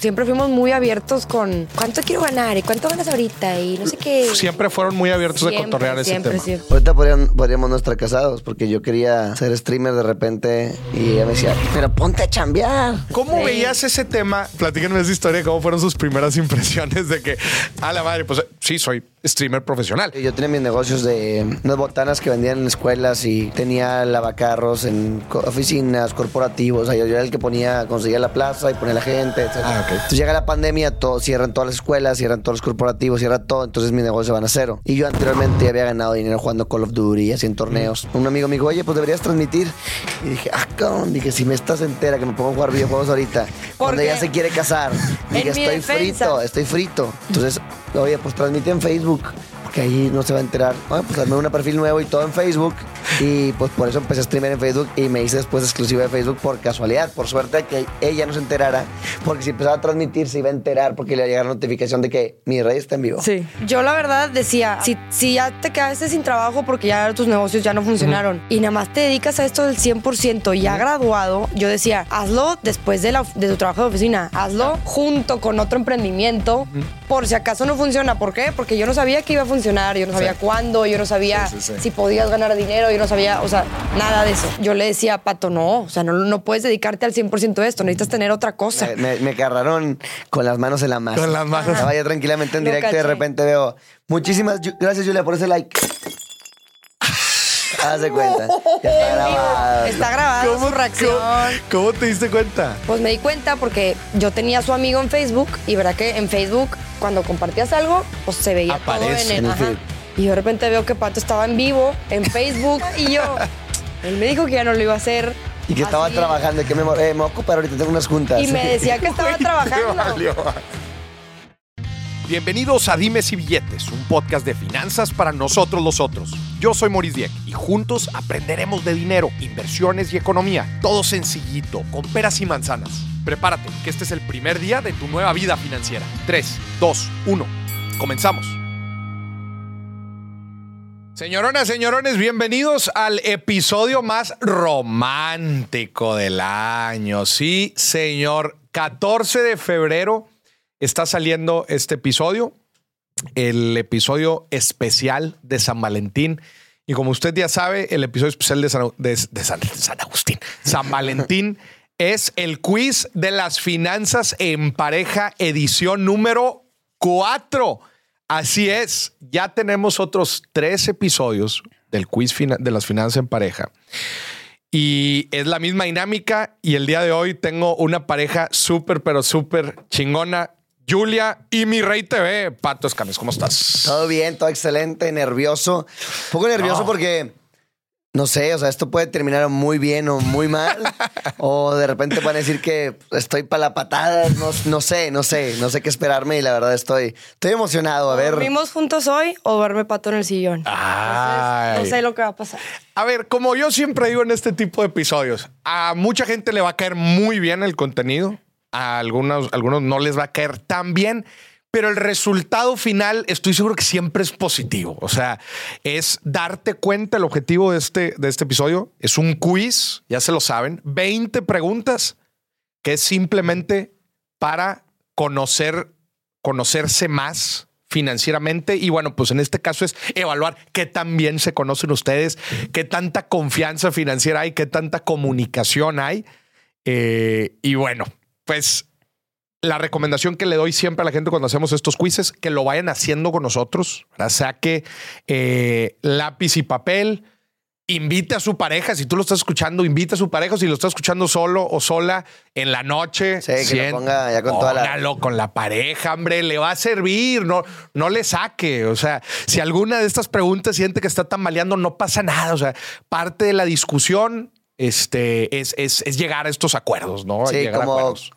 siempre fuimos muy abiertos con cuánto quiero ganar y cuánto ganas ahorita y no sé qué. Siempre fueron muy abiertos de Siempre, cotorrear ese siempre, tema. siempre. Ahorita podrían- podríamos no estar casados porque yo quería ser streamer de repente y ella me decía, pero ponte a chambear. ¿Cómo Sí. veías ese tema? Platíquenme esa historia, cómo fueron sus primeras impresiones de que, a la madre, pues sí, soy streamer profesional. Yo tenía mis negocios de unas botanas que vendían en escuelas y tenía lavacarros en oficinas, corporativos. O sea, yo era el que ponía, conseguía la plaza y ponía la gente, etc. Ah. Entonces llega la pandemia, todo, cierran todas las escuelas, cierran todos los corporativos, cierra todo. Entonces mis negocios van a cero. Y yo anteriormente había ganado dinero jugando Call of Duty y así en torneos. Un amigo me dijo, oye, pues deberías transmitir. Y dije, ah, cabrón. Dije, si me estás entera que me pongo a jugar videojuegos ahorita, cuando Porque ella se quiere casar. Dije, en mi estoy defensa- frito, estoy frito. Entonces, oye, pues transmite en Facebook. Ahí no se va a enterar. Bueno, pues armé un perfil nuevo y todo en Facebook. Y pues por eso empecé a streamer en Facebook y me hice después exclusiva de Facebook por casualidad. Por suerte que ella no se enterara. Porque si empezaba a transmitir se iba a enterar porque le iba a llegar notificación de que mi rey está en vivo. Sí. Yo la verdad decía, si, si ya te quedaste sin trabajo porque ya tus negocios ya no funcionaron y nada más te dedicas a esto del 100% y ya graduado, yo decía, hazlo después de, la, de tu trabajo de oficina, hazlo junto con otro emprendimiento por si acaso no funciona. ¿Por qué? Porque yo no sabía que iba a funcionar, yo no sabía cuándo, yo no sabía Sí, sí, sí. si podías ganar dinero, yo no sabía, o sea, nada de eso. Yo le decía a Pato, no, o sea, no, no puedes dedicarte al 100% de esto, necesitas tener otra cosa. Me, me, me agarraron con las manos en la masa. Con las manos. Estaba yo tranquilamente en directo y de repente veo. Muchísimas gracias, Julia, por ese like. Haz de cuenta. Ya está grabado. Está grabada su reacción. cómo- cómo te diste cuenta? Pues me di cuenta porque yo tenía a su amigo en Facebook y verá que en Facebook cuando compartías algo, pues se veía Aparece todo en el, en el ajá. Y yo de repente veo que Pato estaba en vivo en Facebook y yo, él me dijo que ya no lo iba a hacer. Y que estaba así. trabajando. y Que me, eh, me voy a ocupar ahorita, tengo unas juntas. Y me decía que estaba Te trabajando. valió. Bienvenidos a Dimes y Billetes, un podcast de finanzas para nosotros los otros. Yo soy Maurice Dieck y juntos aprenderemos de dinero, inversiones y economía. Todo sencillito, con peras y manzanas. Prepárate, que este es el primer día de tu nueva vida financiera. 3, 2, 1. Comenzamos. Señoronas, señorones, bienvenidos al episodio más romántico del año. Sí, señor. 14 de febrero está saliendo este episodio, el episodio especial de San Valentín. Y como usted ya sabe, el episodio especial de San, de- de San- San Agustín, San Valentín, es el quiz de las finanzas en pareja, edición número 4. Así es, ya tenemos otros tres episodios del quiz de las finanzas en pareja. Y es la misma dinámica. Y el día de hoy tengo una pareja súper, pero súper chingona. Julia y mi Rey TV. Pato Escames, ¿cómo estás? Todo bien, todo excelente, nervioso. Un poco nervioso No. porque, no sé, o sea, esto puede terminar muy bien o muy mal. o de repente van a decir que estoy para la patada. No, no sé, no sé, no sé qué esperarme y la verdad estoy, estoy emocionado. A ver. ¿Dormimos juntos hoy o duerme Pato en el sillón? Ay. Entonces, no sé lo que va a pasar. A ver, como yo siempre digo en este tipo de episodios, a mucha gente le va a caer muy bien el contenido, a algunos, algunos no les va a caer tan bien, pero el resultado final estoy seguro que siempre es positivo. O sea, es darte cuenta, el objetivo de este, de este episodio es un quiz, ya se lo saben, 20 preguntas que es simplemente para conocer, conocerse más financieramente y bueno, pues en este caso es evaluar qué tan bien se conocen ustedes, qué tanta confianza financiera hay, qué tanta comunicación hay. Eh, y bueno, pues la recomendación que le doy siempre a la gente cuando hacemos estos quizzes, que lo vayan haciendo con nosotros, ¿verdad? saque eh, lápiz y papel, invite a su pareja, si tú lo estás escuchando, invita a su pareja, si lo estás escuchando solo o sola en la noche, Sí, que lo ponga ya con toda la- póngalo con la pareja, hombre, le va a servir, no, no le saque. O sea, si alguna de estas preguntas siente que está tambaleando, no pasa nada. O sea, parte de la discusión este, es, es, es llegar a estos acuerdos, ¿no? Sí, Llegar a como acuerdos.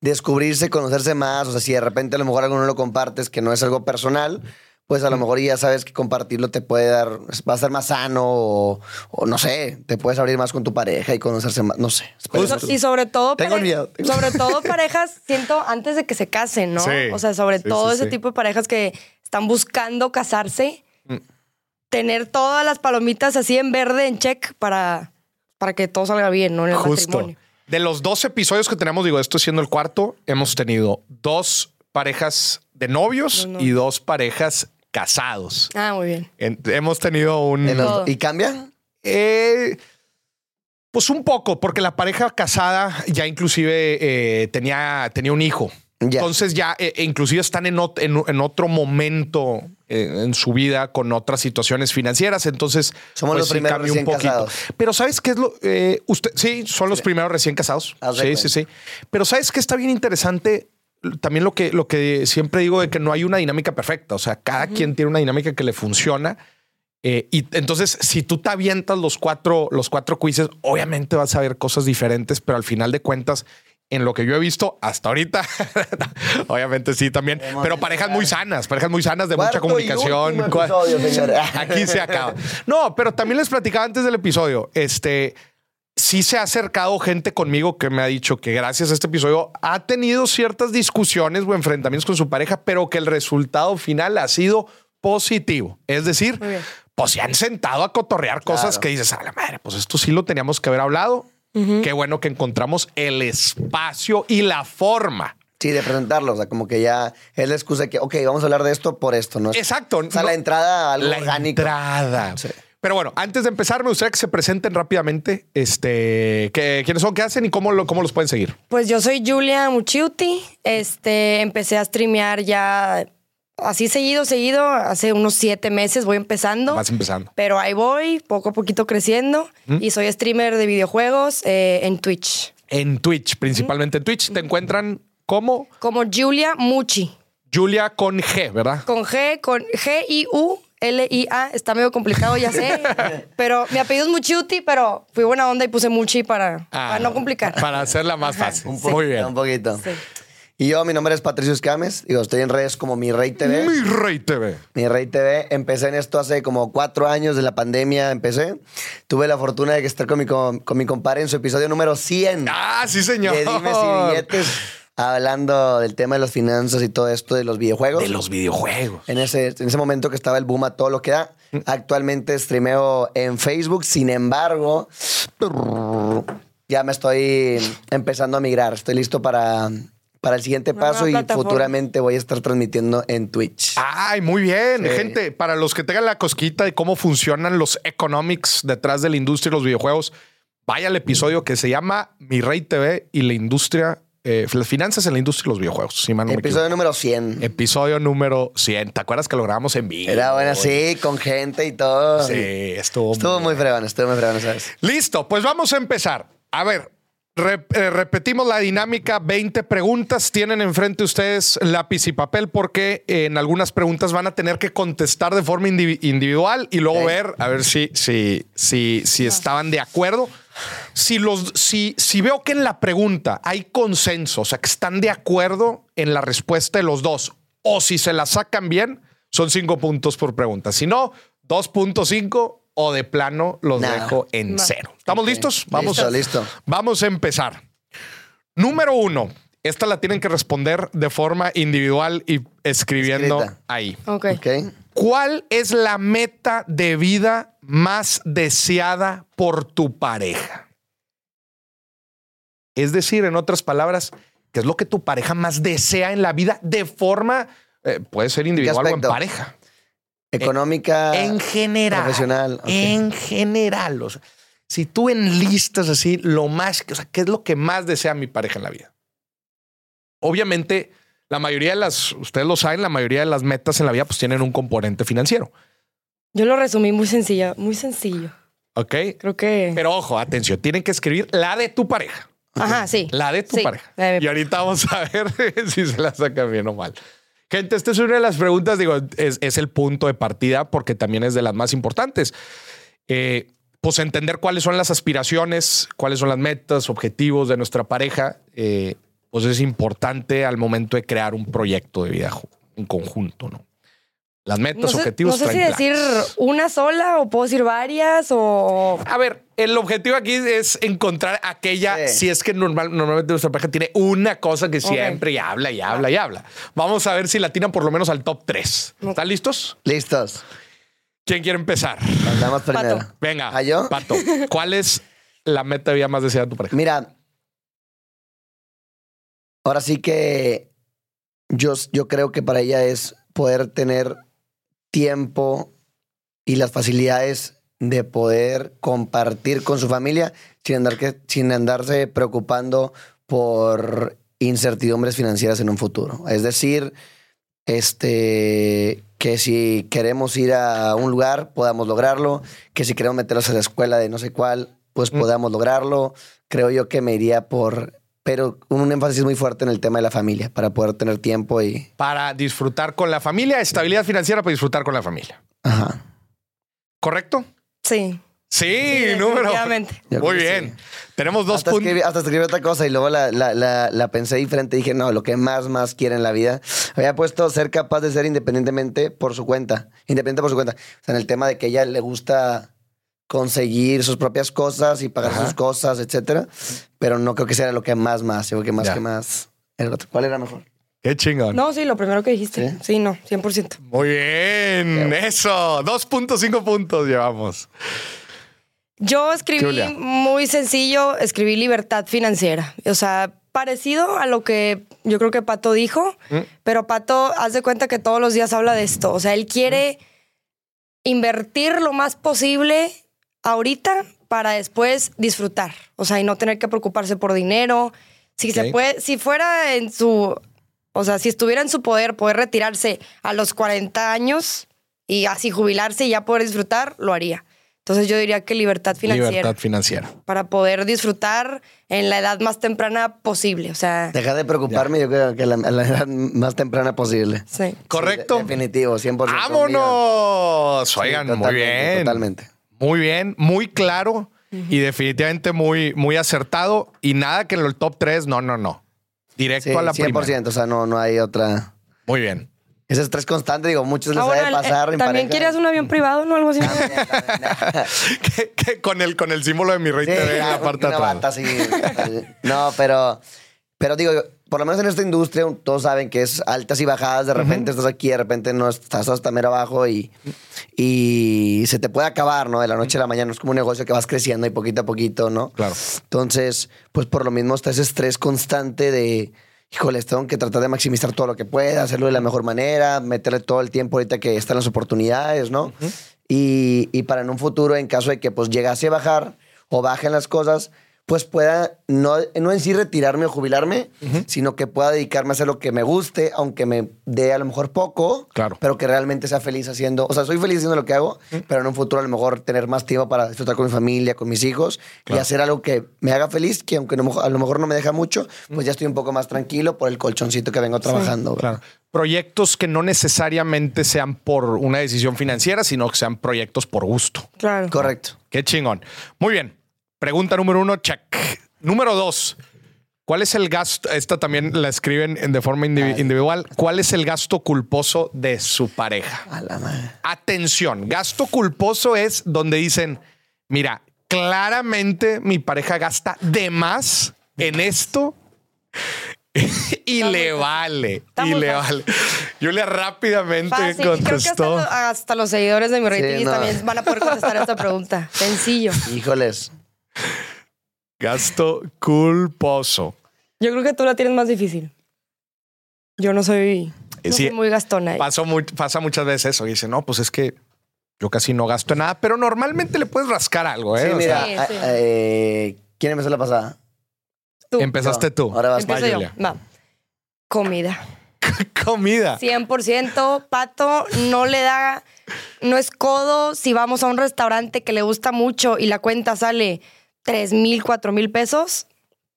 Descubrirse, conocerse más. O sea, si de repente a lo mejor algo no lo compartes, que no es algo personal, pues a lo mejor ya sabes que compartirlo te puede dar, va a ser más sano o, o no sé, te puedes abrir más con tu pareja y conocerse más, no sé. Pues, Y sobre todo, Tengo pare- miedo, tengo- sobre todo parejas, siento, antes de que se casen, ¿no? Sí, o sea, sobre sí, todo sí, ese sí. tipo de parejas que están buscando casarse, Mm. tener todas las palomitas así en verde, en check, para, para que todo salga bien, ¿no? En el Justo. matrimonio. De los dos episodios que tenemos, digo, esto siendo el cuarto, hemos tenido dos parejas de novios y dos parejas casados. Ah, muy bien. En- hemos tenido un... Los-. ¿Y cambia? Eh, pues un poco, porque la pareja casada ya inclusive eh, tenía, tenía un hijo. Entonces ya eh, e inclusive están en, ot- en- en otro momento eh, en su vida con otras situaciones financieras. Entonces Somos los primeros cambia recién casados. Pero ¿sabes qué es lo? eh, usted, sí, son los primeros recién casados. Haz Sí, sí, sí. Pero ¿sabes qué está bien interesante? También lo que, lo que siempre digo de que no hay una dinámica perfecta. O sea, cada quien tiene una dinámica que le funciona. Eh, y entonces, si tú te avientas los cuatro, los cuatro quizzes, obviamente vas a ver cosas diferentes, pero al final de cuentas, en lo que yo he visto hasta ahorita, obviamente sí también, pero parejas muy sanas, parejas muy sanas de Cuarto mucha comunicación. y episodio. Aquí se acaba. No, pero también les platicaba antes del episodio, este, sí se ha acercado gente conmigo que me ha dicho que gracias a este episodio ha tenido ciertas discusiones o enfrentamientos con su pareja, pero que el resultado final ha sido positivo. Es decir, pues se han sentado a cotorrear cosas Claro. que dices, a la madre, pues esto sí lo teníamos que haber hablado. Qué bueno que encontramos el espacio y la forma. Sí, de presentarlo. O sea, como que ya es la excusa de que, ok, vamos a hablar de esto por esto, ¿no? Exacto. O sea, No- la entrada algo la orgánico. entrada. Sí. Pero bueno, antes de empezar, me gustaría que se presenten rápidamente. Este, que, quiénes son, qué hacen y cómo, lo, cómo los pueden seguir. Pues yo soy Julia Muchiuti. Este, empecé a streamear ya así seguido, seguido. Hace unos siete meses voy empezando. Vas empezando. Pero ahí voy, poco a poquito creciendo. Y soy streamer de videojuegos eh, en Twitch. En Twitch, principalmente en Twitch, te encuentran como Como Julia Muchi. Julia con G, ¿verdad? Con G, con G-I-U. L-I-A, está medio complicado, ya sé. pero mi apellido es Muchiuti, pero fui buena onda y puse Muchi para, Ah, para no complicar. Para hacerla más fácil. Un Muy poquito, bien. Un poquito. Sí. Y yo, mi nombre es Patricio Escames. Digo, estoy en redes como Mi Rey TV. Mi Rey TV. Mi Rey TV. Empecé en esto hace como cuatro años de la pandemia. Empecé. Tuve la fortuna de que estar con mi, con mi compadre en su episodio número 100 Ah, sí, señor. de Dimes y Billetes, hablando del tema de las finanzas y todo esto de los videojuegos. De los videojuegos. En ese, en ese momento que estaba el boom a todo lo que da. Actualmente streameo en Facebook. Sin embargo, ya me estoy empezando a migrar. Estoy listo para, para el siguiente paso y futuramente voy a estar transmitiendo en Twitch. Ay, muy bien. Sí. Gente, para los que tengan la cosquita de cómo funcionan los economics detrás de la industria de los videojuegos, vaya al episodio que se llama Mi Rey TV y la industria, eh, las finanzas en la industria de los videojuegos. Si mal no me Episodio número 100. Episodio número 100. ¿Te acuerdas que lo grabamos en vivo? Era buena, sí, con gente y todo. Sí, estuvo, Estuvo muy fregón, estuvo muy fregón, ¿sabes? Listo, pues vamos a empezar. A ver, rep- eh, repetimos la dinámica, 20 preguntas. Tienen enfrente ustedes lápiz y papel porque en algunas preguntas van a tener que contestar de forma indivi- individual y luego ver a ver si, si, si, si estaban de acuerdo. Si, los, si, si veo que en la pregunta hay consenso, o sea, que están de acuerdo en la respuesta de los dos, o si se la sacan bien, son cinco puntos por pregunta. Si no, 2.5 o de plano los Nada. dejo en No. cero. ¿Estamos listos? Vamos, Listo, listo. Vamos a empezar. Número uno. Esta la tienen que responder de forma individual y escribiendo Escrita. ahí. Ok. Ok. ¿Cuál es la meta de vida más deseada por tu pareja? Es decir, en otras palabras, ¿qué es lo que tu pareja más desea en la vida de forma, eh, puede ser individual o en pareja? Económica. en general. profesional. En general. O sea, si tú enlistas así lo más, o sea, ¿qué es lo que más desea mi pareja en la vida? Obviamente, la mayoría de las, ustedes lo saben, la mayoría de las metas en la vida pues tienen un componente financiero. Yo lo resumí muy sencillo, muy sencillo. ¿Ok? Creo que. Pero ojo, atención, tienen que escribir la de tu pareja. Ajá, sí. La de tu Sí, pareja. de y ahorita vamos a ver si se la sacan bien o mal. Gente, esta es una de las preguntas, digo, es, el punto de partida porque también es de las más importantes. Eh, pues entender cuáles son las aspiraciones, cuáles son las metas, objetivos de nuestra pareja, eh, pues es importante al momento de crear un proyecto de vida en conjunto, ¿no? Las metas, No sé, objetivos. no sé si decir una sola o puedo decir varias o. A ver, el objetivo aquí es encontrar aquella, Sí. si es que normal, normalmente nuestra pareja tiene una cosa que siempre y habla y habla y habla. Vamos a ver si la tiran por lo menos al top 3. ¿Están listos? Listos. ¿Quién quiere empezar? Mandamos primero. Pato. Venga. ¿Ah, yo? Pato, ¿cuál es la meta de vida más deseada de tu pareja? Mira, ahora sí que yo, yo creo que para ella es poder tener tiempo y las facilidades de poder compartir con su familia sin, andar que, sin andarse preocupando por incertidumbres financieras en un futuro. Es decir, este, que si queremos ir a un lugar, podamos lograrlo, que si queremos meternos a la escuela de no sé cuál, pues Mm. podamos lograrlo. Creo yo que me iría por, pero un énfasis muy fuerte en el tema de la familia, para poder tener tiempo y... Para disfrutar con la familia, estabilidad financiera para disfrutar con la familia. Ajá. ¿Correcto? Sí. Sí, número. definitivamente. Yo Muy bien. sí. Tenemos dos puntos. escribí, hasta escribí otra cosa y luego la, la, la, la pensé diferente y dije, no, lo que más, más quiere en la vida. Había puesto ser capaz de ser independientemente por su cuenta. Independiente por su cuenta. O sea, en el tema de que a ella le gusta conseguir sus propias cosas y pagar Ajá. sus cosas, etcétera. Pero no creo que sea lo que más, más. Yo creo que más Ya. que más. el otro. ¿Cuál era mejor? Qué chingón. No, sí, lo primero que dijiste. ¿Sí? Sí, no, 100%. Muy bien. Eso. 2.5 puntos llevamos. Yo escribí Julia. muy sencillo, escribí libertad financiera. O sea, parecido a lo que yo creo que Pato dijo, Mm. pero Pato, haz de cuenta que todos los días habla de esto. O sea, él quiere invertir lo más posible ahorita para después disfrutar. O sea, y no tener que preocuparse por dinero. Si se puede, si fuera en su, o sea, si estuviera en su poder poder retirarse a los 40 años y así jubilarse y ya poder disfrutar, lo haría. Entonces yo diría que libertad financiera Libertad financiera. para poder disfrutar en la edad más temprana posible. O sea, Deja de preocuparme, yo creo que la, la edad más temprana posible. sí. ¿Correcto? Sí, de- definitivo, 100%. ¡Vámonos! Sí, Oigan, muy bien. Totalmente. Muy bien, muy claro y definitivamente muy, muy acertado. Y nada que en el top 3, no, no, no. Directo Sí, a la 100%, primera. o sea, no, no hay otra... Muy bien. Ese estrés constante, digo, muchos les Ah, ha bueno, de el- pasar eh, en También querías un avión privado, ¿no? Algo así. Que- que con, el, con el símbolo de mi rey Sí, TV una atrás. bata así. no, pero, pero digo, por lo menos en esta industria todos saben que es altas y bajadas. De repente estás aquí, de repente no estás hasta mero abajo y, y se te puede acabar, ¿no? De la noche a la mañana. Es como un negocio que vas creciendo y poquito a poquito, ¿no? Claro. Entonces, pues por lo mismo está ese estrés constante de, híjoles, tengo que tratar de maximizar todo lo que pueda, hacerlo de la mejor manera, meterle todo el tiempo ahorita que están las oportunidades, ¿no? y, y para en un futuro, en caso de que pues llegase a bajar o bajen las cosas, pues pueda no, no en sí retirarme o jubilarme, sino que pueda dedicarme a hacer lo que me guste, aunque me dé a lo mejor poco, Claro. pero que realmente sea feliz haciendo, o sea, soy feliz haciendo lo que hago, pero en un futuro a lo mejor tener más tiempo para disfrutar con mi familia, con mis hijos Claro. y hacer algo que me haga feliz, que aunque no- a lo mejor no me deja mucho, pues ya estoy un poco más tranquilo por el colchoncito que vengo trabajando. Claro. Proyectos que no necesariamente sean por una decisión financiera, sino que sean proyectos por gusto. Claro. Correcto. Qué chingón. Muy bien. Pregunta número uno, check. Número dos. ¿Cuál es el gasto? Esta también la escriben en- de forma indivi- individual. ¿Cuál es el gasto culposo de su pareja? A la madre. Atención, gasto culposo es donde dicen, mira, claramente mi pareja gasta de más en esto y Está le vale, y le fácil. vale. Julia rápidamente Fácil. Y Creo que hasta, contestó. lo- hasta los seguidores de mi rating no. también van a poder contestar esta pregunta. Sencillo. Híjoles. Gasto culposo. Yo creo que tú la tienes más difícil. Yo no soy, no Sí, soy muy gastona. ahí. Pasó mu- pasa muchas veces eso. Y dice, no, pues es que yo casi no gasto en nada, pero normalmente le puedes rascar algo, ¿eh? Sí, O mira, Sí, eh, ¿quién empezó la pasada? Tú. empezaste tú. Ahora vas Empiezo yo. Julia. Va. Comida. Comida. 100%. Pato no le da, no es codo si vamos a un restaurante que le gusta mucho y la cuenta sale 3 mil, 4 mil pesos.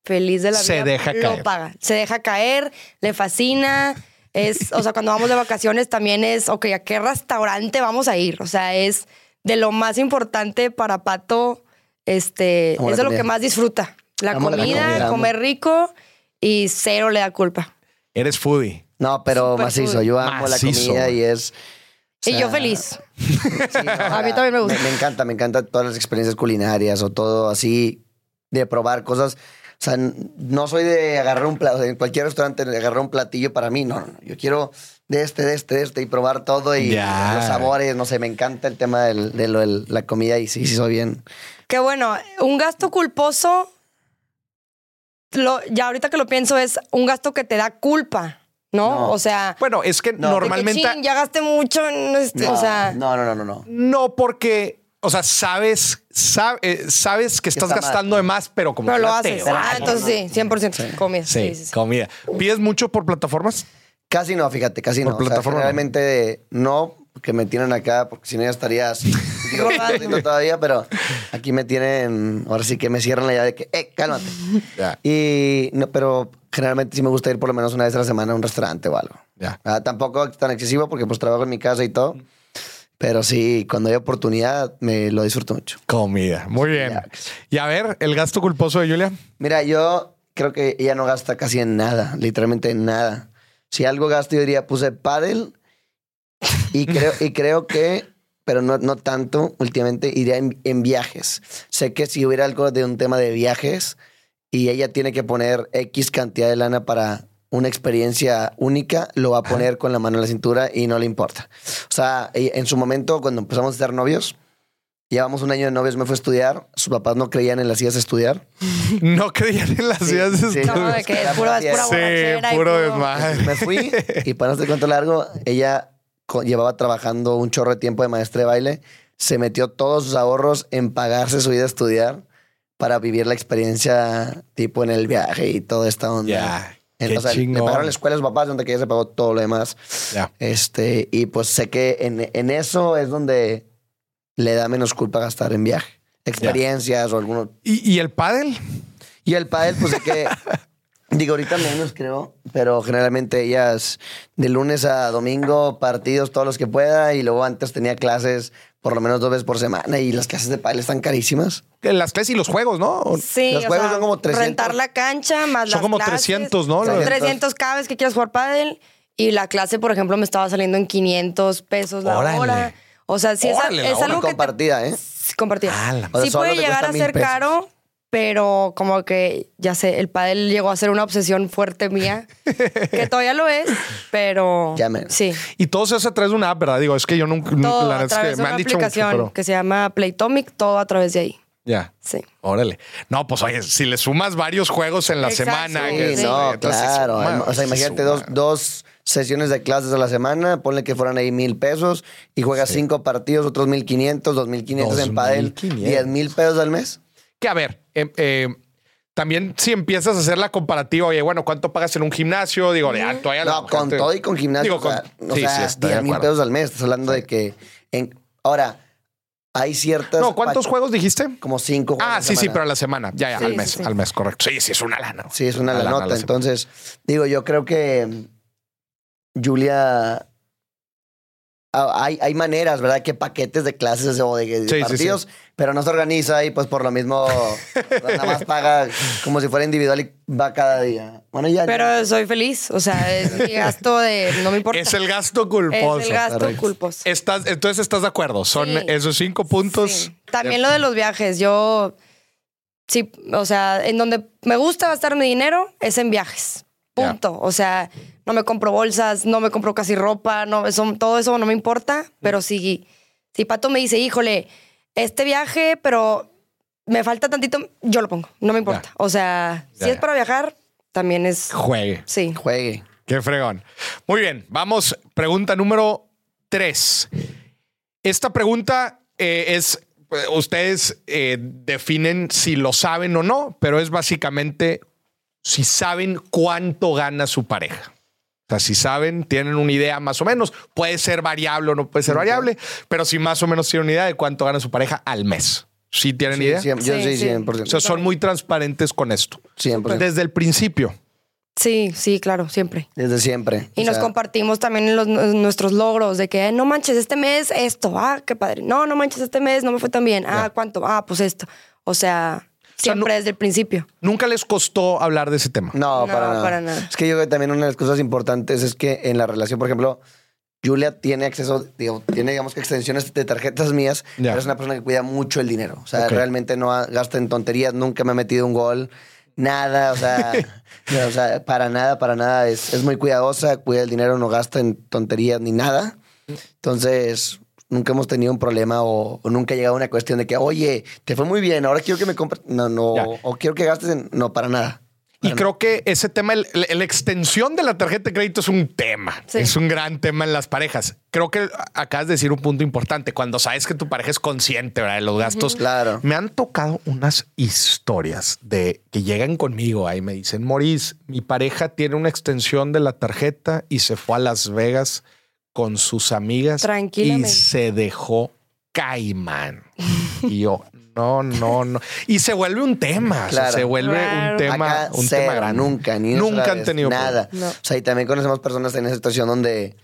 Feliz de la Se vida. deja lo caer. paga. Se deja caer, le fascina. Es, o sea, cuando vamos de vacaciones también es, ok, ¿a qué restaurante vamos a ir? O sea, es de lo más importante para Pato, este, Amo es de lo que más disfruta. La comida, comer rico y cero le da culpa. Eres foodie. No, pero Súper macizo. Yo amo Macizo, la comida y es. O y yo sea, feliz. sí, no, A mí también me gusta. Me, encanta, me encanta todas las experiencias culinarias o todo así, de probar cosas. O sea, no soy de agarrar un plato, en cualquier restaurante de agarrar un platillo para mí, no, no, no. Yo quiero de este, de este, de este y probar todo y Ya. los sabores, no sé, me encanta el tema del- de lo del- la comida y sí, sí soy bien. Que bueno, un gasto culposo lo- ya ahorita que lo pienso es un gasto que te da culpa, ¿no? No. O sea, Bueno, es que No. de que, normalmente "Chin, ya gasté mucho en este", No, o sea, no, no, no, no, no. no porque, o sea, sabes, sab- eh, sabes que estás está mal. gastando de más, pero como pero lo haces. Ah, entonces sí, 100% comida. Sí, Sí, sí, sí. comida. ¿Pides mucho por plataformas? Casi no, fíjate, casi Por no. O sea, plataforma no. generalmente no, porque me tienen acá, porque si no ya Robando. haciendo todavía, pero aquí me tienen, ahora sí que me cierran la llave de que, eh, cálmate. Y no, pero generalmente sí me gusta ir por lo menos una vez a la semana a un restaurante o algo. Ya. Ah, tampoco tan excesivo porque pues trabajo en mi casa y todo. Pero sí, cuando hay oportunidad me lo disfruto mucho. Comida. Muy bien. Y a ver, el gasto culposo de Julia. Mira, yo creo que ella no gasta casi en nada, literalmente en nada. Si algo gasto, yo diría, puse paddle y creo, y creo que, pero no, no tanto, últimamente iría en, en viajes. Sé que si hubiera algo de un tema de viajes y ella tiene que poner X cantidad de lana para una experiencia única, lo va a poner con la mano en la cintura y no le importa. O sea, en su momento, cuando empezamos a ser novios, llevamos un año de novios, me fue a estudiar, sus papás no creían en las ideas de estudiar. No creían en las Sí, ideas de sí. estudio. No, de que es pura es pura borrachera Sí, y puro puro- desmadre. Me fui y para no hacer cuento largo, ella llevaba trabajando un chorro de tiempo de maestra de baile, se metió todos sus ahorros en pagarse su vida a estudiar para vivir la experiencia tipo en el viaje y toda esta onda. Ya, En- qué le pagaron la escuela a sus papás, donde que ella se pagó todo lo demás. Ya. Este, y pues sé que en, en eso es donde le da menos culpa gastar en viaje. Experiencias o alguno. ¿Y, y el pádel? Y el pádel, pues de que. Digo, ahorita menos creo, pero generalmente ellas de lunes a domingo partidos todos los que pueda y luego antes tenía clases por lo menos dos veces por semana y las clases de pádel están carísimas. Las clases y los juegos, ¿no? Sí, Los o juegos sea, son como 300. Rentar la cancha más Son las como clases. 300, ¿no? Son Los- 300 cada vez que quieras jugar pádel. Y la clase, por ejemplo, me estaba saliendo en 500 pesos la Órale. hora. O sea, sí es, Órale, es hora. algo que te- compartida, ¿eh? Sí, compartida. Ah, la- O sea, sí puede te llegar a ser pesos. caro, pero como que, ya sé, el pádel llegó a ser una obsesión fuerte mía. que todavía lo es, pero... Ya. Sí. Y todo se hace a través de una app, ¿verdad? Digo, es que yo nunca. Todo la a verdad es que de me una han dicho mucho, aplicación pero. que se llama Playtomic, todo a través de ahí. Ya. Sí. Órale. No, pues oye, si le sumas varios juegos en la Exacto. semana. Sí, que Sí, es- no, entonces se claro. suma, o sea, se imagínate suma. dos, dos sesiones de clases a la semana, ponle que fueran ahí mil pesos y juegas cinco partidos, otros mil quinientos, dos mil quinientos en pádel, 2,500. diez mil pesos al mes. Que a ver, eh, eh, también si empiezas a hacer la comparativa, oye, bueno, ¿cuánto pagas en un gimnasio? Digo, de alto ahí a la No, con todo y con gimnasio. Digo, o sea, con- o sí, sea, sí, estoy de 10 mil pesos al mes. Estás hablando de que. En, ahora, hay ciertas. No, ¿cuántos juegos dijiste? Como cinco juegos Ah, sí, sí, pero a la semana. Ya, ya, Sí, al mes, sí. al mes, correcto. Sí, sí, es una lana. Sí, es una Una la lana a nota. la. Entonces, digo, yo creo que Julia. Ah, Hay, hay maneras, ¿verdad? Que paquetes de clases o de, de Sí, sí, partidos, pero no se organiza y pues por lo mismo nada más paga como si fuera individual y va cada día. Bueno, ya. Pero soy feliz. O sea, es mi gasto de... No me importa. Es el gasto culposo. Es el gasto correcto. culposo. Estás, entonces estás de acuerdo. Son Sí. esos cinco puntos. Sí. También lo de los viajes. Yo, sí, o sea, en donde me gusta gastar mi dinero es en viajes. O sea, no me compro bolsas, no me compro casi ropa, no, eso, todo eso no me importa. Pero si, si Pato me dice, híjole, este viaje, pero me falta tantito, yo lo pongo. No me importa. O sea, si es para viajar, también es. Juegue. Sí. Juegue. Qué fregón. Muy bien, vamos. Pregunta número tres. Esta pregunta eh, es, eh, ustedes eh, definen si lo saben o no, pero es básicamente si saben cuánto gana su pareja. O sea, si saben, tienen una idea más o menos. Puede ser variable o no puede ser variable, pero si más o menos tienen una idea de cuánto gana su pareja al mes. ¿Sí tienen Sí, idea? yo Sí, sí, sí. 100%. O sea, son muy transparentes con esto. 100%. Desde el principio. Sí, sí, claro, siempre. Desde siempre. Y O nos sea, compartimos también los- nuestros logros de que "Eh, no manches este mes esto, ah, qué padre. No, no manches este mes no me fue tan bien. Ah, Ya. ¿cuánto? Ah, pues esto. O sea, sea, siempre no- desde el principio. Nunca les costó hablar de ese tema. No, No, para, nada. para nada. Es que yo creo que también una de las cosas importantes es que en la relación, por ejemplo, Julia tiene acceso, digo, tiene, digamos que extensiones de tarjetas mías, Ya. pero es una persona que cuida mucho el dinero. O sea, realmente no gasta en tonterías, nunca me ha metido un gol, nada, o sea, no, o sea, para nada, para nada. Es, es muy cuidadosa, cuida el dinero, no gasta en tonterías ni nada. Entonces, nunca hemos tenido un problema o, o nunca ha llegado una cuestión de que, oye, te fue muy bien, ahora quiero que me compres. No, no, Ya. o quiero que gastes en. No, para nada. Y creo que ese tema, el- el- la extensión de la tarjeta de crédito es un tema. Sí. Es un gran tema en las parejas. Creo que acabas de decir un punto importante. Cuando sabes que tu pareja es consciente ¿verdad? de los gastos. Claro. Me han tocado unas historias de que llegan conmigo ahí me dicen, Maurice, mi pareja tiene una extensión de la tarjeta y se fue a Las Vegas con sus amigas y se dejó caimán. y yo, no, no, no. Y se vuelve un tema. o sea, se vuelve Claro. un tema, Acá un cero, tema grande. Nunca, ni Nunca han vez, tenido nada. No. O sea, y también conocemos personas en esa situación donde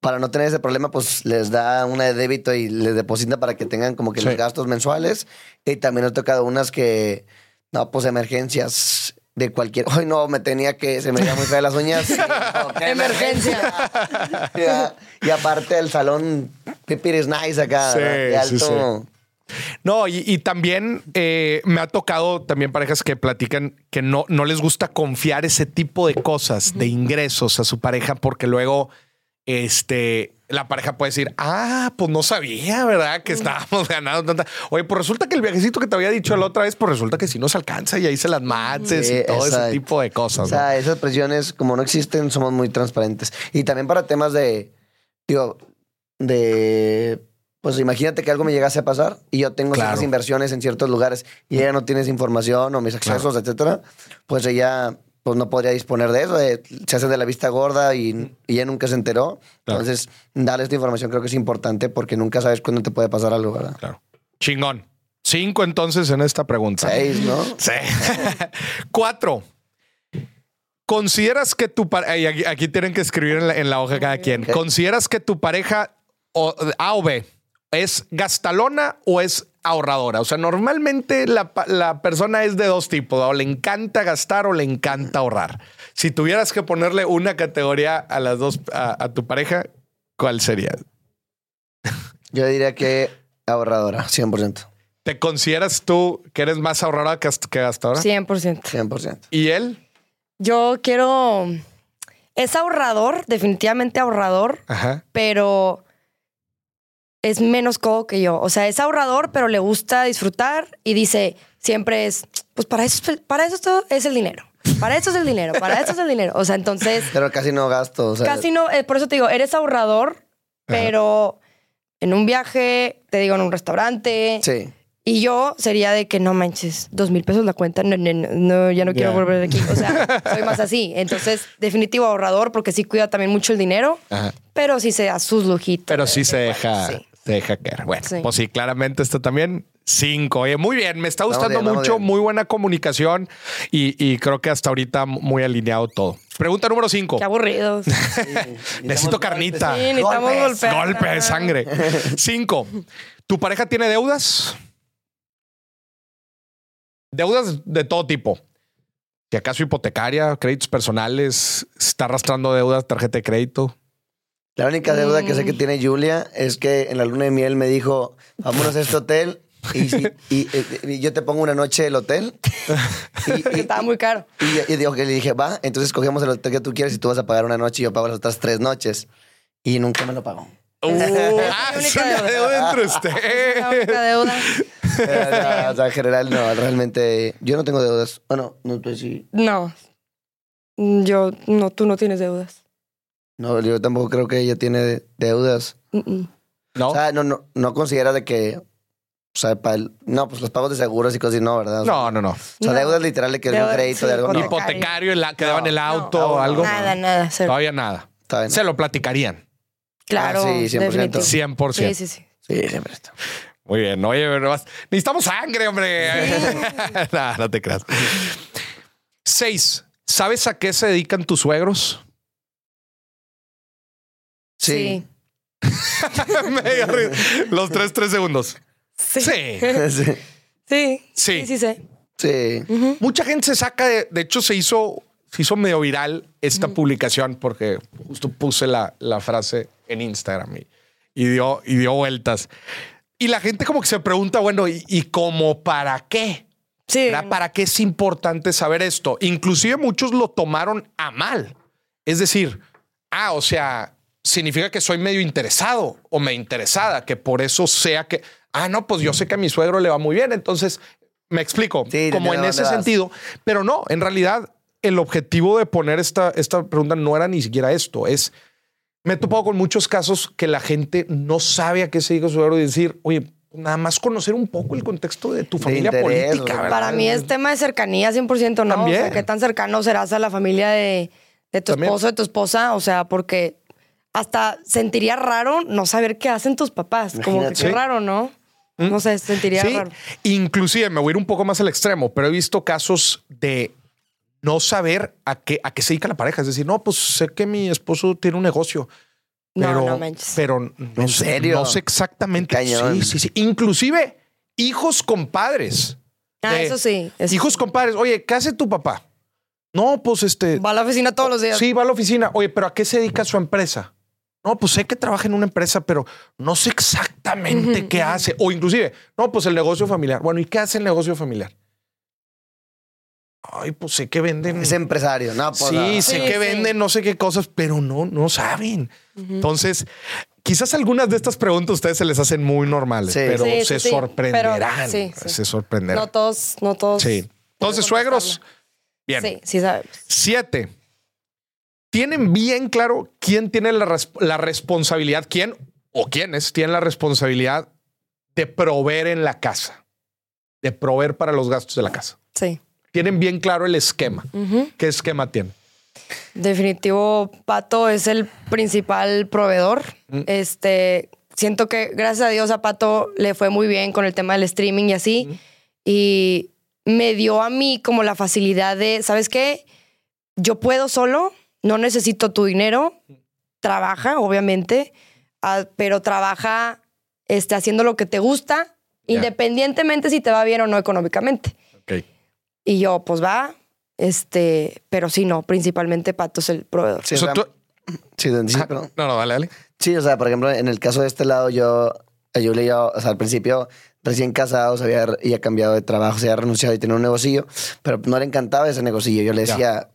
para no tener ese problema, pues les da una de débito y les deposita para que tengan como que Sí. los gastos mensuales. Y también he tocado unas que, no, pues emergencias de cualquier. Hoy no, me tenía que, se me veía muy fea las uñas. No, qué Emergencia. Ya, y aparte el salón Pipiris Nice acá, Sí, de sí, alto. No, y, y también eh, me ha tocado también parejas que platican que no, no les gusta confiar ese tipo de cosas, de ingresos a su pareja, porque luego este, la pareja puede decir, ah, pues no sabía, ¿verdad? Que estábamos ganando tanta. Oye, pues resulta que el viajecito que te había dicho la otra vez, pues resulta que si nos alcanza y ahí se las mates Sí, y todo ese tipo de cosas. O sea, esas presiones, como no existen, somos muy transparentes. Y también para temas de, digo, de, pues imagínate que algo me llegase a pasar y yo tengo Claro. ciertas inversiones en ciertos lugares y ella no tiene esa información o mis accesos, etcétera, pues ella pues no podría disponer de eso, se hace de la vista gorda y, y ella nunca se enteró. Claro. Entonces, darle esta información creo que es importante porque nunca sabes cuándo te puede pasar algo, ¿verdad? Claro. Chingón. Cinco entonces en esta pregunta. Seis, ¿no? Sí. Cuatro. ¿Consideras que tu pareja, aquí, aquí tienen que escribir en la, en la hoja cada quien. ¿consideras que tu pareja o, A o B es gastalona o es ahorradora? O sea, normalmente la, la persona es de dos tipos, o le encanta gastar o le encanta ahorrar. Si tuvieras que ponerle una categoría a las dos, a, a tu pareja, ¿cuál sería? Yo diría que ahorradora, 100%. ¿Te consideras tú que eres más ahorradora que, que gastadora? 100%. 100%. ¿Y él? Yo quiero... Es ahorrador, definitivamente ahorrador, Ajá. pero es menos codo que yo. O sea, es ahorrador, pero le gusta disfrutar y dice, siempre es, pues para eso, es- para eso esto es el dinero. Para eso es el dinero, para eso es el dinero. O sea, entonces, Pero casi no gasto. O sea, casi no, eh, por eso te digo, eres ahorrador, pero en un viaje, te digo, en un restaurante. Sí. Y yo sería de que no manches, dos mil pesos la cuenta, no, no, no, no, ya no quiero volver aquí. O sea, soy más así. Entonces, definitivo ahorrador porque sí cuida también mucho el dinero, Ajá. pero sí se da sus lujitos. Pero sí se deja, sí. se deja caer. Bueno, Sí. pues sí, claramente esto también. Cinco. Oye, muy bien. Me está gustando bien, mucho. Muy buena comunicación y, y creo que hasta ahorita muy alineado todo. Pregunta número cinco. Qué aburridos. Necesito carnita. Sí, necesitamos Golpes. Golpe de sangre. Cinco. ¿Tu pareja tiene deudas? Deudas de todo tipo. Si acaso hipotecaria, créditos personales, está arrastrando deudas, tarjeta de crédito. La única deuda que sé Mm. que tiene Julia es que en la luna de miel me dijo, vámonos a este hotel y, si- y- y- y yo te pongo una noche del hotel. Y, estaba muy caro. y- y digo que le dije, va, entonces cogemos el hotel que tú quieres y tú vas a pagar una noche y yo pago las otras tres noches. Y nunca me lo pagó. Uh, ah, la es única una deuda. deuda entre La única deuda. No, o sea, en general no, realmente yo no tengo deudas. Bueno, no, tú sí. No. Yo, no, tú no tienes deudas. No, yo tampoco creo que ella tiene deudas. Mm, mm. No, O sea, no, no, no considera de que, o sea, para el- no, pues los pagos de seguros y cosas así, no, ¿verdad? O sea, no, no, no. O sea, No. deudas literal de que algún Deudas, crédito sí, de algo. No, hipoteca. Hipotecario, el, que daban el auto no, o no, algo. Nada, nada. cero. Todavía nada. Se lo platicarían. Claro. Ah, sí, 100%. definitivo. 100%. Sí, sí, sí. Sí, siempre está. Muy bien. Oye, pero vas- necesitamos sangre, hombre. no, no te creas. Seis. ¿Sabes a qué se dedican tus suegros? Sí. Los tres, tres segundos. Sí. Sí. Sí. Sí. Sí. Sí, sí, sí. Sí. Mucha gente se saca de. De hecho, se hizo, se hizo medio viral esta publicación porque justo puse la, la frase en Instagram y, y dio, y dio vueltas. Y la gente como que se pregunta, bueno, ¿y, y como para qué? Sí. ¿Verdad? ¿Para qué es importante saber esto? Inclusive muchos lo tomaron a mal. Es decir, ah, o sea, significa que soy medio interesado o me interesada, que por eso sea que, ah, no, pues yo sé que a mi suegro le va muy bien, entonces Me explico, Sí, como en ese vas. sentido. Pero no, en realidad, el objetivo de poner esta, esta pregunta no era ni siquiera esto. Es, me he topado con muchos casos que la gente no sabe a qué se dedica su suegro y decir, oye, nada más conocer un poco el contexto de tu De familia interés, política. Para mí es tema de cercanía 100%, ¿no? También. O sea, qué tan cercano serás a la familia de, de tu También. esposo, de tu esposa. O sea, porque hasta sentiría raro no saber qué hacen tus papás. Como que qué Sí. raro, ¿no? No sé, sentiría Sí, raro. inclusive me voy a ir un poco más al extremo, pero he visto casos de no saber a qué, a qué se dedica la pareja. Es decir, no, pues sé que mi esposo tiene un negocio. No, Pero, no manches. pero no ¿En sé- serio? No sé exactamente. Cañón. Sí, sí, sí. Inclusive hijos compadres. Ah, de- eso sí. eso Hijos sí. compadres. Oye, ¿qué hace tu papá? No, pues este. Va a la oficina todos los días. Sí, va a la oficina. Oye, pero ¿a qué se dedica su empresa? No, pues sé que trabaja en una empresa, pero no sé exactamente qué hace. O inclusive, no, pues el negocio familiar. Bueno, ¿y qué hace el negocio familiar? Ay, pues sé que venden. Es empresario, no, pues, sí, no. sé Sí, que sí. venden no sé qué cosas, pero no, no saben. Entonces, quizás algunas de estas preguntas a ustedes se les hacen muy normales, Sí. pero se sí. sorprenderán. Pero, sí, sí. Se sorprenderán. No todos, no todos. sí. Entonces, suegros, bien. Sí, sí sabemos. Siete. Tienen bien claro quién tiene la, res- la responsabilidad, quién o quiénes tienen la responsabilidad de proveer en la casa, de proveer para los gastos de la casa. Sí. Tienen bien claro el esquema. Ujú. ¿Qué esquema tienen? Definitivo, Pato es el principal proveedor. Mm. Este, siento que gracias a Dios a Pato le fue muy bien con el tema del streaming y así. Y me dio a mí como la facilidad de, ¿sabes qué? Yo puedo solo, no necesito tu dinero. Trabaja, obviamente, ah, pero trabaja este, haciendo lo que te gusta, independientemente si te va bien o no económicamente. Ok. Y yo, pues va, este, pero sí, no, principalmente Pato es el proveedor. Sí, O sea, o sea, tú- sí, sí, pero- No, no, dale, dale. Sí, o sea, por ejemplo, en el caso de este lado, yo, a Julia y yo, o sea, al principio, recién casados, había, había cambiado de trabajo, se había renunciado y tenía un negocillo, pero no le encantaba ese negocillo. Yo le Ya.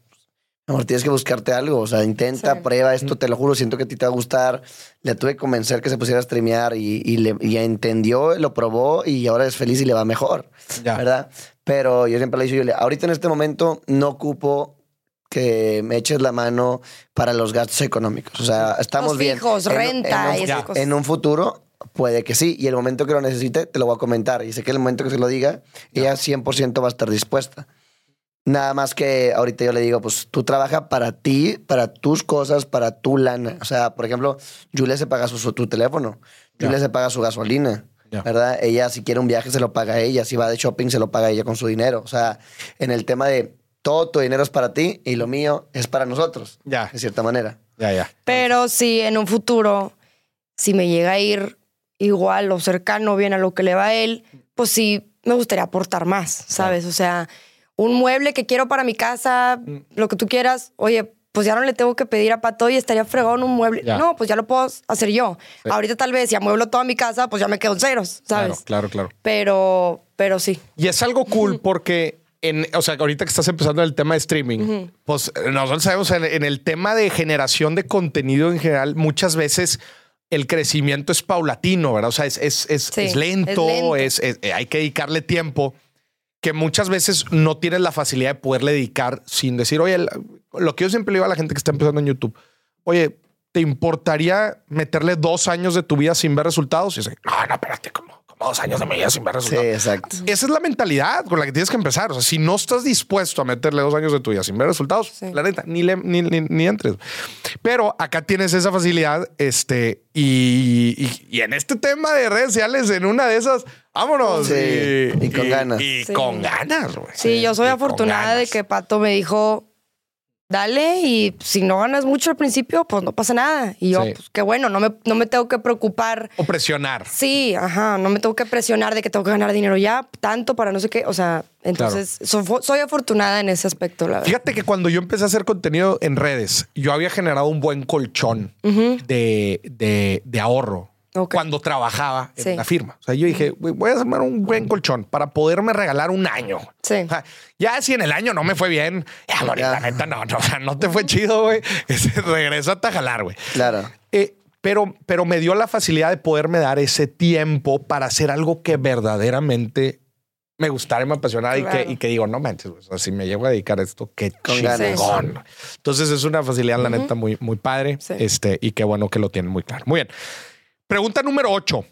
Amor, tienes que buscarte algo, o sea, intenta, Sí. prueba esto, te lo juro, siento que a ti te va a gustar. Le tuve que convencer que se pusiera a streamear y, y, le, y entendió, lo probó y ahora es feliz y le va mejor, Ya. ¿verdad? Pero yo siempre le dije, Julia, ahorita en este momento no ocupo que me eches la mano para los gastos económicos. O sea, estamos Los bien. fijos, En- renta en un- esas cosas. en un futuro puede que sí. Y el momento que lo necesite, te lo voy a comentar. Y sé que el momento que se lo diga, ella 100% va a estar dispuesta. Nada más que ahorita yo le digo, pues tú trabaja para ti, para tus cosas, para tu lana. O sea, por ejemplo, Julia se paga su, su- tu teléfono. Julia se paga su gasolina. ¿verdad? Ella si quiere un viaje se lo paga ella, si va de shopping se lo paga ella con su dinero. O sea, en el tema de todo tu dinero es para ti y lo mío es para nosotros, Ya. de cierta manera. Ya, ya. Pero si en un futuro, si me llega a ir igual o cercano bien a lo que le va a él, pues sí me gustaría aportar más, ¿sabes? O sea, un mueble que quiero para mi casa, Mm. lo que tú quieras, oye, pues ya no le tengo que pedir a Pato y estaría fregado en un mueble. Ya. No, pues ya lo puedo hacer yo. Sí. Ahorita tal vez si amueblo toda mi casa, pues ya me quedo en ceros, ¿sabes? Claro, claro, claro. Pero, pero sí. Y es algo cool porque, en, o sea, ahorita que estás empezando el tema de streaming, pues nosotros sabemos en, en el tema de generación de contenido en general, muchas veces el crecimiento es paulatino, ¿verdad? O sea, es, es, es, Sí, es lento, es lento. es- hay que dedicarle tiempo que muchas veces no tienes la facilidad de poderle dedicar sin decir, oye, lo que yo siempre le digo a la gente que está empezando en YouTube, oye, ¿te importaría meterle dos años de tu vida sin ver resultados? Y dice, no, no, espérate, como dos años de mi vida sin ver Sí, resultados. exacto. Esa es la mentalidad con la que tienes que empezar. O sea, si no estás dispuesto a meterle dos años de tu vida sin ver resultados, Sí. la neta, ni, le- ni, ni- ni entres. Pero acá tienes esa facilidad. Este, y, y- y en este tema de redes sociales, en una de esas, vámonos. Sí, y con ganas. Y Sí. con ganas, güey. Sí, yo soy Y afortunada de que Pato me dijo, dale y si no ganas mucho al principio, pues no pasa nada. Y yo, Sí. pues qué bueno, no me, no me tengo que preocupar. O presionar. Sí, ajá, no me tengo que presionar de que tengo que ganar dinero ya, tanto para no sé qué. O sea, entonces so- soy afortunada en ese aspecto, la verdad. Fíjate que cuando yo empecé a hacer contenido en redes, yo había generado un buen colchón de, de- de ahorro Cuando trabajaba en Sí. la firma. O sea, yo dije, "Güey, voy a armar un buen colchón para poderme regalar un año. Sí. O sea, ya si en el año no me fue bien, ya, Ya. la neta, no, no, no te fue chido, güey. Ese, Regrésate a jalar, güey. Claro. Eh, pero, pero me dio la facilidad de poderme dar ese tiempo para hacer algo que verdaderamente me gustara y me apasionara y, que, y que digo, no manches, o sea, si me llego a dedicar a esto, qué chingón. Entonces es una facilidad, la neta, muy, muy padre. Sí. Este, y qué bueno que lo tienen muy claro. Muy bien. Pregunta número 8.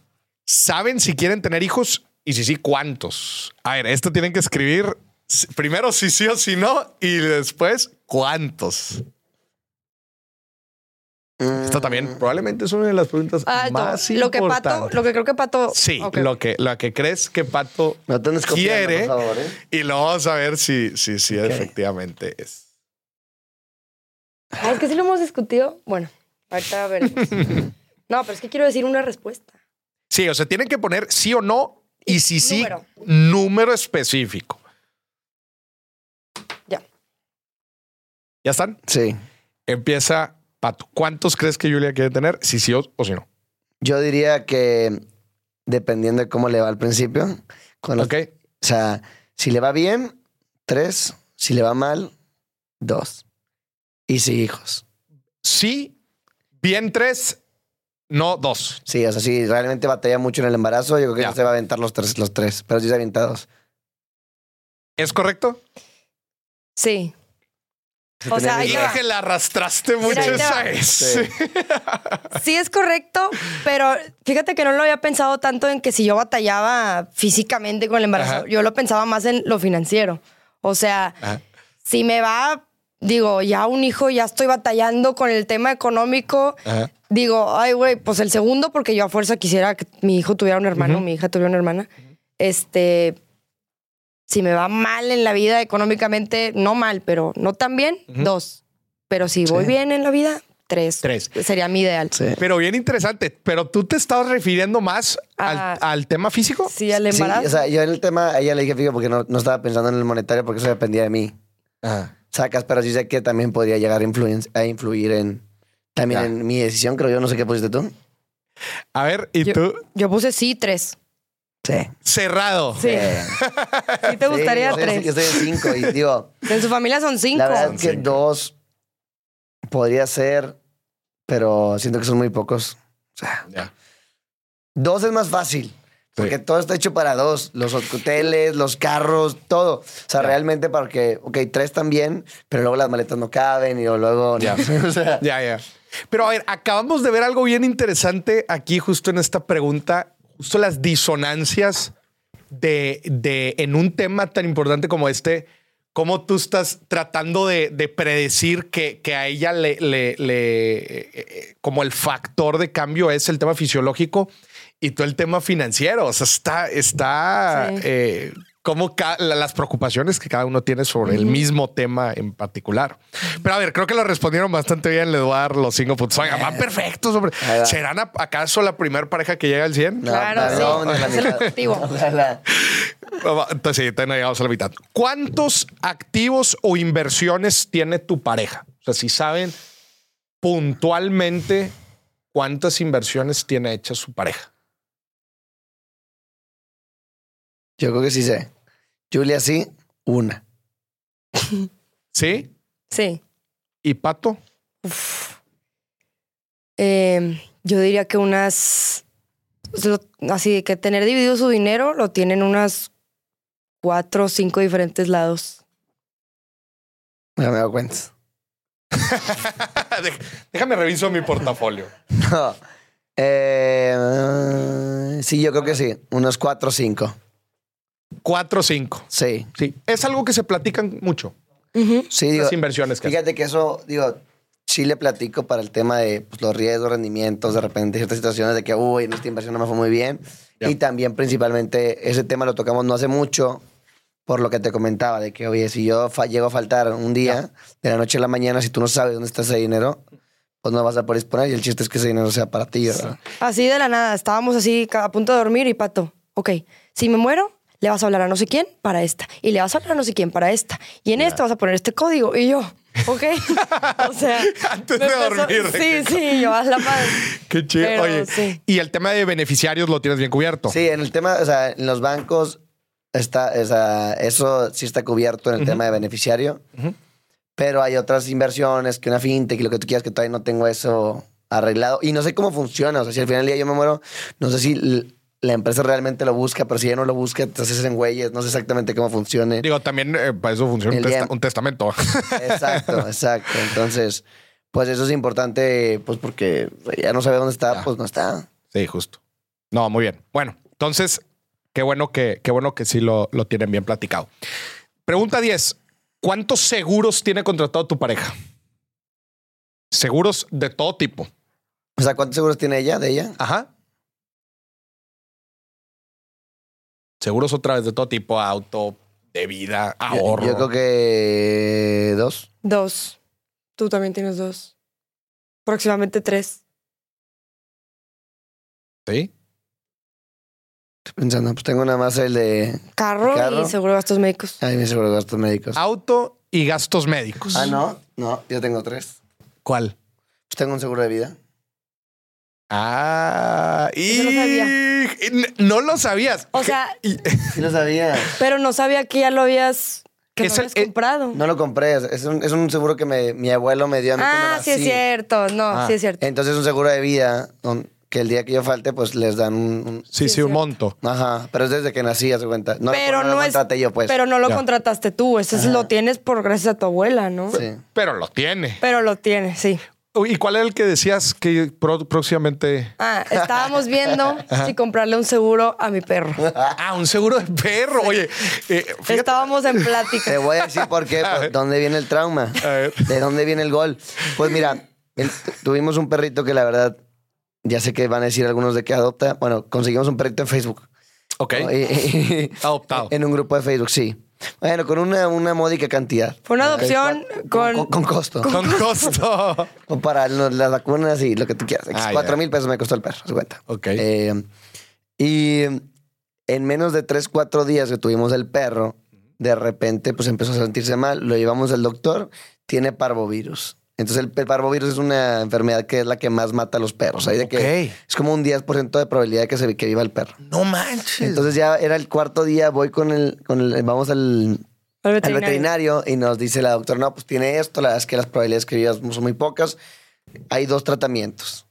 ¿Saben si quieren tener hijos? Y si sí, ¿cuántos? A ver, esto tienen que escribir primero si sí o si no y después cuántos. Esto también probablemente es una de las preguntas Alto. más Lo que Pato, importantes. lo que creo que Pato. Sí, lo, que, lo que crees que Pato No quiere por favor, ¿eh? y lo vamos a ver si, si, si efectivamente es. Ah, es que sí lo hemos discutido. Bueno, ahorita veremos. no, pero es que quiero decir una respuesta. Sí, o sea, tienen que poner sí o no y si sí, Número. número específico. Ya. ¿Ya están? Sí. Empieza Pato. ¿Cuántos crees que Julia quiere tener? Si sí o, o si no. Yo diría que dependiendo de cómo le va al principio, con los- Ok. o sea, si le va bien, tres, si le va mal, dos. Y sí, hijos. Sí, bien tres, no dos. Sí, o sea, si realmente batalla mucho en el embarazo, yo creo que Ya. no se va a aventar los tres, los tres, pero sí se avienta dos. ¿Es correcto? Sí. O sea, ahí te va. Dije que la arrastraste mucho te esa es. Sí. Sí es correcto, pero fíjate que no lo había pensado tanto en que si yo batallaba físicamente con el embarazo, Ajá. yo lo pensaba más en lo financiero. O sea, Ajá. si me va, digo, ya un hijo, ya estoy batallando con el tema económico, Ajá. digo, ay, güey, pues el segundo, porque yo a fuerza quisiera que mi hijo tuviera un hermano, mi hija tuviera una hermana. Este, si me va mal en la vida económicamente, no mal, pero no tan bien, dos. Pero si voy Sí. bien en la vida, tres. Tres. Sería mi ideal. Sí. Pero bien interesante. Pero tú te estabas refiriendo más al, Ah. al tema físico. Sí, al Sí, embarazo. o sea, yo en el tema, a ella le dije fijo porque no, no estaba pensando en el monetario porque eso dependía de mí. Ajá. Sacas, pero sí sé que también podría llegar a, influen- a influir en también Ya. en mi decisión, creo yo. No sé qué pusiste tú. A ver, y Yo- tú, Yo puse sí, tres. Sí. cerrado. Sí. Sí te gustaría sí, yo estoy- tres. Yo estoy en cinco y digo, En su familia son cinco. la verdad es que cinco. dos podría ser, pero siento que son muy pocos. O sea, Ya. dos es más fácil. Porque todo está hecho para dos. Los hoteles, los carros, todo. O sea, realmente porque, ok, tres también, pero luego las maletas no caben y luego... Ya. Ya, ya. Pero a ver, acabamos de ver algo bien interesante aquí, justo en esta pregunta, justo las disonancias de, de en un tema tan importante como este, cómo tú estás tratando de, de predecir que, que a ella le, le, le- eh, eh, como el factor de cambio es el tema fisiológico y tú el tema financiero. O sea, está, está Sí. eh, como las preocupaciones que cada uno tiene sobre el mismo tema en particular. Pero a ver, creo que lo respondieron bastante bien. Les voy a dar los cinco puntos. Oiga, van perfectos. Hombre. Ahí va. ¿Serán acaso la primera pareja que llega al 100? no, Claro, no, sí. no, Es el objetivo. Entonces, sí, no llegamos a la mitad. ¿Cuántos activos o inversiones tiene tu pareja? O sea, si saben puntualmente cuántas inversiones tiene hechas su pareja. Yo creo que sí sé. Julia sí, una. ¿Sí? Sí. ¿Y Pato? Eh, yo diría que unas. lo- Así de que tener dividido su dinero lo tienen unas cuatro o cinco diferentes lados. Ya me doy cuenta. Déjame reviso mi portafolio. No. Eh, sí, yo creo que sí. Unos cuatro o cinco. Cuatro o cinco. Sí. Sí. Es algo que se platican mucho. Ujú. Sí, digo, Las inversiones que hacen. fíjate que eso, digo, sí le platico para el tema de pues, los riesgos, rendimientos, de repente ciertas situaciones de que, uy, en esta inversión no me fue muy bien. Y también principalmente ese tema lo tocamos no hace mucho por lo que te comentaba, de que, oye, si yo llego a faltar un día, de la noche a la mañana, si tú no sabes dónde está ese dinero, pues no vas a poder disponer y el chiste es que ese dinero sea para ti, ¿verdad? Así de la nada. Estábamos así a punto de dormir y Pato, ok, si me muero, le vas a hablar a no sé quién para esta. Y le vas a hablar a no sé quién para esta. Y en esta vas a poner este código. Y yo, ok. o sea. Antes de empezó- dormir. Sí, sí, yo haz la paz. Qué chido. Pero Oye, sí. y el tema de beneficiarios lo tienes bien cubierto. Sí, en el tema, o sea, en los bancos está, o sea, eso sí está cubierto en el tema de beneficiario, Ujú. pero hay otras inversiones que una fintech y lo que tú quieras que todavía no tengo eso arreglado y no sé cómo funciona, o sea, si al final del día yo me muero, no sé si la empresa realmente lo busca, pero si ella no lo busca, entonces en güeyes, no sé exactamente cómo funcione. Digo, también eh, para eso funciona un, testa- testamento. Exacto, exacto. Entonces, pues eso es importante, pues porque ya no sabe dónde está, Ya. pues no está. sí, justo. No, muy bien. Bueno, entonces, qué bueno que, qué bueno que sí lo, lo tienen bien platicado. Pregunta 10. ¿Cuántos seguros tiene contratado tu pareja? Seguros de todo tipo. O sea, ¿cuántos seguros tiene ella de ella? Ajá. Seguros otra vez de todo tipo, auto, de vida, Yo- ahorro. Yo, creo que dos. Dos. Tú también tienes dos. Próximamente tres. Sí. Estoy pensando, pues tengo nada más el de. Carro, Carro. y seguro de gastos médicos. Ay, mi seguro de gastos médicos. Auto y gastos médicos. Ah, no, no, yo tengo tres. ¿Cuál? Pues tengo un seguro de vida. Ah, y Eso no sabía. No lo sabías. O sea, Y- Sí lo sabía. pero no sabía que ya lo habías, que Es el- habías eh, comprado. No lo compré. Es un, es un seguro que me- mi abuelo me dio a mí cuando ah, sí es cierto. No, Ah, sí es cierto. Entonces es un seguro de vida que el día que yo falte, pues les dan un... un- sí, sí, Sí, un monto. Ajá, pero es desde que nací, a su cuenta. No, pero no, no, lo es. contraté yo, pues. Pero no lo Ya. contrataste tú. Ese es- lo tienes por gracias a tu abuela, ¿no? Sí. Pero lo tiene. Pero lo tienes, sí. ¿Y cuál era el que decías que pro- próximamente? Ah, estábamos viendo si comprarle un seguro a mi perro. Ah, un seguro de perro. Oye, eh. Estábamos en Te plática. voy a decir por qué, por dónde viene el trauma, A ver. de dónde viene el gol. Pues mira, el- tuvimos un perrito que la verdad, ya sé que van a decir algunos de que adopta. Bueno, conseguimos un perrito en Facebook. Ok. ¿no? Y- y- Adoptado. En un grupo de Facebook, sí. Bueno, con una, una módica cantidad. Fue una adopción Con, con, con costo. Con costo. O para lo- las vacunas y lo que tú quieras. Ah, Cuatro ya. mil pesos me costó el perro, haz cuenta. Ok. Eh, y en menos de tres, cuatro días que tuvimos el perro, de repente pues empezó a sentirse mal. Lo llevamos al doctor, tiene parvovirus. Entonces el, el parvovirus es una enfermedad que es la que más mata a los perros. Hay de que es como un 10% de probabilidad de que, se, que viva el perro. No manches. Entonces ya era el cuarto día, voy con el, con el vamos al, al al veterinario. veterinario y nos dice la doctora, no, pues tiene esto, la verdad es que las probabilidades que vivas son muy pocas. Hay dos tratamientos.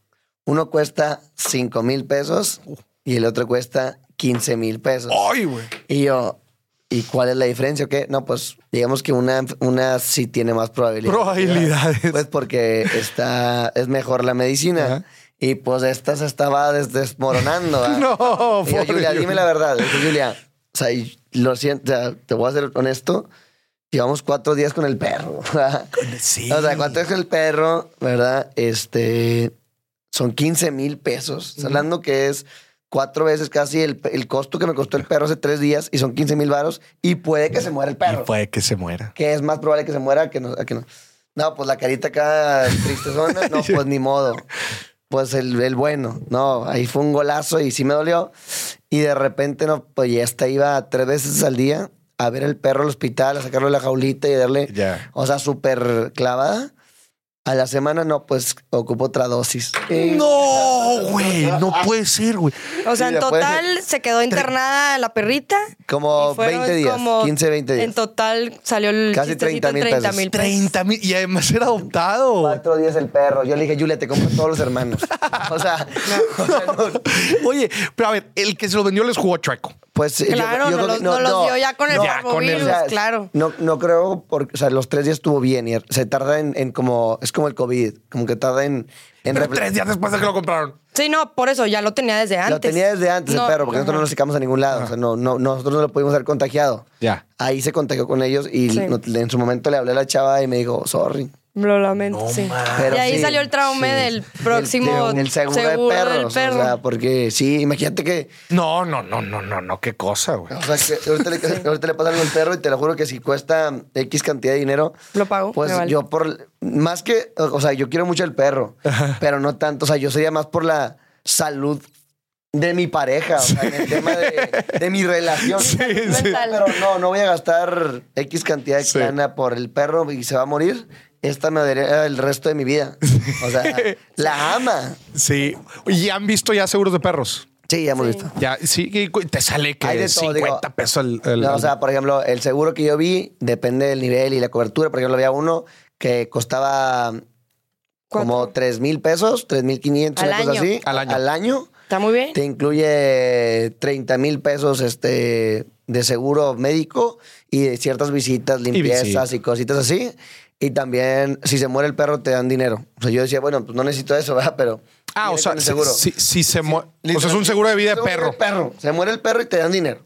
Uno cuesta 5 mil pesos y el otro cuesta 15 mil pesos. Ay, güey. Y yo, ¿y cuál es la diferencia o qué? No, pues digamos que una, una sí tiene más probabilidades. Probabilidades. Pues porque está, es mejor la medicina. Ajá. Y pues esta se estaba des- desmoronando. ¿verdad? No, Y yo, Julia, dime la verdad. Julia, o sea, lo siento, o sea, te voy a ser honesto. Llevamos cuatro días con el perro. Sí. O sea, cuatro días con el perro, ¿verdad? Este, son 15 mil pesos. Hablando que es cuatro veces casi el, el costo que me costó el perro hace tres días y son 15 mil varos y puede que se muera el Y perro. puede que se muera. Que es más probable que se muera que no. que no. No, pues la carita acá triste zona. No, pues ni modo. Pues el, el bueno. No, ahí fue un golazo y sí me dolió. Y de repente, no, pues ya hasta iba tres veces al día a ver el perro al hospital, a sacarlo de la jaulita y darle. O sea, súper clavada. A la semana, no, pues ocupo otra dosis. No, güey. No puede ser, güey. O sea, Sí, en después- total se quedó internada la perrita. Como y fueron 20 días, como- 15, 20 días. En total salió el Casi chistecito 30 mil en 30 pesos. mil pesos. 30 mil. Y además era adoptado. Cuatro días el perro. Yo le dije, Julia, te compro todos los hermanos. O sea, o sea, no- Oye, pero a ver, el que se lo vendió les jugó chueco. Pues yo- Claro, yo no creo los- que- no los dio ya con el Ya, con el- O sea, claro. No, no creo, porque, o sea, los tres días estuvo bien y se tarda en, en como, es como el COVID, como que tarda en... en Pero tres días después de que lo compraron. Sí, no, por eso ya lo tenía desde antes. Lo tenía desde antes No, el perro, porque nosotros no nos sacamos a ningún lado. O sea, no, no, nosotros no lo pudimos haber contagiado. Ya. Ahí se contagió con ellos y Sí. en su momento le hablé a la chava y me dijo, sorry. Lo lamento, No sí. Pero y ahí sí, salió el trauma sí. del próximo El, el seguro, seguro de del perros. perro. O sea, porque sí, imagínate que, No, no, no, no, no, no. Qué cosa, güey. o sea, que ahorita, le, ahorita le pasa algo al perro y te lo juro que si cuesta X cantidad de dinero, Lo pago. Pues vale. yo por más que, o sea, yo quiero mucho el perro, pero no tanto, o sea, yo sería más por la salud de mi pareja, o sea, en el tema de, de mi relación. Sí, sí. Pero no, no voy a gastar X cantidad de Sí. lana por el perro y se va a morir. Esta me daría el resto de mi vida. O sea, la ama. Sí. ¿Y han visto ya seguros de perros? Sí, ya hemos Sí. visto. Ya, sí, y te sale que Hay de todo, 50 digo. pesos el, el- No, o sea, por ejemplo, el seguro que yo vi depende del nivel y la cobertura. Por ejemplo, había uno que costaba como Cuatro. 3 mil pesos, 3 mil 500, Al una cosa año. así. Al año. Al año. Está muy bien. Te incluye 30 mil pesos este, de seguro médico y de ciertas visitas, limpiezas visitas. y cositas así. Y también, si se muere el perro, te dan dinero. O sea, yo decía, bueno, pues no necesito eso, ¿verdad? Pero. Ah, o sea, si, seguro. si- si se muere. o sea, es un seguro de vida de perro. perro. Se muere el perro y te dan dinero.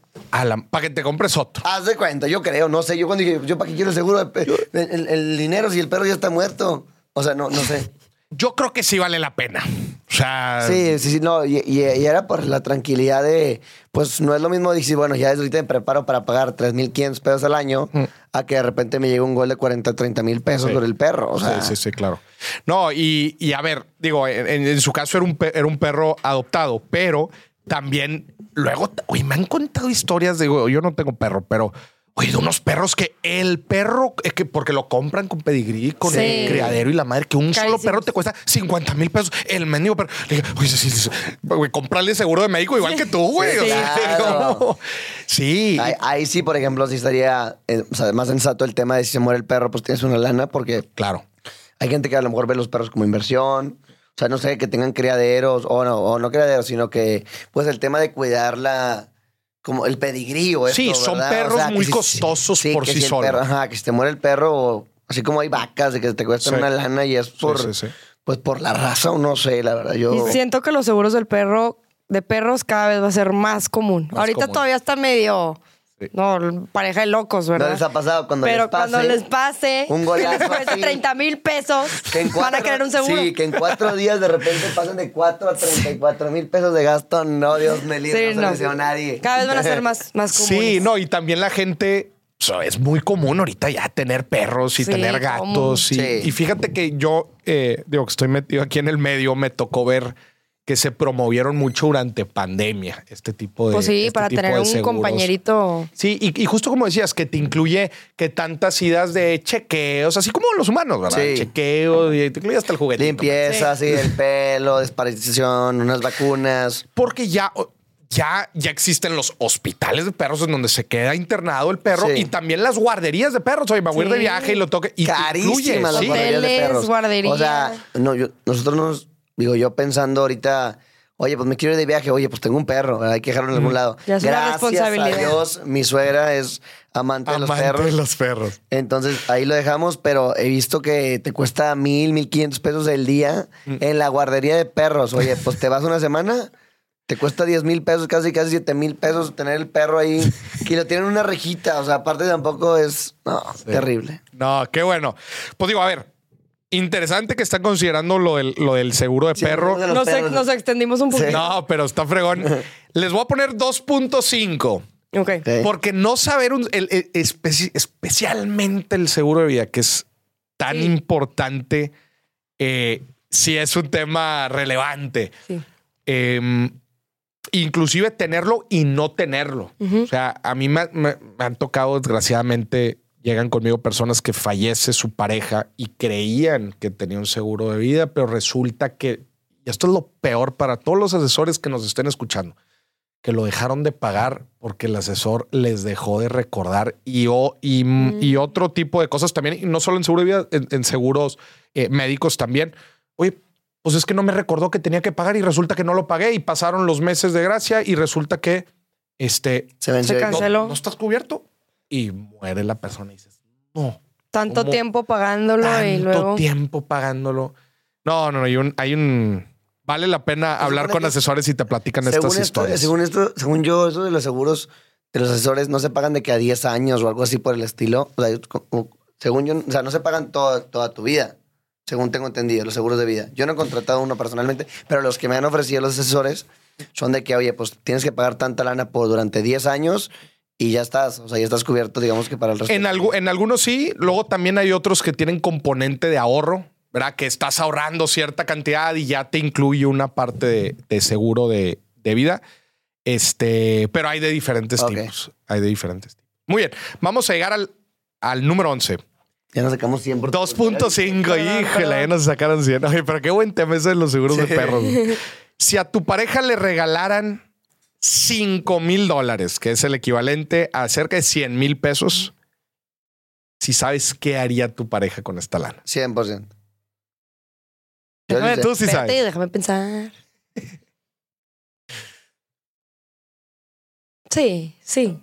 Para que te compres otro. Haz de cuenta, yo creo, no sé. Yo cuando dije, ¿yo para qué quiero el seguro? de el- el dinero si el perro ya está muerto. O sea, no, no sé. Yo creo que sí vale la pena. O sea, Sí, sí, sí, no. Y, y- y era por la tranquilidad de, pues no es lo mismo decir, bueno, ya desde ahorita me preparo para pagar 3.500 pesos al año, a que de repente me llegue un gol de 40, 30 mil pesos Sí. por el perro. O sea, sí, sí, sí, claro. No, y, y a ver, digo, en, su caso era un, era un perro adoptado, pero también luego, oye, me han contado historias de, yo no tengo perro, pero oye, de unos perros que el perro, eh, que porque lo compran con pedigrí, con Sí. el criadero y la madre, que un solo perro te cuesta 50 mil pesos. El mendigo perro. Le dije, oye, sí, sí, sí, güey, comprarle seguro de médico igual que tú, güey. Sí, o sea, claro. como- sí. ahí, ahí sí, por ejemplo, sí estaría eh, o sea, más sensato el tema de si se muere el perro, pues tienes una lana, porque Claro. hay gente que a lo mejor ve los perros como inversión. O sea, no sé, que tengan criaderos, o no, o no criaderos, sino que, pues el tema de cuidarla, como el pedigrí o Sí, esto, son ¿verdad? perros muy si- costosos por que sí si el solos. perro- ajá, que si te muere el perro, así como hay vacas de que te cuestan Sí. una lana y es por, sí, sí. pues por la raza o no sé, la verdad. Yo, Y siento que los seguros del perro, de perros, cada vez va a ser más común. Más Ahorita común. todavía está medio. Sí. No, pareja de locos, ¿No ¿verdad? les ha pasado cuando Pero les pase? cuando les pase, un golazo les cuesta así? 30 mil pesos, que en van a querer un seguro. Sí, que en cuatro días de repente pasan de 4 a 34 mil pesos de gasto. No, Dios me libre, Sí, no, no. se a nadie. Cada vez van a ser más, más comunes. Sí, no, y también la gente. o sea, es muy común ahorita ya tener perros y Sí, tener gatos. Y, Sí. y fíjate que yo, eh, digo que estoy metido aquí en el medio, me tocó ver que se promovieron mucho durante pandemia este tipo de. Pues sí, este para tipo tener un seguros. compañerito. Sí, y, y justo como decías, que te incluye que tantas idas de chequeos, así como los humanos, ¿verdad? Sí. Chequeos y te incluye hasta el juguetito. Limpieza, sí, el pelo, desparasitación, unas vacunas. Porque ya, ya, ya existen los hospitales de perros en donde se queda internado el perro Sí. y también las guarderías de perros. Oye, me voy a ir de Sí. viaje y lo toque. Y Carísimas las sí. guarderías de perros. guarderías. O sea, no, yo, nosotros nos, digo, yo pensando ahorita, oye, pues me quiero ir de viaje, oye, pues tengo un perro, hay que dejarlo en algún lado. Ya es una Gracias responsabilidad. a Dios, mi suegra es amante, de los Amante perros. de los perros. Entonces ahí lo dejamos, pero he visto que te cuesta mil, mil quinientos pesos el día Mm. en la guardería de perros. Oye, pues te vas una semana, te cuesta diez mil pesos, casi casi siete mil pesos tener el perro ahí. Y lo tienen en una rejita, o sea, aparte tampoco es no, terrible. No, qué bueno. Pues digo, a ver, interesante que están considerando lo del, lo del seguro de Sí, perro. de los Nos, perros. nos extendimos un poquito. No, pero está fregón. Les voy a poner 2.5. Ok. Ok. Porque no saber un- el- el- especi- especialmente el seguro de vida, que es tan Sí. importante, eh, si es un tema relevante. Sí. Eh, inclusive tenerlo y no tenerlo. O sea, a mí me, me- me han tocado, desgraciadamente, llegan conmigo personas que fallece su pareja y creían que tenía un seguro de vida, pero resulta que, y esto es lo peor para todos los asesores que nos estén escuchando, que lo dejaron de pagar porque el asesor les dejó de recordar y, o- y, y otro tipo de cosas también, y no solo en seguro de vida, en, en seguros eh, médicos también. Oye, pues es que no me recordó que tenía que pagar y resulta que no lo pagué y pasaron los meses de gracia y resulta que este Se venció. Se ahí. cansa- no, Canceló. no estás cubierto y muere la persona y dices, no, Tanto ¿Cómo? tiempo pagándolo y tanto luego. tiempo pagándolo. No, no, no, hay un, hay un vale la pena hablar supone con que- asesores y te platican Según estas esto, historias. según esto, según yo, eso de los seguros de los asesores no se pagan de que a 10 años o algo así por el estilo. O sea, como- según yo, o sea, no se pagan toda, toda tu vida, según tengo entendido, los seguros de vida. Yo no he contratado uno personalmente, pero los que me han ofrecido los asesores son de que, oye, pues tienes que pagar tanta lana por durante 10 años y ya estás, o sea, ya estás cubierto, digamos que para el resto. En, algu- en algunos sí, luego también hay otros que tienen componente de ahorro, ¿verdad? Que estás ahorrando cierta cantidad y ya te incluye una parte de, de seguro de, de vida. Este, pero hay de diferentes tipos. Hay de diferentes tipos. Muy bien, vamos a llegar al, al número 11. Ya nos sacamos 100 por 2.5, Perdón, híjole, ya nos sacaron 100. Oye, pero qué buen tema ese de los seguros de perros. Si a tu pareja le regalaran 5 mil dólares, que es el equivalente a cerca de 100 mil pesos, si sabes qué haría tu pareja con esta lana. 100%. Yo Déjame. Tú sí espérate, sabes. déjame pensar. Sí, sí.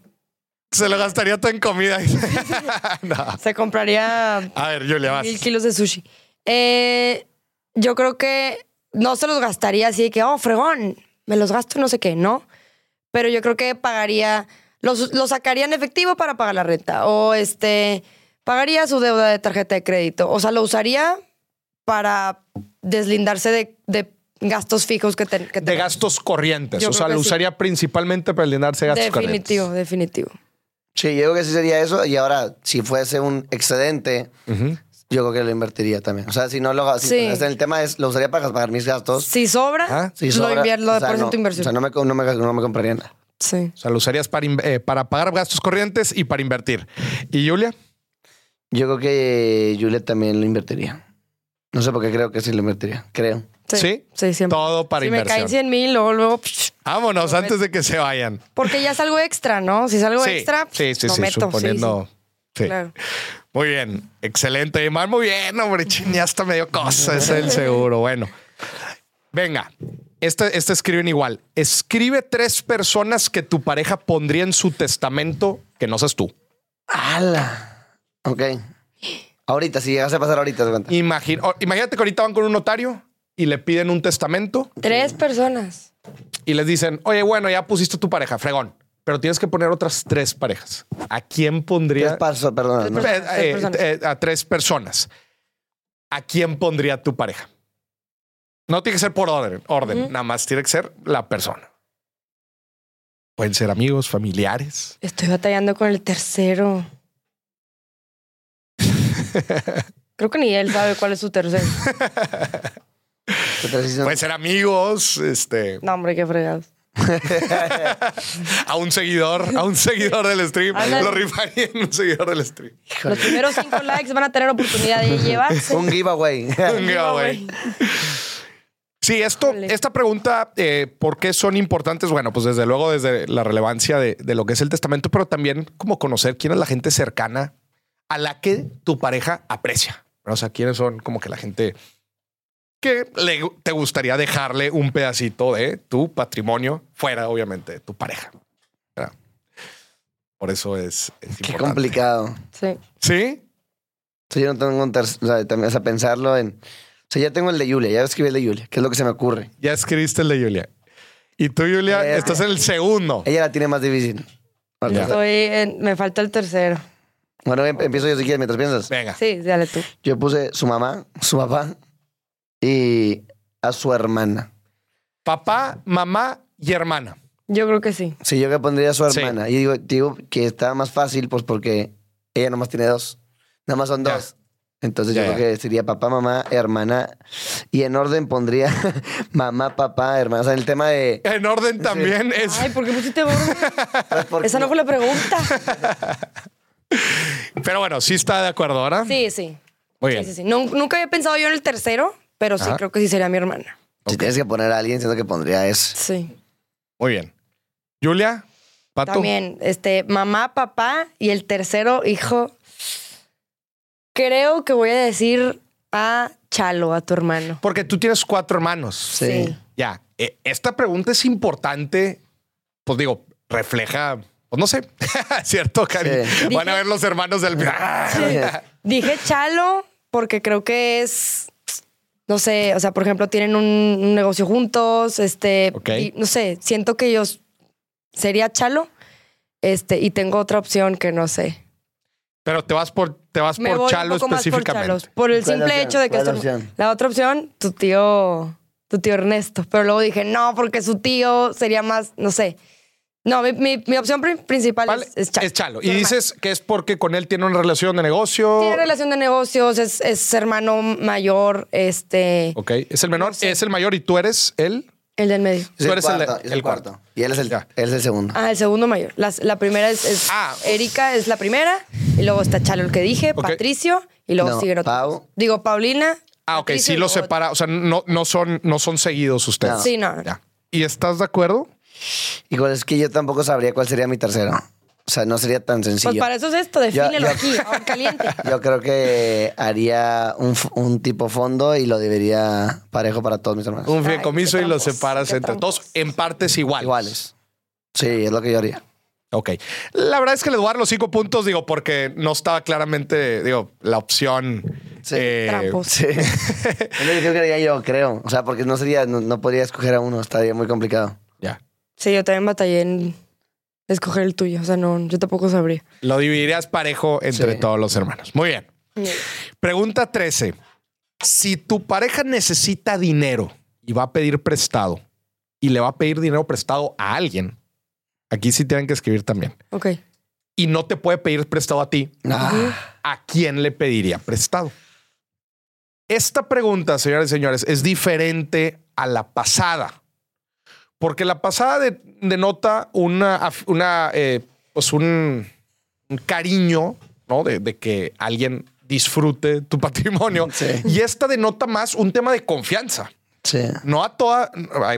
Se lo gastaría todo en comida. No. Se compraría A ver, Julia, vas. mil kilos de sushi. Eh, yo creo que no se los gastaría así de que, oh, fregón, me los gasto no sé qué, ¿no? Pero yo creo que pagaría, los, los sacaría en efectivo para pagar la renta. O este, pagaría su deuda de tarjeta de crédito. O sea, lo usaría para deslindarse de, de gastos fijos que, ten- que De gastos corrientes. Yo o sea, lo sí. usaría principalmente para llenarse de gastos Definitivo, corrientes. definitivo. Sí, yo creo que sí sería eso. Y ahora, si fuese un excedente, Ujú. Yo creo que lo invertiría también. O sea, si no lo... Si, Sí. el tema es, lo usaría para pagar mis gastos. Si sobra, Ah, Si lo, sobra, lo o sea, deposito no, en inversión. O sea, no me, no me, no me compraría nada. sí. O sea, lo usarías para, in- eh, para pagar gastos corrientes y para invertir. ¿Y Julia? Yo creo que Juliet también lo invertiría. No sé por qué creo que sí lo invertiría. Creo. ¿Sí? Sí, siempre. Todo para si me inversión. caen 100 mil, luego, luego, psh, Vámonos antes de que se vayan. porque ya es algo extra, ¿no? Si es algo Sí, extra, sí, sí, lo sí, meto. suponiendo. Sí, Sí. sí, claro. Muy bien, excelente. Imán, muy bien, hombre. Chin, ya hasta medio cosa, es el seguro. Bueno, venga. Este, este escriben igual. Escribe tres personas que tu pareja pondría en su testamento que no seas tú. ¡Hala! Ok. Ahorita, si llegase a pasar ahorita, te cuenta. Imagina- o- imagínate que ahorita van con un notario y le piden un testamento Tres personas. y les dicen, oye, bueno, ya pusiste tu pareja, fregón, pero tienes que poner otras tres parejas. ¿A quién Tres pondría? pasos, perdón. ¿no? Tres Eh, eh, personas. eh, a tres personas. ¿A quién pondría tu pareja? No tiene que ser por orden, orden. Nada más tiene que ser la persona. Pueden ser amigos, familiares. Estoy batallando con el tercero. Creo que ni él sabe cuál es su tercero. ¿Qué tal si son- Pueden ser amigos, este, No, hombre, qué fregados. a un seguidor, a un seguidor del stream. Ándale. Lo rifaría en un seguidor del stream. Los primeros cinco likes van a tener oportunidad de llevarse. Un giveaway. Un giveaway. Sí, esto, esta pregunta, eh, ¿por qué son importantes? Bueno, pues desde luego desde la relevancia de, de lo que es el testamento, pero también como conocer quién es la gente cercana a la que tu pareja aprecia. O sea, quiénes son como que la gente que le, te gustaría dejarle un pedacito de tu patrimonio fuera, obviamente, de tu pareja. ¿verdad? Por eso es, es Qué importante. complicado. Sí. ¿Sí? O sea, yo no tengo un tercer, o sea, también, o sea, pensarlo en. O sea, ya tengo el de Julia, ya escribí el de Julia, que es lo que se me ocurre. Ya escribiste el de Julia. Y tú, Julia, Eh, estás en el segundo. Ella la tiene más difícil. Estoy en- me falta el tercero. Bueno, em- empiezo yo si quieres mientras piensas. Venga. Sí, dale tú. Yo puse su mamá, su papá y a su hermana. Papá, mamá y hermana. Yo creo que sí. Sí, yo que pondría a su Sí. hermana. Y digo, digo que está más fácil, pues porque ella nomás tiene dos. Nada más son Ya. dos. Entonces Ya, yo ya. creo que sería papá, mamá, hermana. Y en orden pondría mamá, papá, hermana. O sea, el tema de. En orden también es. Ay, ¿por qué pusiste gordo? porque- Esa no fue la pregunta. Pero bueno, sí está de acuerdo ahora. Sí, sí. Muy Sí, bien. sí, sí. No- nunca había pensado yo en el tercero, pero sí Ajá. creo que sí sería mi hermana. Si tienes que poner a alguien, siento que pondría eso. Sí. Muy bien. Julia, Pato. También, este, mamá, papá y el tercero hijo. Creo que voy a decir a Chalo, a tu hermano. Porque tú tienes cuatro hermanos. Sí. Ya. eh, Esta pregunta es importante. Pues digo, refleja. Pues no sé. ¿Cierto, Cari? Sí. Van a ver los hermanos del. Dije Chalo porque creo que es, no sé, o sea, por ejemplo, tienen un, un negocio juntos, este, Ok. y, no sé, siento que ellos sería Chalo, este, y tengo otra opción que no sé. Pero te vas por, te vas Me por voy un Chalo poco más por específicamente. Chalos, por el ¿Cuál simple opción? hecho de que ¿Cuál esto- la otra opción, tu tío, tu tío Ernesto, pero luego dije no, porque su tío sería más, no sé. No, mi, mi- mi opción pri- principal Vale, es, es Chalo. Es Chalo. Y hermano. dices que es porque con él tiene una relación de negocio. Tiene relación de negocios, es, es hermano mayor, este, Ok. Es el menor, No sé. es el mayor y tú eres el. el del medio. Es Tú el eres cuarto, el el cuarto. Y él es el, él es el segundo. Ah, el segundo mayor. La primera es, es Ah. Erika, es la primera. Y luego está Chalo, el que dije, Ok. Patricio. Y luego No, siguen otros. Pau. Digo, Paulina. Ah, ok. Patricio Sí y lo luego- separa. O sea, no, no, son, no son seguidos ustedes. No. Sí, no. Ya. ¿Y estás de acuerdo? Igual es que yo tampoco sabría cuál sería mi tercero. O sea, no sería tan Pues sencillo. para eso es esto, defínelo yo- aquí, ahora caliente. Yo creo que haría un, un tipo fondo y lo debería parejo para todos mis hermanos. Un fideicomiso y lo separas entre todos en partes iguales. Iguales. Sí, es lo que yo haría. Ok. La verdad es que le voy a dar los cinco puntos, digo, porque no estaba claramente, digo, la opción. Sí. eh, Trampos. Sí. es lo que yo yo, creo. O sea, porque no sería, no, no podría escoger a uno, estaría muy complicado. ya. Sí, yo también batallé en escoger el tuyo. O sea, no, yo tampoco sabría. Lo dividirías parejo entre Sí. todos los hermanos. Muy bien. Pregunta 13. Si tu pareja necesita dinero y va a pedir prestado y le va a pedir dinero prestado a alguien, aquí sí tienen que escribir también, Ok. y no te puede pedir prestado a ti, Ah, ¿a quién le pediría prestado? Esta pregunta, señores y señores, es diferente a la pasada. Porque la pasada de- denota una, una eh, pues un, un cariño, ¿no? De, de que alguien disfrute tu patrimonio. Sí. Y esta denota más un tema de confianza. sí. No a toda,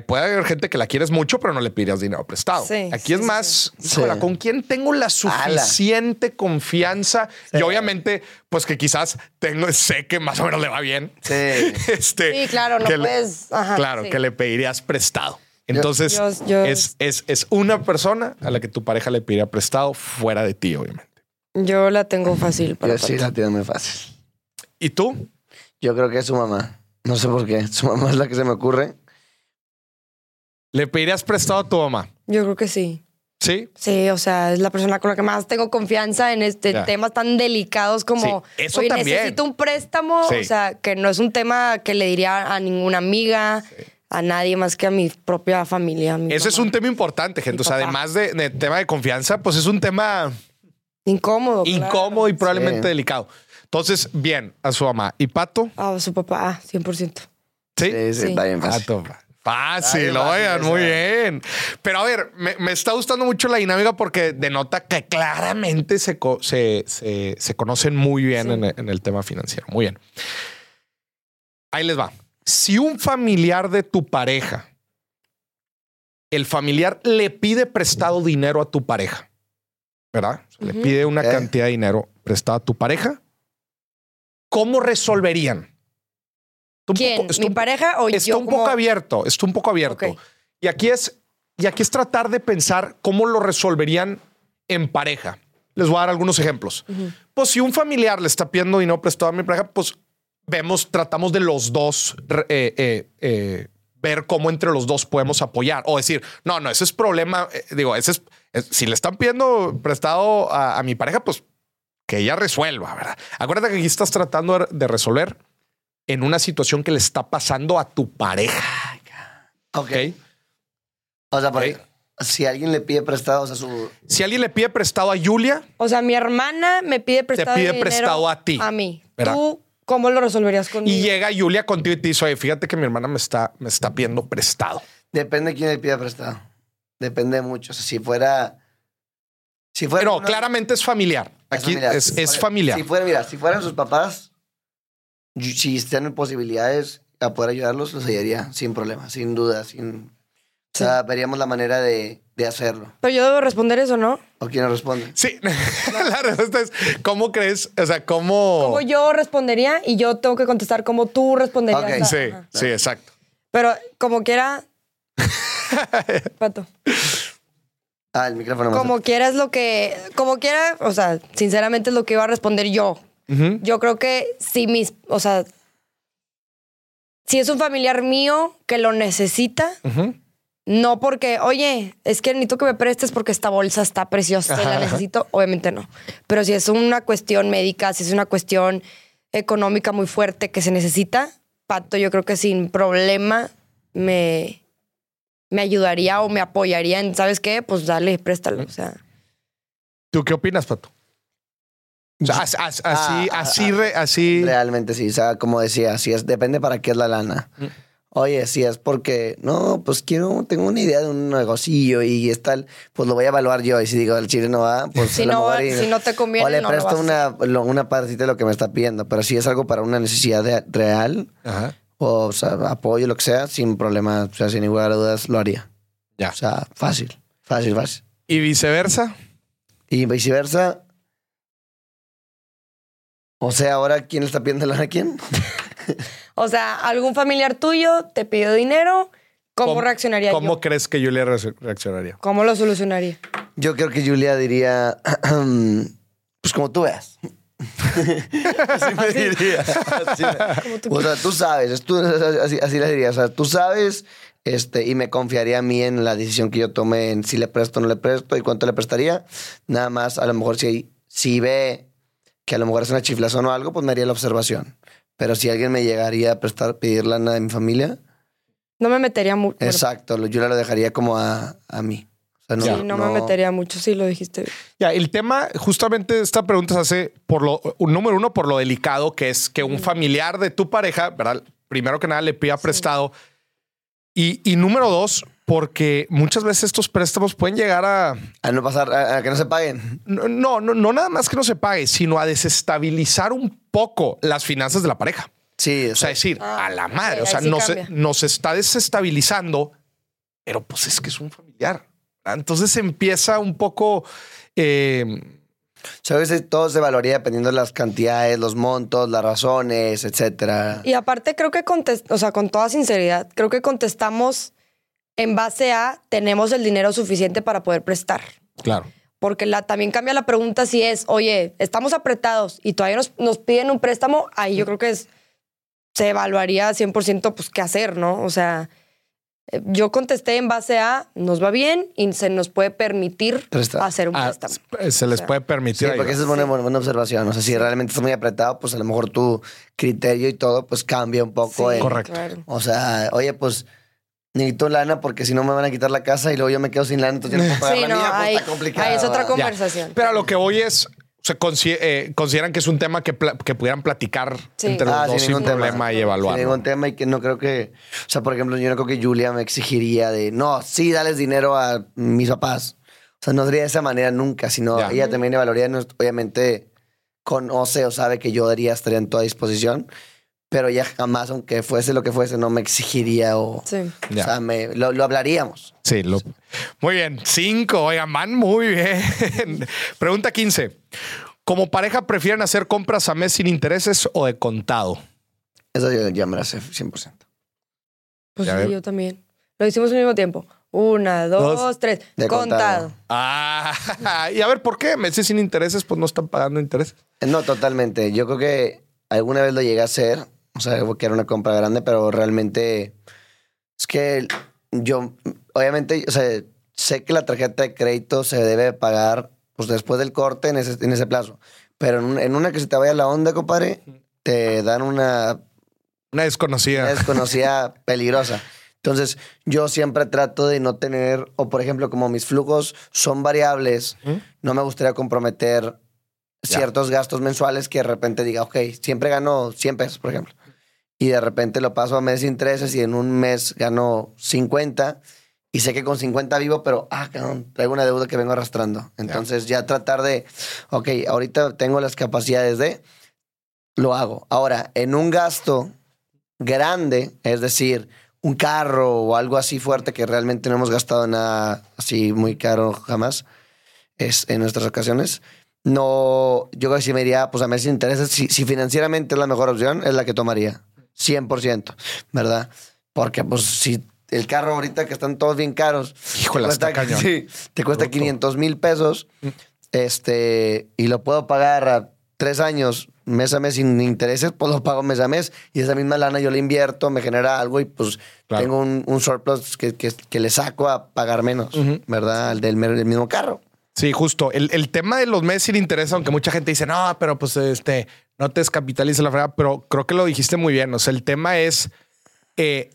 puede haber gente que la quieres mucho, pero no le pedirías dinero prestado. Sí, Aquí sí, es más, sí. híjola, Sí. ¿con quién tengo la suficiente confianza? Sí. Y obviamente, pues que quizás tengo, sé que más o menos le va bien. Sí. Este, Sí, claro, no le- puedes- ajá, claro, sí. que le pedirías prestado. Entonces, es, es, es una persona a la que tu pareja le pediría prestado fuera de ti, obviamente. Yo la tengo fácil para Yo sí la tiene muy fácil. ¿Y tú? Yo creo que es su mamá. No sé por qué. Su mamá es la que se me ocurre. ¿Le pedirías prestado a tu mamá? Yo creo que sí. Sí. Sí, o sea, es la persona con la que más tengo confianza en este Ya. temas tan delicados como Sí, eso "Oye, también. necesito un préstamo, Sí. o sea, que no es un tema que le diría a ninguna amiga, a nadie más que a mi propia familia. a mi Ese es un tema importante, gente. Mi O sea, papá. además de, de tema de confianza, pues es un tema incómodo. claro. incómodo y probablemente Sí. delicado. Entonces, bien, a su mamá. ¿Y Pato? A su papá, ah, 100%. Sí. Sí, sí, Sí. está bien fácil. Pato. Fácil, Ay, oigan, muy bien. Pero a ver, me, me está gustando mucho la dinámica porque denota que claramente se, co- se, se- se conocen muy bien Sí. en, el, en el tema financiero. Muy bien. Ahí les va. Si un familiar de tu pareja, el familiar le pide prestado dinero a tu pareja, ¿verdad? Le pide una Ok. cantidad de dinero prestado a tu pareja, ¿cómo resolverían? Está un ¿Quién? poco- está ¿Mi un- pareja o está yo un como- poco abierto, está un poco abierto. Y aquí es, y aquí es tratar de pensar cómo lo resolverían en pareja. Les voy a dar algunos ejemplos. Pues si un familiar le está pidiendo dinero prestado a mi pareja, pues vemos, tratamos de los dos eh, eh, eh, ver cómo entre los dos podemos apoyar o decir, no, no, ese es problema. eh, digo, ese es, es- si le están pidiendo prestado a, a mi pareja, pues que ella resuelva, ¿verdad? Acuérdate que aquí estás tratando de- resolver en una situación que le está pasando a tu pareja. Ok. ¿ok? O sea, por Ok. ejemplo, si alguien le pide prestado, o sea, su. Si alguien le pide prestado a Julia, O sea, mi hermana me pide prestado pide dinero prestado a ti, A mí. ¿verdad? ¿Tú cómo lo resolverías conmigo? y llega Julia contigo y te dice, oye, fíjate que mi hermana me está, me está pidiendo prestado. Depende de quién le pida prestado. Depende mucho. O sea, si fuera. Si fuera. Pero claramente es familiar. es Aquí familiar. es, Si es fuera- familiar. Si fuera, mira, si fueran sus papás, si están en posibilidades a poder ayudarlos, los ayudaría sin problema, sin duda, sin. O sea, veríamos la manera de, de hacerlo. Pero yo debo responder eso, ¿no? ¿O quién responde? Sí, la respuesta es, ¿cómo crees? O sea, ¿cómo? Como yo respondería y yo tengo que contestar como tú responderías. Ok. a- Sí, ajá. sí, exacto. Pero como quiera. Pato. Ah, el micrófono más. Como quiera es lo que. Como quiera, o sea, sinceramente es lo que iba a responder yo. Yo creo que si mis. O sea. Si es un familiar mío que lo necesita, Ujú. No porque, oye, es que necesito que me prestes porque esta bolsa está preciosa y la necesito, obviamente no. Pero si es una cuestión médica, si es una cuestión económica muy fuerte que se necesita, Pato, yo creo que sin problema me, me ayudaría o me apoyaría en, ¿sabes qué? Pues dale, préstalo. O sea, ¿Tú qué opinas, Pato? O sea, as- as- así, Ah, así, ah, re- así. Realmente sí, o sea, como decía, si es, depende para qué es la lana. Mm. Oye, si es porque, no, pues quiero, tengo una idea de un negocillo y es tal, pues lo voy a evaluar yo. Y si digo, el chile no va, pues Si no va- y- si no te conviene, O le no lo presto una, lo- una partita de lo que me está pidiendo, pero si es algo para una necesidad de- real, Ajá. o, o sea, apoyo, lo que sea, sin problema, o sea, sin ninguna duda lo haría. Ya. O sea, fácil, fácil, fácil. Y viceversa. Y viceversa. O sea, ahora, ¿quién le está pidiendo a quién? o sea, algún familiar tuyo te pidió dinero, ¿cómo, reaccionaría ¿Cómo yo? crees que Julia re- reaccionaría? ¿Cómo lo solucionaría? Yo creo que Julia diría, pues como tú veas. así me diría. Así me- o sea, tú sabes, es tú- así, así le diría. O sea, tú sabes este, y me confiaría a mí en la decisión que yo tome en si le presto o no le presto y cuánto le prestaría. Nada más, a lo mejor si, si ve que a lo mejor es una chiflazón o algo, pues me haría la observación. Pero si alguien me llegaría a prestar, pedir lana de mi familia, No me metería mucho. exacto, yo lo dejaría como a, a mí. O sea, no, Sí, no, me metería mucho, sí lo dijiste. Ya, el tema, justamente esta pregunta se hace por lo, número uno, por lo delicado que es que un familiar de tu pareja, ¿verdad? Primero que nada le pida prestado. Y, y número dos, porque muchas veces estos préstamos pueden llegar a, A no pasar, a, a que no se paguen. no, no, no, no nada más que no se pague, sino a desestabilizar un poco las finanzas de la pareja. Sí, O sea, decir, Ah, a la madre, sí, o sea, sí nos, nos está desestabilizando, pero pues es que es un familiar. ¿verdad? Entonces empieza un poco... eh, ¿Sabes? Todo se valoría dependiendo de las cantidades, los montos, las razones, etcétera. Y aparte creo que contest o sea, con toda sinceridad, creo que contestamos en base a tenemos el dinero suficiente para poder prestar. claro. Porque la, también cambia la pregunta si es, oye, estamos apretados y todavía nos, nos piden un préstamo, ahí yo creo que es, se evaluaría 100% pues qué hacer, ¿no? O sea, eh, yo contesté en base a nos va bien y se nos puede permitir Prestar. hacer un Ah, préstamo. se les sea, puede permitir. Sí, porque esa es buena, buena observación. O sea, si realmente estás muy apretado, pues a lo mejor tu criterio y todo, pues cambia un poco. Sí, en- Correcto. claro. O sea, oye, pues necesito lana porque si no me van a quitar la casa y luego yo me quedo sin lana, entonces ya no puedo pagar Sí, la no, mía, pues ahí, está complicado. ahí es otra ¿verdad? Ya. conversación. Pero a lo que voy es, se consi- eh, consideran que es un tema que, que pudieran platicar Sí. entre los Ah, dos sin, tema. problema y Sin evaluar. ningún tema y que no creo que... O sea, por ejemplo, yo no creo que Julia me exigiría de, no, sí, dales dinero a mis papás. O sea, no sería de esa manera nunca, sino Ya. ella también evaluaría, obviamente, conoce o sabe que yo daría, estaría en toda disposición, pero ella jamás, aunque fuese lo que fuese, no me exigiría o... Sí. Ya. O sea, me- lo, lo hablaríamos. Sí, lo- muy bien. Cinco, oigan, van muy bien. Pregunta 15. ¿Como pareja prefieren hacer compras a mes sin intereses o de contado? Eso yo ya me la sé 100%. Pues Ya sí, yo también. Lo hicimos al mismo tiempo. Una, dos, Dos. tres. De contado. contado. Ah, y a ver, ¿por qué? Meses sin intereses, pues no están pagando intereses. No, totalmente. Yo creo que alguna vez lo llegué a hacer. O sea, que era una compra grande, pero realmente es que yo, obviamente, o sea, sé que la tarjeta de crédito se debe pagar pues después del corte en ese, en ese plazo. Pero en, un- en una que se te vaya la onda, compadre, te dan una, Una desconocida. una desconocida peligrosa. Entonces, yo siempre trato de no tener, o por ejemplo, como mis flujos son variables, no me gustaría comprometer Ya. ciertos gastos mensuales que de repente diga, ok, siempre gano 100 pesos, por ejemplo. Y de repente lo paso a mes sin intereses y en un mes gano 50 y sé que con 50 vivo, pero, ah, cabrón, traigo una deuda que vengo arrastrando. Entonces ya tratar de, ok, ahorita tengo las capacidades de, lo hago. Ahora, en un gasto grande, es decir, un carro o algo así fuerte que realmente no hemos gastado nada así muy caro jamás es en nuestras ocasiones. No, yo creo que si me iría pues a meses sin intereses, si, si financieramente es la mejor opción, es la que tomaría. 100%, ¿verdad? Porque pues si el carro ahorita que están todos bien caros, Híjole, te cuesta, cañón. sí, te cuesta Bruto. 500 mil pesos, este, y lo puedo pagar a tres años, mes a mes sin intereses, pues lo pago mes a mes. Y esa misma lana yo la invierto, me genera algo y pues Claro. tengo un, un surplus que, que- que le saco a pagar menos, ¿verdad? Al del, del mismo carro. Sí, justo. El, el tema de los meses sin interés, aunque mucha gente dice, no, pero pues este, no te descapitaliza la fregada, pero creo que lo dijiste muy bien. O sea, el tema es eh,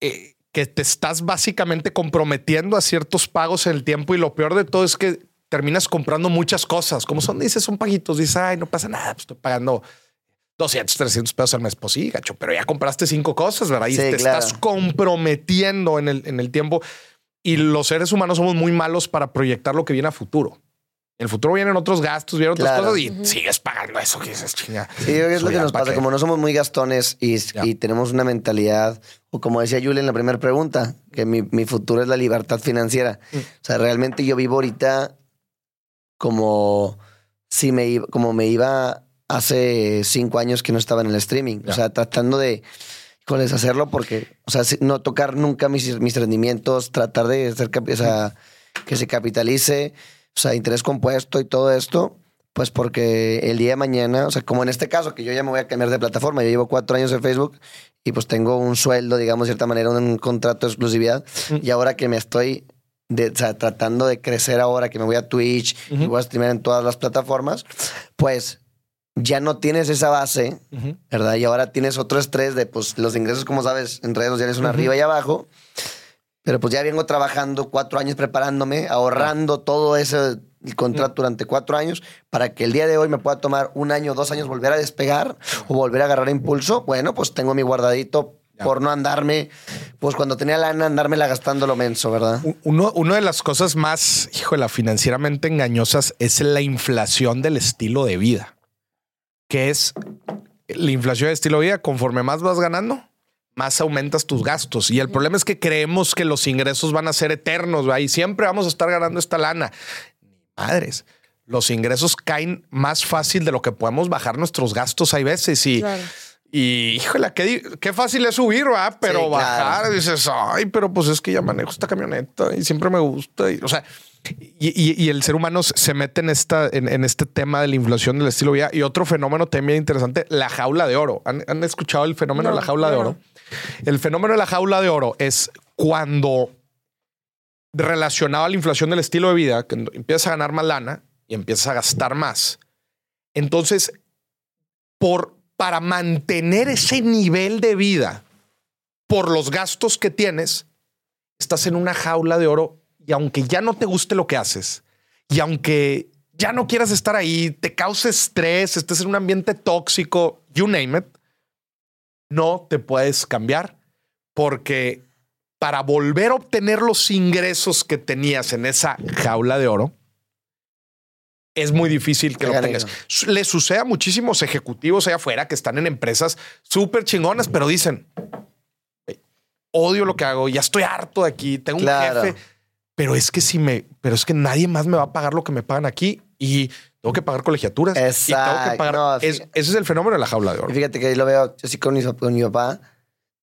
eh, que te estás básicamente comprometiendo a ciertos pagos en el tiempo y lo peor de todo es que terminas comprando muchas cosas. Como son, dices, son paguitos. Dices, ay, no pasa nada, pues estoy pagando 200, 300 pesos al mes. Pues sí, gacho, pero ya compraste cinco cosas, ¿verdad? Y Sí, te claro. estás comprometiendo en el, en el tiempo. Y los seres humanos somos muy malos para proyectar lo que viene a futuro. En el futuro vienen otros gastos, vienen otras Claro. cosas y sigues pagando eso que dices, chinga. Sí, yo creo que es lo que nos pa' pasa. Como no somos muy gastones y, tenemos una mentalidad, o como decía Julia en la primera pregunta, que mi, mi futuro es la libertad financiera. Mm. O sea, realmente yo vivo ahorita como si me iba, como me iba hace cinco años que no estaba en el streaming. Ya. O sea, tratando de híjoles, hacerlo porque, o sea, no tocar nunca mis, mis rendimientos, tratar de hacer, cap- o sea, que se capitalice, o sea, interés compuesto y todo esto, pues porque el día de mañana, o sea, como en este caso, que yo ya me voy a cambiar de plataforma, yo llevo cuatro años en Facebook y pues tengo un sueldo, digamos, de cierta manera, un contrato de exclusividad, y ahora que me estoy de, o sea, tratando de crecer ahora, que me voy a Twitch y voy a streamer en todas las plataformas, pues ya no tienes esa base, ¿verdad? Y ahora tienes otro estrés de, pues, los ingresos, como sabes, en redes sociales son arriba y abajo. Pero pues ya vengo trabajando cuatro años preparándome, ahorrando todo ese contrato durante cuatro años para que el día de hoy me pueda tomar un año, dos años volver a despegar o volver a agarrar impulso. Bueno, pues tengo mi guardadito por no andarme, pues cuando tenía lana, andármela gastando lo menso, ¿verdad? Uno, una de las cosas más, híjole, financieramente engañosas es la inflación del estilo de vida que es la inflación de estilo de vida. Conforme más vas ganando, más aumentas tus gastos. Y el problema es que creemos que los ingresos van a ser eternos y siempre vamos a estar ganando esta lana. Madres, los ingresos caen más fácil de lo que podemos bajar nuestros gastos. Hay veces y. Y híjole, qué, qué, fácil es subir, ¿va? Pero bajar, dices, ay, pero pues es que ya manejo esta camioneta y siempre me gusta. Y, o sea, y, el ser humano se mete en, esta, en, este tema de la inflación del estilo de vida. Y otro fenómeno también interesante, la jaula de oro. ¿Han, escuchado el fenómeno de la jaula de oro? El fenómeno de la jaula de oro es cuando relacionado a la inflación del estilo de vida, que empiezas a ganar más lana y empiezas a gastar más. Entonces, por, para mantener ese nivel de vida por los gastos que tienes, estás en una jaula de oro y aunque ya no te guste lo que haces y aunque ya no quieras estar ahí, te cause estrés, estés en un ambiente tóxico, you name it, no te puedes cambiar porque para volver a obtener los ingresos que tenías en esa jaula de oro, es muy difícil que lo tengas. Le sucede a muchísimos ejecutivos allá afuera que están en empresas súper chingonas, pero dicen, odio lo que hago, ya estoy harto de aquí, tengo un jefe pero es que si me, pero es que nadie más me va a pagar lo que me pagan aquí y tengo que pagar colegiaturas. Exacto. Y tengo que pagar. ese es el fenómeno de la jaula de oro. fíjate que ahí lo veo yo sí con mi, con mi papá,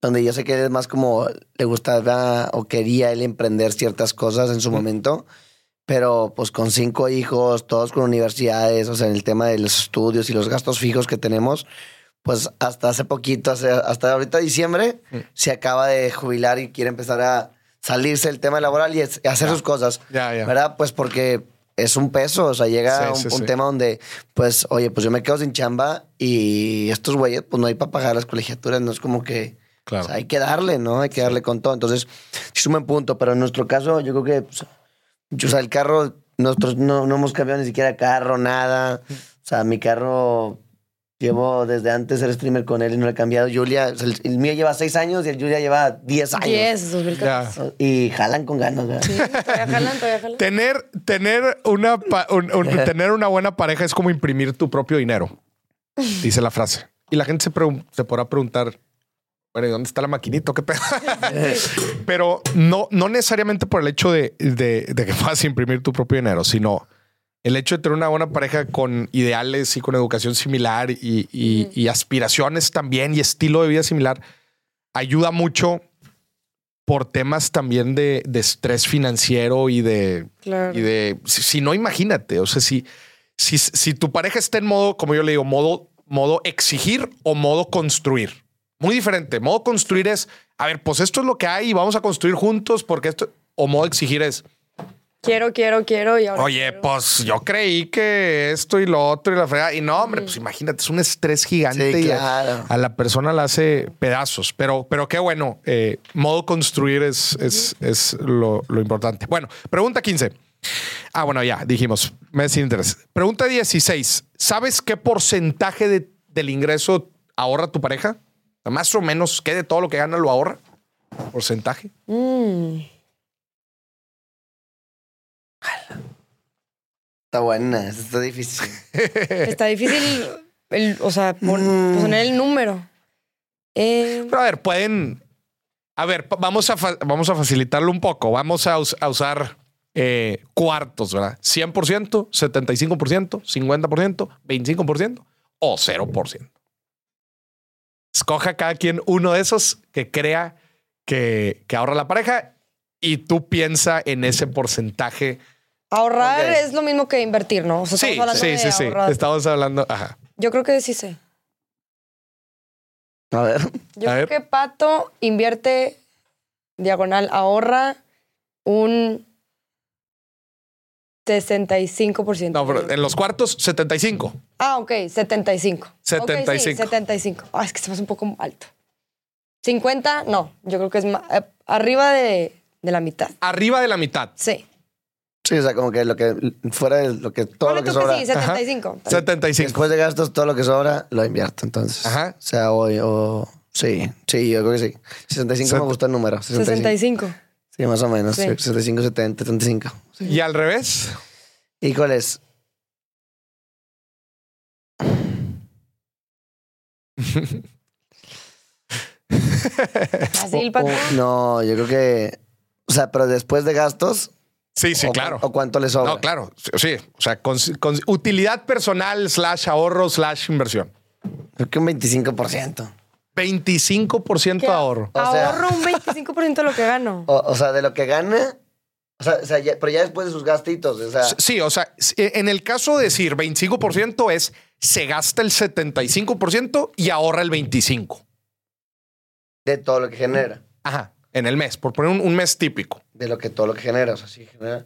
donde yo sé que es más como le gustaba o quería él emprender ciertas cosas en su momento, pero pues con cinco hijos, todos con universidades, o sea, en el tema de los estudios y los gastos fijos que tenemos, pues hasta hace poquito, hasta ahorita diciembre, se acaba de jubilar y quiere empezar a salirse del tema laboral y hacer sus cosas. ¿Verdad? Pues porque es un peso, o sea, llega un, tema donde, pues, oye, pues yo me quedo sin chamba y estos güeyes, pues no hay para pagar las colegiaturas, no es como que... Claro. hay que darle, ¿no? Hay que darle con todo. Entonces, es un buen punto, pero en nuestro caso, yo creo que, pues, o sea, el carro, nosotros no, no hemos cambiado ni siquiera carro, nada. O sea, mi carro Llevo desde antes ser streamer con él y no le he cambiado. Julia, el, mío lleva seis años y el Julia lleva diez años. Diez, 2014. Y jalan con ganas, ¿verdad? Sí, todavía jalan, todavía jalan. Tener, tener, una, tener una buena pareja es como imprimir tu propio dinero, dice la frase. Y la gente se, se podrá preguntar, bueno, ¿y dónde está la maquinita? ¿Qué pedo? Pero no, no necesariamente por el hecho de, de, de que puedas imprimir tu propio dinero, sino el hecho de tener una buena pareja con ideales y con educación similar y, aspiraciones también y estilo de vida similar ayuda mucho por temas también de, estrés financiero y de, y de si, no, imagínate, o sea, si, si, si tu pareja está en modo, como yo le digo, modo, modo exigir o modo construir. Muy diferente. Modo construir es, a ver, pues esto es lo que hay y vamos a construir juntos porque esto, o modo exigir es, quiero, quiero, quiero y ahora. Oye, pues yo creí que esto y lo otro y la fregada. Y no, hombre, pues imagínate, es un estrés gigante y a, la persona la hace pedazos. Pero, pero qué bueno, eh, modo construir es, es, es lo, importante. Bueno, pregunta 15. Ah, bueno, ya dijimos, me sin interés. Pregunta 16. ¿Sabes qué porcentaje de, del ingreso ahorra tu pareja? Más o menos, ¿qué de todo lo que gana lo ahorra? ¿Porcentaje? Mm. Está buena, está difícil. está difícil, o sea, mm. poner el número. Eh, Pero a ver, pueden. A ver, vamos a, vamos a facilitarlo un poco. Vamos a, usar eh, cuartos, ¿verdad? 100%, 75%, 50%, 25% o 0%. Escoja cada quien uno de esos que crea que, que ahorra la pareja y tú piensa en ese porcentaje. Ahorrar Ok. es lo mismo que invertir, ¿no? O sea, Sí, estamos hablando sí, de sí, sí. Estamos hablando. Ajá. Yo creo que sí sé. A ver. Yo A creo ver. que Pato invierte diagonal, ahorra un 65%. No, pero en los cuartos, 75. Ah, ok, 75. Ok, sí, 75. 75. Ah, es que se me hace un poco alto. 50, no, yo creo que es ma- eh, arriba de, de la mitad. Arriba de la mitad. Sí. Sí, o sea, como que lo que fuera de lo que todo Ponle lo que tú que sobra. sí, 75. 75. Después de gastos, todo lo que sobra lo invierto. Entonces, Ajá. o sea, hoy o sí, sí, yo creo que sí. 65 Set- me gusta el número. 65. 65. Sí, más o menos. Sí. sí, 65, 70, 75. Sí. Y al revés. ¿Y cuál es? Fácil, O- Pato. o- no, yo creo que. O sea, pero después de gastos. Sí, sí, o, claro. ¿O cuánto le sobra? No, claro. Sí. O sea, con, con utilidad personal, slash ahorro, slash inversión. Creo que un 25%. 25% ¿Qué? de ahorro. O sea- Ahorro un 25% de lo que gano. O, o sea, de lo que gana. O sea, o sea, ya- pero ya después de sus gastitos. O sea, Sí, o sea, en el caso de decir 25% es se gasta el 75% y ahorra el 25%. de todo lo que genera. Ajá, en el mes, por poner un, un mes típico. De lo que todo lo que genera. O sea, si genera.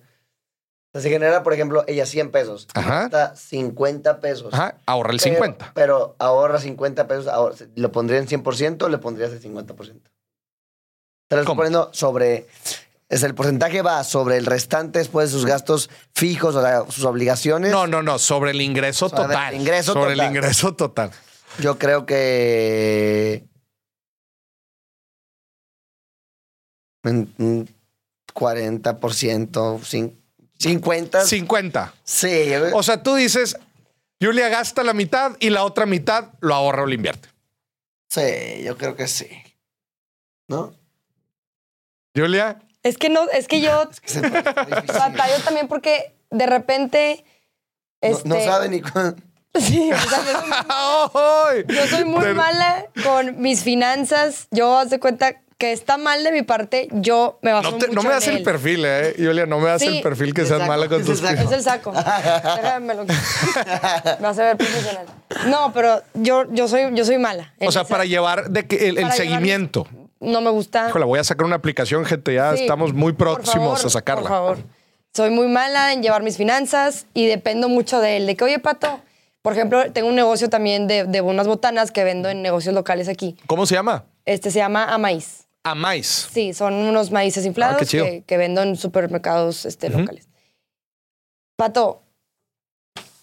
O sea, si genera, por ejemplo, ella 100 pesos. Ajá. Gasta 50 pesos. Ajá, ahorra el Pero- 50. Pero ahorra 50 pesos. ahorra- ¿Lo pondría en 100% o le pondrías el 50%? Te lo estoy poniendo sobre... Es el porcentaje va sobre el restante después de sus gastos fijos, o sea, sus obligaciones. No, no, no, sobre el ingreso Sobre el total. ingreso sobre total. el ingreso total. Yo creo que... Un un 40%, cin- 50. 50. Sí, O sea, tú dices, Julia gasta la mitad y la otra mitad lo ahorra o lo invierte. sí, yo creo que sí. ¿No? Julia, Es que no, es que yo Es que se me hace difícil. batallo también porque de repente. No- Este, no, sabe ni cuándo. Sí, o sea, yo soy- ¡Ay! Yo soy muy mala con mis finanzas. Yo haz de cuenta que está mal de mi parte. Yo me baso No, te- mucho no me das el él. perfil, eh, Julia. No me das Sí. el perfil que seas mala con tus. Es el saco. Déjame lo que- Me vas a ver profesional. No, pero yo, yo soy, yo soy mala. O sea, para llevar de que el, el Para llevar- seguimiento. No me gusta. Híjole, voy a sacar una aplicación, gente. Ya Sí, estamos muy próximos favor, a sacarla. Por favor. Soy muy mala en llevar mis finanzas y dependo mucho de él. De que, oye, Pato, por ejemplo, tengo un negocio también de, de unas botanas que vendo en negocios locales aquí. ¿Cómo se llama? Este se llama Amaíz. Amáis. Sí, son unos maíces inflados Ah, chido. que, que vendo en supermercados este, locales. Pato,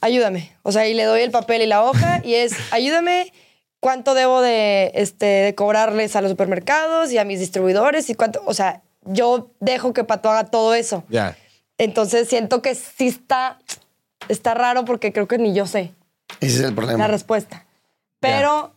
ayúdame. O sea, y le doy el papel y la hoja y es, ayúdame, ¿cuánto debo de, este, de cobrarles a los supermercados y a mis distribuidores? y cuánto O sea, yo dejo que Pato haga todo eso. Ya. Entonces siento que sí está, está raro porque creo que ni yo sé Ese es el la problema. respuesta. Pero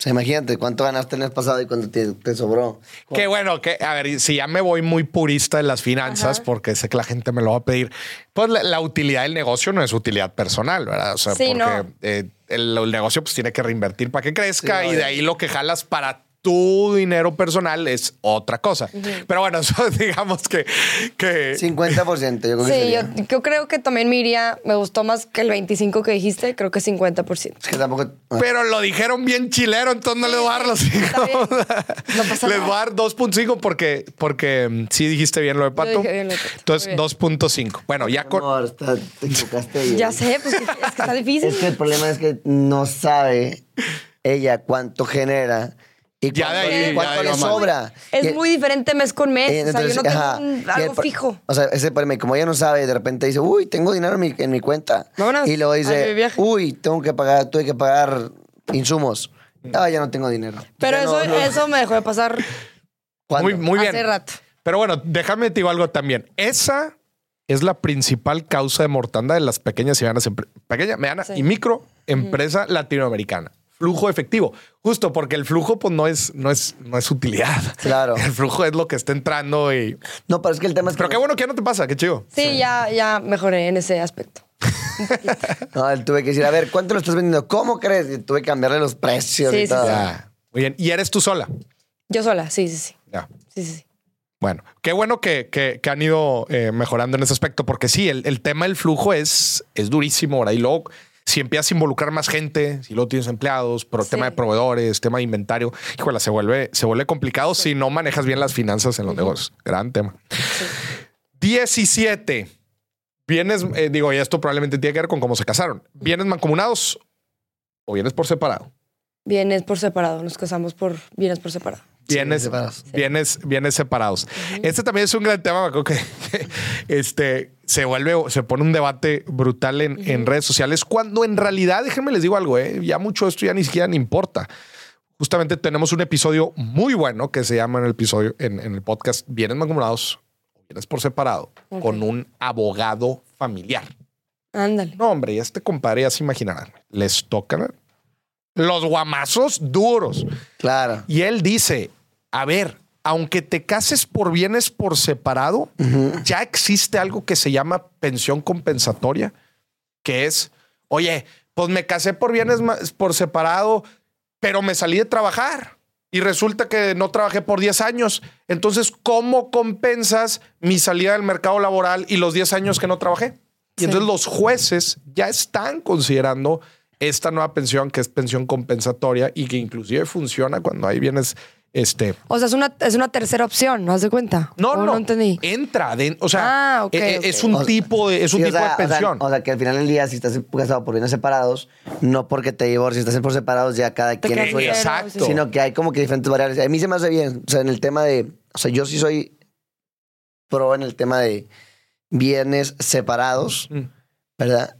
O sea, imagínate cuánto ganaste el mes pasado y cuánto te, te sobró. Qué bueno, que, a ver, si ya me voy muy purista de las finanzas, Ajá. porque sé que la gente me lo va a pedir, pues la, la utilidad del negocio no es utilidad personal, ¿verdad? O sea, Sí, porque no. eh, el, el negocio pues tiene que reinvertir para que crezca Sí, y de ahí lo que jalas para tu dinero personal es otra cosa. Pero bueno, eso digamos que, que 50%, yo creo que sí, yo, yo creo que también me iría, me gustó más que el 25 que dijiste, creo que 50%. Es que tampoco... pero lo dijeron bien chilero, entonces no les voy a dar los Está bien. cinco. No pasa Les nada. voy a dar 2.5 porque, porque mm, sí dijiste bien lo de Pato. dije bien lo de Pato. Entonces, Muy 2.5. Bueno, ya con. Amor, está- te equivocaste. Ya sé, pues que- es que está difícil. Es que el problema es que no sabe ella cuánto genera y Ya de cuánto, ahí, y cuánto ya de le sobra. Es Y- muy diferente mes con mes. eh, o sea, yo no entonces, tengo un- el algo fijo. O sea, ese problema, como ella no sabe, de repente dice, uy, tengo dinero en mi, en mi cuenta. Vámonos y luego dice, uy, tengo que pagar, tuve que pagar insumos. Ah, ya no tengo dinero. Pero Ya eso, no- no- eso me dejó de pasar. Muy, muy bien. hace rato. Pero bueno, déjame te digo algo también. Esa es la principal causa de mortandad de las pequeñas y medianas pequeña, mediana Sí. y micro empresa latinoamericana. Flujo efectivo. Justo porque el flujo pues no es, no es, no es utilidad. Claro. El flujo es lo que está entrando y. No, pero es que el tema es que... Pero qué bueno que ya no te pasa, qué chido. Sí, Ya, ya mejoré en ese aspecto. No, él tuve que decir, a ver, ¿cuánto lo estás vendiendo? ¿Cómo crees? Y tuve que cambiarle los precios Sí, y sí, todo. sí. Ya. Muy bien. Y eres tú sola. Yo sola, sí, sí, sí. Ya. Sí, sí, sí. Bueno, qué bueno que, que- que han ido eh, mejorando en ese aspecto, porque sí, el, el tema del flujo es, es durísimo ahora. Y luego, si empiezas a involucrar más gente, si luego tienes empleados, pero Sí. tema de proveedores, tema de inventario, híjole, se vuelve, se vuelve complicado si no manejas bien las finanzas en los negocios. Gran tema. 17. Bienes, eh, digo, y esto probablemente tiene que ver con cómo se casaron. ¿Bienes mancomunados o bienes por separado? Bienes por separado, nos casamos por bienes por separado. Bienes, separados. bienes, bienes separados. Este también es un gran tema. Que, este se vuelve, se pone un debate brutal en, en redes sociales. Cuando en realidad, déjenme les digo algo, eh, ya mucho esto ya ni siquiera ni importa. Justamente tenemos un episodio muy bueno que se llama en el episodio, en, en el podcast Bienes mancomunados bienes por separado, con un abogado familiar. Ándale. No, hombre, ya este compadre ya se imaginarán. Les tocan los guamazos duros. Claro. Y él dice, a ver, aunque te cases por bienes por separado, ya existe algo que se llama pensión compensatoria, que es, oye, pues me casé por bienes por separado, pero me salí de trabajar y resulta que no trabajé por 10 años. Entonces, ¿cómo compensas mi salida del mercado laboral y los 10 años que no trabajé? Y Sí. entonces los jueces ya están considerando esta nueva pensión que es pensión compensatoria y que inclusive funciona cuando hay bienes, este, O sea, es una, es una tercera opción, ¿no has de cuenta? no, ¿O no, no entendí. Entra, de- o sea, Ah, ok, eh, eh, ok. es un O tipo de, es un Sí, o tipo sea, de o sea, pensión. O sea, que al final del día, si estás casado por bienes separados, no porque te divorcies, estás por separados, ya cada Te quien es suyo. Exacto. Sino que hay como que diferentes variables. A mí se me hace bien. O sea, en el tema de. O sea, yo sí soy pro en el tema de bienes separados, Mm. ¿verdad?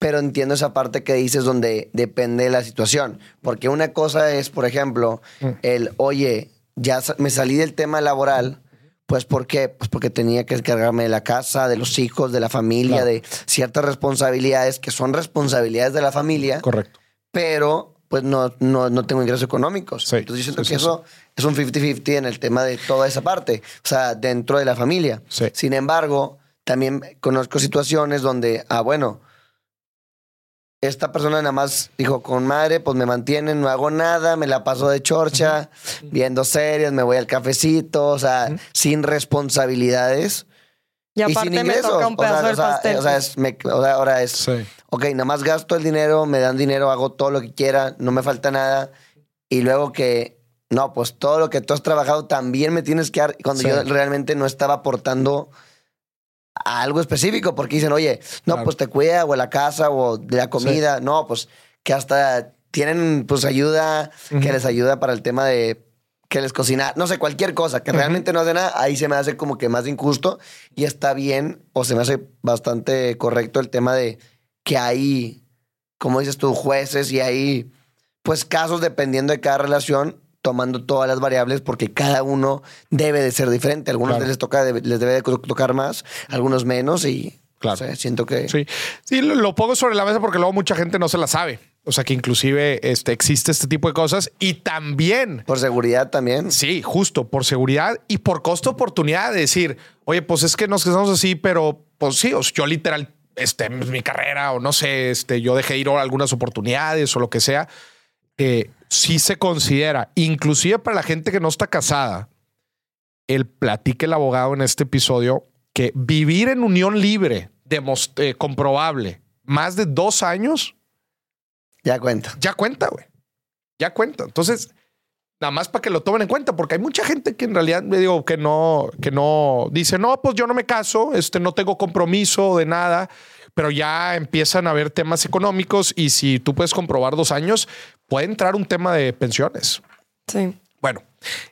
Pero entiendo esa parte que dices donde depende de la situación. Porque una cosa es, por ejemplo, Mm. el, oye, ya me salí del tema laboral. Pues ¿por qué? Pues porque tenía que encargarme de la casa, de los hijos, de la familia, Claro. de ciertas responsabilidades que son responsabilidades de la familia Correcto. pero pues no, no, no tengo ingresos económicos. Sí, Entonces yo siento sí, que sí, eso es un 50-50 en el tema de toda esa parte, o sea, dentro de la familia. Sin embargo, también conozco situaciones donde, ah, bueno, esta persona nada más dijo, con madre, pues me mantienen, no hago nada, me la paso de chorcha, viendo series, me voy al cafecito, o sea, sin responsabilidades. Y aparte sin me toca un O sea, pedazo o del sea, pastel. o sea, es- me- o sea, ahora es, Sí. ok, nada más gasto el dinero, me dan dinero, hago todo lo que quiera, no me falta nada. Y luego que, no, pues todo lo que tú has trabajado también me tienes que dar cuando Sí. yo realmente no estaba aportando a algo específico, porque dicen, oye, no, Claro. pues te cuida o la casa o de la comida, no, pues que hasta tienen pues ayuda, que les ayuda para el tema de que les cocina, no sé, cualquier cosa, que realmente no hace nada, ahí se me hace como que más injusto y está bien o se me hace bastante correcto el tema de que hay, como dices tú, jueces y hay pues casos dependiendo de cada relación tomando todas las variables porque cada uno debe de ser diferente. Algunos Claro. les toca les debe de tocar más, algunos menos y Claro. o sea, siento que Sí, sí, lo, pongo sobre la mesa porque luego mucha gente no se la sabe. O sea que inclusive este, existe este tipo de cosas y también, por seguridad también. sí, justo por seguridad y por costo oportunidad de decir, oye, pues es que nos quedamos así, pero pues sí, o sea, yo literal, este, mi carrera o no sé, este, yo dejé ir algunas oportunidades o lo que sea. Eh, sí se considera, inclusive para la gente que no está casada, el platique el abogado en este episodio que vivir en unión libre, eh, comprobable, más de dos años, Ya cuenta. ya cuenta, güey. Ya cuenta. Entonces, nada más para que lo tomen en cuenta, porque hay mucha gente que en realidad me digo que no, que no dice, no, pues yo no me caso, este, no tengo compromiso de nada, pero ya empiezan a haber temas económicos y si tú puedes comprobar dos años, puede entrar un tema de pensiones. Sí. Bueno,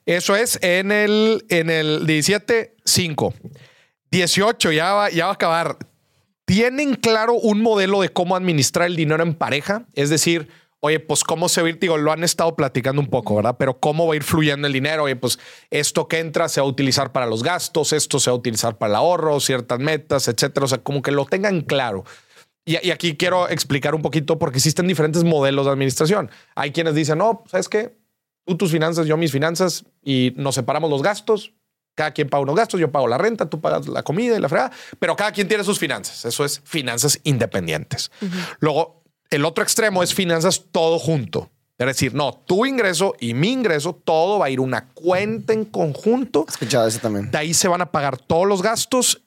eso es en el, en el 17, 5. 18, ya va, ya va a acabar. ¿Tienen claro un modelo de cómo administrar el dinero en pareja? Es decir, oye, pues cómo se va a ir, digo, lo han estado platicando un poco, ¿verdad? Pero cómo va a ir fluyendo el dinero. Oye, pues esto que entra se va a utilizar para los gastos, esto se va a utilizar para el ahorro, ciertas metas, etcétera. O sea, como que lo tengan claro. Y, y aquí quiero explicar un poquito porque existen diferentes modelos de administración. Hay quienes dicen, no, ¿sabes qué? Tú tus finanzas, yo mis finanzas y nos separamos los gastos. Cada quien paga unos gastos, yo pago la renta, tú pagas la comida y la fregada, pero cada quien tiene sus finanzas. Eso es finanzas independientes. Luego, el otro extremo es finanzas todo junto. Es decir, no, tu ingreso y mi ingreso, todo va a ir una cuenta en conjunto. Escuchado eso también. De ahí se van a pagar todos los gastos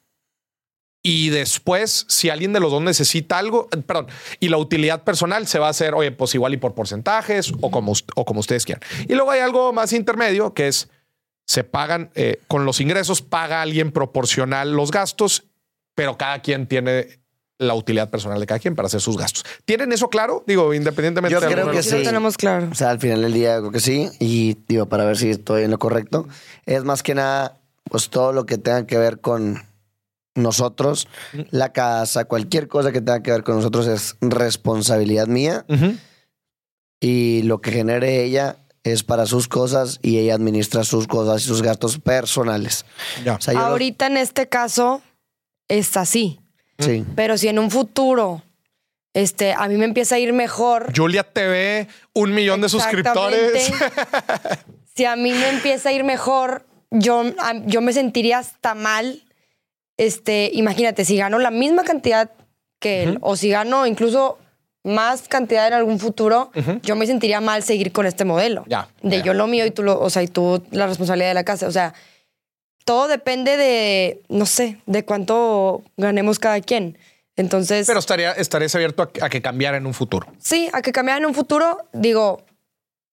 y después, si alguien de los dos necesita algo, eh, perdón, y la utilidad personal se va a hacer, oye, pues igual y por porcentajes o como, o como ustedes quieran. Y luego hay algo más intermedio que es, se pagan, eh, con los ingresos paga alguien proporcional los gastos, pero cada quien tiene la utilidad personal de cada quien para hacer sus gastos. ¿Tienen eso claro? Digo, independientemente Yo de creo que Sí, lo tenemos claro. O sea, al final del día creo que sí. Y digo, para ver si estoy en lo correcto, es más que nada, pues todo lo que tenga que ver con nosotros, la casa, cualquier cosa que tenga que ver con nosotros es responsabilidad mía. Y lo que genere ella es para sus cosas y ella administra sus cosas y sus gastos personales. Ya. O sea, Ahorita en este caso es así. Sí. Pero si en un futuro este, a mí me empieza a ir mejor. Julia TV, un millón de suscriptores. Si a mí me empieza a ir mejor, yo, yo me sentiría hasta mal. Este, imagínate, si gano la misma cantidad que él, o si gano incluso más cantidad en algún futuro, yo me sentiría mal seguir con este modelo. Ya, De ya. yo lo mío y tú lo, o sea, y tú la responsabilidad de la casa. O sea, todo depende de, no sé, de cuánto ganemos cada quien. Entonces. Pero estaría, estarías abierto a, a que cambiara en un futuro. Sí, a que cambiara en un futuro, digo,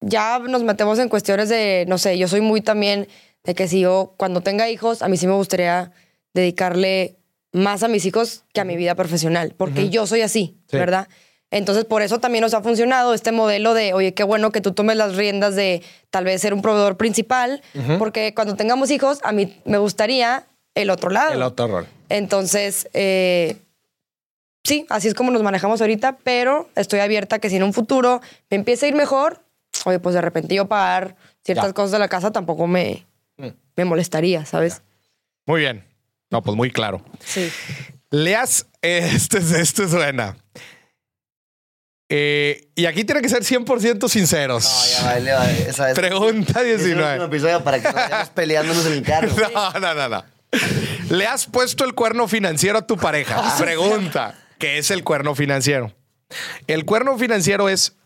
ya nos metemos en cuestiones de, no sé, yo soy muy también de que si yo cuando tenga hijos, a mí sí me gustaría dedicarle más a mis hijos que a mi vida profesional, porque yo soy así, Sí. ¿verdad? Entonces, por eso también nos ha funcionado este modelo de, oye, qué bueno que tú tomes las riendas de tal vez ser un proveedor principal, porque cuando tengamos hijos, a mí me gustaría el otro lado. El otro rol. Entonces, eh, sí, así es como nos manejamos ahorita, pero estoy abierta a que si en un futuro me empieza a ir mejor, oye, pues de repente yo pagar ciertas Ya. cosas de la casa tampoco me, Mm. me molestaría, ¿sabes? Muy bien. No, pues muy claro. Sí. Leas, eh, este, es- este suena. Eh, y aquí tiene que ser 100% sinceros. No, ya vale, vale, esa es- Pregunta es el 19. último episodio para que no vayamos peleándonos en el carro. No, no, no, no. ¿Le has puesto el cuerno financiero a tu pareja? Pregunta. ¿Qué es el cuerno financiero? El cuerno financiero es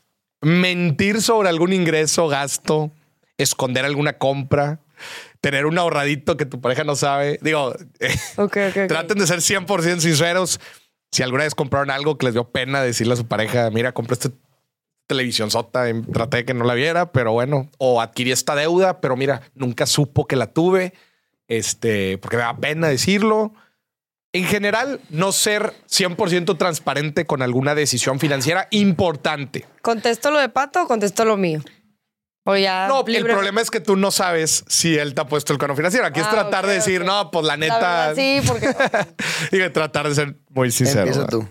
mentir sobre algún ingreso, gasto, esconder alguna compra, tener un ahorradito que tu pareja no sabe. Digo, Ok, ok. ok. traten de ser 100% sinceros. Si alguna vez compraron algo que les dio pena decirle a su pareja, mira, compré esta televisión sota, traté de que no la viera, pero bueno, o adquirí esta deuda, pero mira, nunca supo que la tuve, este, porque me da pena decirlo. En general, no ser 100% transparente con alguna decisión financiera importante. ¿Contesto lo de Pato o contesto lo mío? O ya. No, el libre- problema es que tú no sabes si él te ha puesto el cuerno financiero. Aquí es Ah, tratar de decir, no, pues la La neta. verdad, sí, porque Digo, tratar de ser muy sincero. Empieza tú.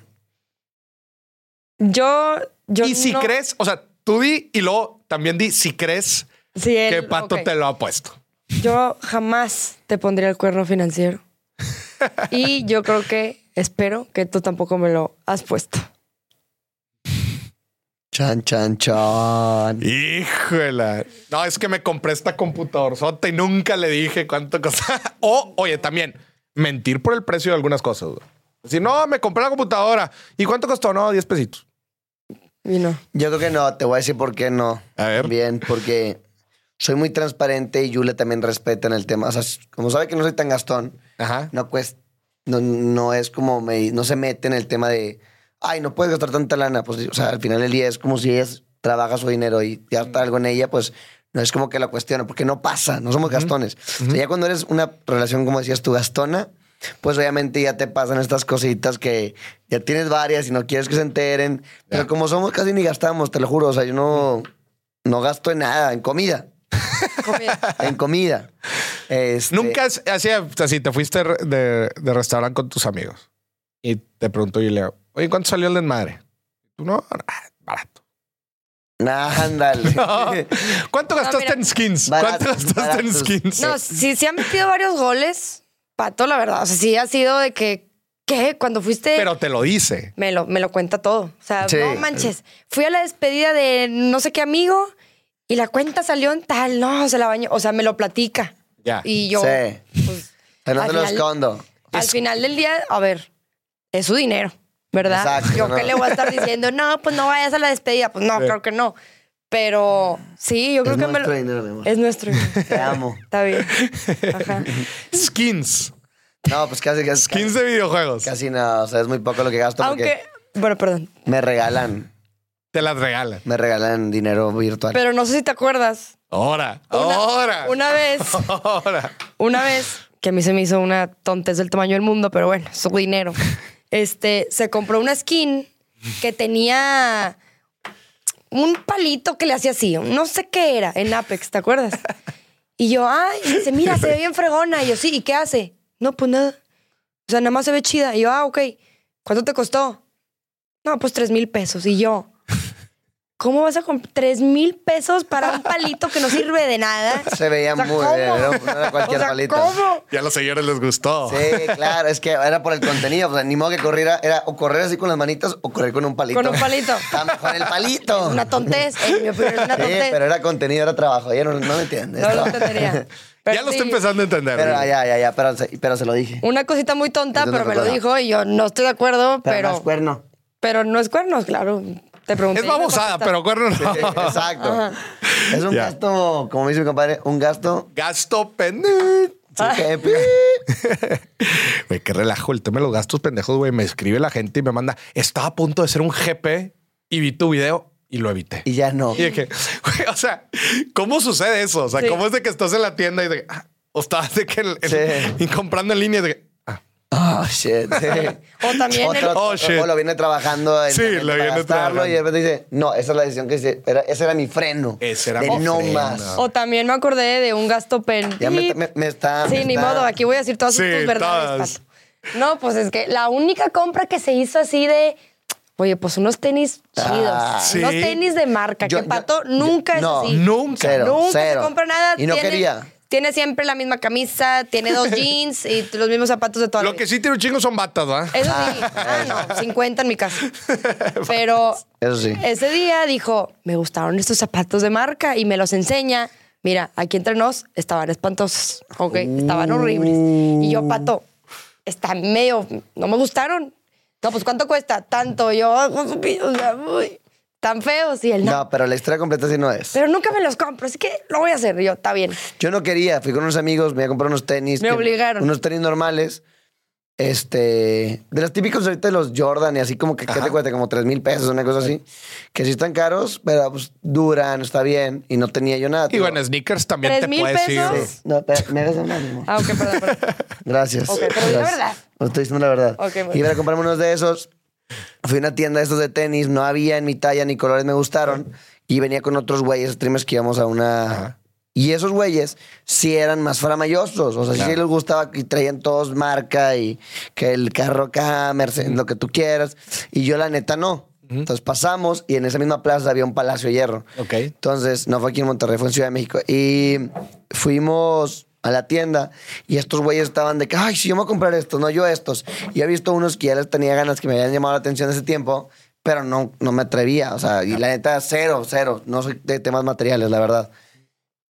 yo. yo y si no- crees, o sea, tú di y luego también di si crees Sí, él- que Pato te lo ha puesto. Yo jamás te pondría el cuerno financiero. y yo creo que, espero que tú tampoco me lo has puesto. Chan, chan, chan. Híjole. No, es que me compré esta computadora y nunca le dije cuánto costaba. O, oye, también mentir por el precio de algunas cosas. Decir, no, me compré la computadora. ¿Y cuánto costó? No, 10 pesitos. Y no. Yo creo que no, te voy a decir por qué no. A ver. Bien, porque soy muy transparente y Yule también respeta en el tema. O sea, como sabe que no soy tan gastón, Ajá. no cuesta, no, no es como me, no se mete en el tema de, ay, no puedes gastar tanta lana. Pues, o sea, al final del día es como si ella trabaja su dinero y gasta algo en ella, pues no es como que la cuestiona, porque no pasa, no somos gastones. O sea, ya cuando eres una relación, como decías tú, gastona, pues obviamente ya te pasan estas cositas que ya tienes varias y no quieres que se enteren. Pero como somos casi ni gastamos, te lo juro. O sea, yo no, no gasto en nada, en comida. Comida. En comida. Este, Nunca es- así, te fuiste de, de restaurante con tus amigos y te preguntó y le oye, ¿cuánto salió el desmadre? Tú no, ah, barato. Ándale. ¿Cuánto gastaste mira. en skins? Baratos, ¿Cuánto gastaste en baratos. skins? No, sí, sí han metido varios goles. Pato, la verdad. O sea, sí ha sido de que, ¿qué? Cuando fuiste. Pero te lo dice. me lo, me lo cuenta todo. O sea, Sí. no manches. Fui a la despedida de no sé qué amigo y la cuenta salió en tal. No, se la bañó. O sea, me lo platica. Ya. Y yo. Sí. Pues, Pero no al te lo final- escondo. Al final del día, a ver, es su dinero, ¿verdad? Exacto, Yo no. que le voy a estar diciendo, no, pues no vayas a la despedida. Pues no, Sí. creo que no. Pero sí, yo creo Es que me nuestro lo- dinero, mi amor. Es nuestro dinero. Te amo. Está bien. Ajá. Skins. No, pues casi, casi, Skins de videojuegos. casi no. O sea, es muy poco lo que gasto porque Aunque, bueno, perdón. me regalan, Te las regalan. me regalan dinero virtual. Pero no sé si te acuerdas. Ahora. Una, Ahora. una vez, Ahora. una vez, que a mí se me hizo una tontez del tamaño del mundo, pero bueno, su dinero. Este, se compró una skin que tenía un palito que le hacía así, no sé qué era, en Apex, ¿te acuerdas? Y yo, ay, y dice, mira, se ve bien fregona. Y yo, sí, ¿y qué hace? No, pues nada. O sea, nada más se ve chida. Y yo, ah, ok. ¿Cuánto te costó? No, pues tres mil pesos. Y yo, ¿cómo vas a comprar tres mil pesos para un palito que no sirve de nada? Se veía O sea, muy ¿cómo? bien, era- no era cualquier O sea, palito. ¿Cómo? Ya a los señores les gustó. Sí, claro, es que era por el contenido. O sea, ni modo que corriera, era o correr así con las manitas o correr con un palito. Con un palito. Está mejor el palito. Una tontez, en mi opinión, es una Sí, tontez. pero era contenido, era trabajo. Ya no, no me entiendes. No lo entendería. Pero ya lo sí, estoy empezando a entender. Pero ya, ya, ya, pero, se- pero se lo dije. Una cosita muy tonta, pero me lo dijo y yo no estoy de acuerdo, Pero, pero, no es cuerno. pero no es cuernos, claro. Te pregunté. Es babosada, pero cuerno no. Sí, exacto. Es un Ya. gasto, como dice mi compadre, un gasto. Gasto pendejo. Ah. que- Güey, qué relajo el tema de los gastos pendejos, güey. Me escribe la gente y me manda, estaba a punto de ser un GP y vi tu video y lo evité. y ya no. Y dije, güey, o sea, ¿cómo sucede eso? O sea, Sí. ¿cómo es de que estás en la tienda y de ah, o estabas de que en- en- Sí. y comprando en línea y de que, Oh, shit. sí. O también el- Otro- Oh, shit. O lo viene trabajando en Sí, lo viene gastarlo trabajando. y de repente dice, no, esa es la decisión que hice. Era, ese era mi freno. Ese era de mi no freno. más. O también me acordé de un gasto pen. Ya me, me- me está. Sí, me ni está- modo, aquí voy a decir todas Sí, tus verdades. Pato. No, pues es que la única compra que se hizo así de, oye, pues unos tenis chidos, Ah, sí. unos tenis de marca, Yo- que yo- Pato yo- nunca es no, así. nunca. Cero, Nunca cero. se compra nada. Y no tiene, quería. Tiene siempre la misma camisa, tiene dos jeans y los mismos zapatos de toda la Lo vida. que sí tiene un chingo son batas, ¿va? Eso sí. Ah, no, 50 en mi casa. Pero Eso sí. ese día dijo, me gustaron estos zapatos de marca y me los enseña. Mira, aquí entre nos estaban espantosos, ok, estaban horribles. Y yo, pato, están medio, no me gustaron. No, pues ¿cuánto cuesta? Tanto. Yo, "Ah, pues, o sea, uy, tan feos. Y él, no. No, pero la historia completa sí no es. Pero nunca me los compro, así que lo voy a hacer. Y yo, está bien. Yo no quería, fui con unos amigos, me iba a comprar unos tenis. Me que- obligaron. Unos tenis normales. Este, de los típicos ahorita de los Jordan y así como que, ¿qué te cuesta? Como 3 mil pesos, una cosa así. Que sí están caros, pero pues duran, está bien. Y no tenía yo nada. Y tío. bueno, sneakers también ¿Tres te mil puedes ir. pesos? Sí. No, pero me dejas hablar, mi amor. Ah, ok, perdón, perdón. Gracias. Ok, pero di la Gracias. verdad. No estoy diciendo la verdad. Ok, muy Iba a comprarme unos de esos. Fui a una tienda de estos de tenis, no había en mi talla ni colores me gustaron. Y venía con otros güeyes, streamers que íbamos a una. Y esos güeyes sí eran más faramayosos. O sea, sí les gustaba y traían todos marca y que el carro acá, Mercedes, lo que tú quieras. Y yo, la neta, no. Entonces pasamos y en esa misma plaza había un Palacio de Hierro. Ok. Entonces, no fue aquí en Monterrey, fue en Ciudad de México. Y fuimos a la tienda y estos güeyes estaban de que, ay, sí, yo me voy a comprar estos, no yo estos. Y he visto unos que ya les tenía ganas, que me habían llamado la atención ese tiempo, pero no, no me atrevía. O sea, y la neta, cero, cero. No soy de temas materiales, la verdad.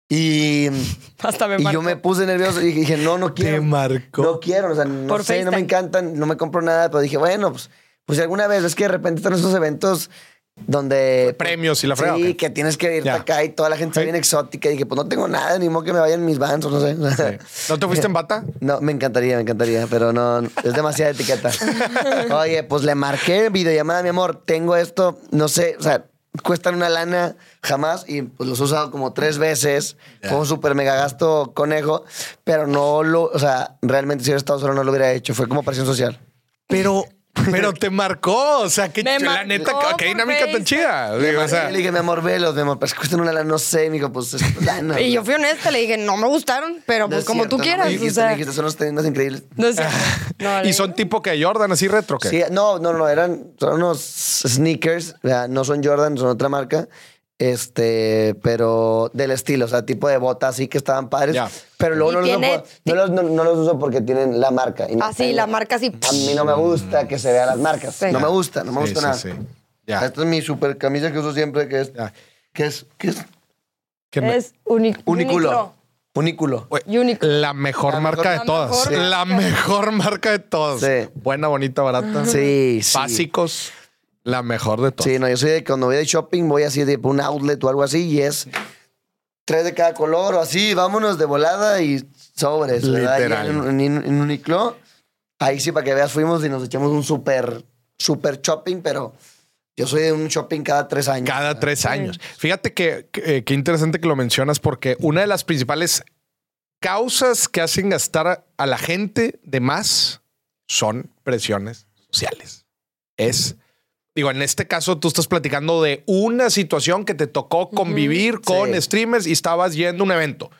Y, Hasta me y yo me puse nervioso y dije, no, no quiero. Te marcó. No quiero, o sea, no Por sé, no me encantan, no me compro nada, pero dije, bueno, pues, pues si alguna vez es que de repente están esos eventos donde... Premios y la fregada, Sí, que tienes que irte acá y toda la gente Sí. bien exótica y dije, pues no tengo nada, ni modo que me vayan mis vans o no sé. ¿No te fuiste en bata? No, me encantaría, me encantaría, pero no, es demasiada etiqueta. Oye, pues le marqué videollamada, mi amor, tengo esto, no sé, o sea, cuestan una lana jamás y pues los he usado como tres veces. Fue un súper mega gasto conejo, pero no lo, o sea, realmente si hubiera estado solo no lo hubiera hecho, fue como presión social. Pero, pero te marcó. O sea, que Me la marcó neta, qué dinámica tan chida. Digo, o sea, le dije, mi amor, velos, mi amor, pero es que cuestan una lana, no sé, me dijo, pues es lana. Y yo fui honesta, le dije, no me gustaron, pero No pues es como cierto, tú no quieras. me o sea, dijiste, son los tenis más increíbles. no es. No, y son tipo que Jordan, así retro, que. Sí, no, no, no, eran son unos sneakers, o sea, no son Jordan, son otra marca. Este, pero del estilo, o sea, tipo de bota así que estaban padres. Ya. Pero luego no los, tiene- uso, por- no, los, no- no los uso porque tienen la marca. y Así, pela. la marca así. A mí no me gusta que se vean las marcas. Sí. No me gusta, no me Sí, gusta sí, nada. sí. Ya. Esta es mi super camisa que uso siempre, que es, que es, que es Que me- Es uni- unículo. Unículo. Güey, Uniqlo. La mejor La marca mejor- de la todas. mejor La mejor marca de todas. Sí. Buena, bonita, barata. Sí, sí. Básicos. La mejor de todas. Sí, no, yo soy de que cuando voy de shopping, voy así de un outlet o algo así y es tres de cada color o así, vámonos de volada y sobres, ¿verdad? Y Literal. en, en- en Uniqlo, ahí sí, para que veas, fuimos y nos echamos un súper, súper shopping, pero yo soy de un shopping cada tres años. Cada tres años. Fíjate que que- eh, qué interesante que lo mencionas porque una de las principales causas que hacen gastar a la gente de más son presiones sociales. Es, digo, en este caso tú estás platicando de una situación que te tocó convivir con Sí. streamers y estabas yendo a un evento.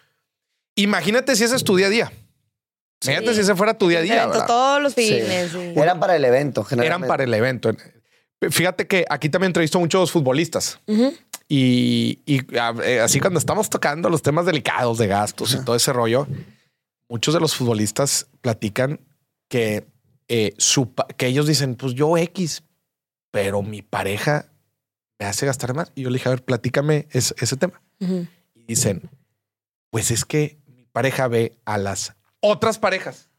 Imagínate si ese es tu día a día. Imagínate si ese fuera tu día a día. Todos los fines. sí. Eran para el evento, generalmente. Eran para el evento. Fíjate que aquí también entrevisto a muchos futbolistas. Ujú. Y, y, a- eh, así cuando estamos tocando los temas delicados de gastos y todo ese rollo, muchos de los futbolistas platican que, eh, su que ellos dicen, pues yo X, pero mi pareja me hace gastar más. Y yo le dije, a ver, platícame es- ese tema. Y dicen, pues es que mi pareja ve a las otras parejas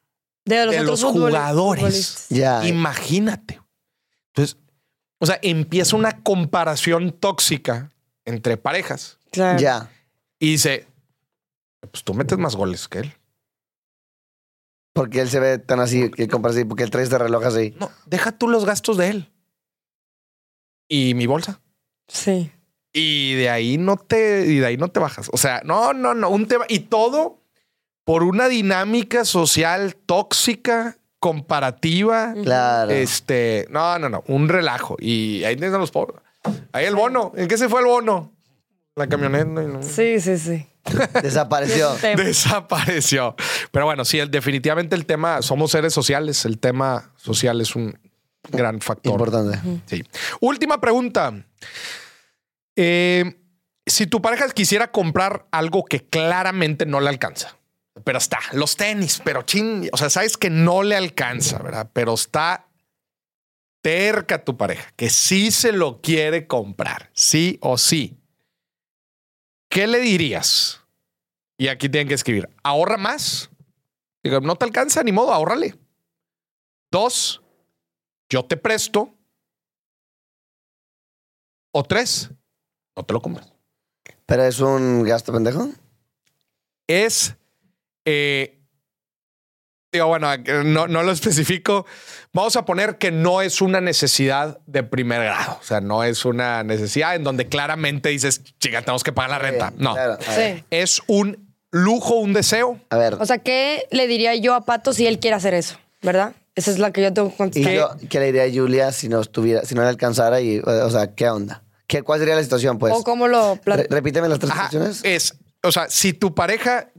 De los, de otros los futbol- jugadores. Ya. Imagínate. Entonces, o sea, empieza una comparación tóxica entre parejas Claro. Ya. y dice, pues tú metes más goles que él. Porque él se ve tan así, que compra así, porque él trae este reloj así. No, deja tú los gastos de él. Y mi bolsa. Sí. Y de ahí no te, y de ahí no te bajas. O sea, no, no, no, un tema y todo por una dinámica social tóxica, comparativa. Claro. Este, no, no, no, un relajo. Y ahí tienes a los pobres. Ahí el bono. ¿En qué se fue el bono? La camioneta. no- Sí, sí, sí. Desapareció. Desapareció. Pero bueno, sí, el- definitivamente el tema, somos seres sociales. El tema social es un gran factor. Importante. Sí. Última pregunta. Eh, si tu pareja quisiera comprar algo que claramente no le alcanza, pero está, los tenis, pero chin, o sea, sabes que no le alcanza, ¿verdad? Pero está terca tu pareja, que sí se lo quiere comprar, sí o sí. ¿Qué le dirías? Y aquí tienen que escribir, ahorra más. Digo, no te alcanza, ni modo, ahórrale. Dos, yo te presto. O tres, no te lo compras. Pero es un gasto pendejo. Es, eh, digo, bueno, no, no lo especifico. Vamos a poner que no es una necesidad de primer grado. O sea, no es una necesidad en donde claramente dices, chica, tenemos que pagar la renta. Sí, No, claro. Sí. es un lujo, un deseo. A ver. O sea, ¿qué le diría yo a Pato si él quiere hacer eso? ¿Verdad? Esa es la que yo tengo que ¿Y contestar. yo, qué le diría a Julia si no estuviera, si no le alcanzara y, o sea, qué onda? ¿Qué, ¿Cuál sería la situación, pues? o cómo lo Re- repíteme las tres Ajá, situaciones. es, o sea, si tu pareja,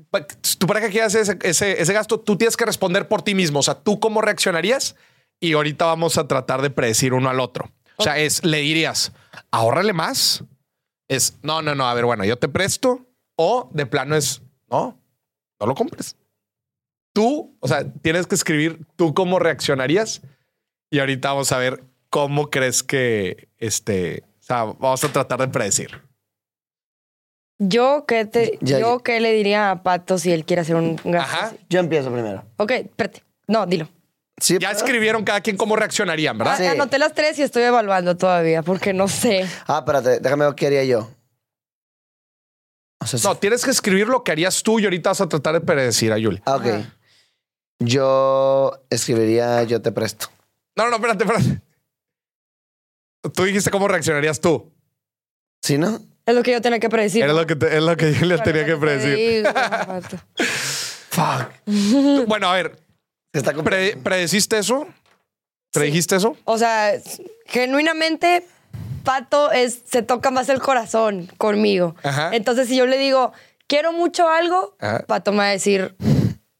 si tu pareja quiere hacer ese, ese, ese gasto, tú tienes que responder por ti mismo. O sea, tú cómo reaccionarías y ahorita vamos a tratar de predecir uno al otro. O sea, es, le dirías, ahórrale más. Es, no, no, no, a ver, bueno, yo te presto o de plano es, no, no lo compres. Tú, o sea, tienes que escribir tú cómo reaccionarías y ahorita vamos a ver cómo crees que, este, o sea, vamos a tratar de predecir. Yo, ¿qué te, Ya- yo qué le diría a Pato si él quiere hacer un gasto Ajá. así? Yo empiezo primero. Ok, espérate. No, dilo. Sí, Ya ¿puedo? escribieron cada quien cómo reaccionarían, ¿verdad? Sí. Ah, Anoté las tres y estoy evaluando todavía porque no sé. Ah, espérate, déjame ver qué haría yo. O sea, sí. No, tienes que escribir lo que harías tú y ahorita vas a tratar de predecir a Yuli. Ah, ok. Ajá. Yo escribiría yo te presto. No, no, espérate, espérate. Tú dijiste cómo reaccionarías tú. ¿Sí, no? Es lo que yo tenía que predecir. Era lo que, te- es lo que yo le tenía que predecir. Fuck. Bueno, a ver, está pre- ¿predeciste eso? ¿Predijiste eso? O sea, genuinamente, Pato es, se toca más el corazón conmigo. Ajá. Entonces, si yo le digo, quiero mucho algo, Ajá. Pato me va a decir,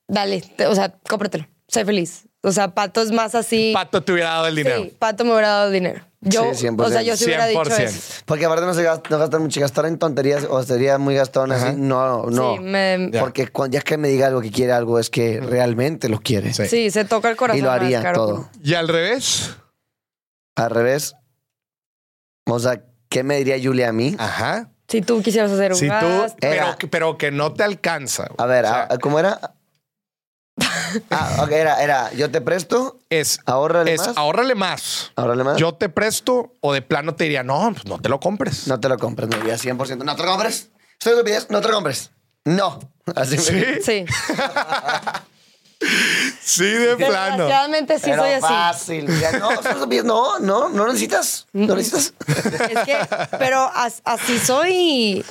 dale, te- o sea, cómpratelo, sé feliz. O sea, Pato es más así. Pato te hubiera dado el dinero. Sí, Pato me hubiera dado el dinero. Yo, Sí, 100%. o sea, yo sí hubiera dicho 100%. eso. Porque aparte no se gasta, no gastar mucho, gastar en tonterías o sería muy gastón Ajá. así. No, no. Sí, me- Ya. Porque cuando ya que me diga algo que quiere algo es que realmente lo quiere. Sí. sí, se toca el corazón. Y lo haría todo. Y al revés. Al revés. O sea, ¿qué me diría Julia a mí? Ajá. Si tú quisieras hacer un Si tú, pero, Era- pero que no te alcanza. A ver, O sea, a- ¿cómo era? Ah, ok, era, era, yo te presto, Es, Ahórrale es más. ahórrale más. ahórrale más. Yo te presto o de plano te diría, no, pues no te lo compres. No te lo compres, me diría 100%. No te lo compres. Estoy de estupidez, no te lo compres. No. Así me Sí, Sí. sí, de plano. Desgraciadamente sí Pero soy así. fácil. No, no, no, no necesitas. No necesitas. Es que, pero as- así soy.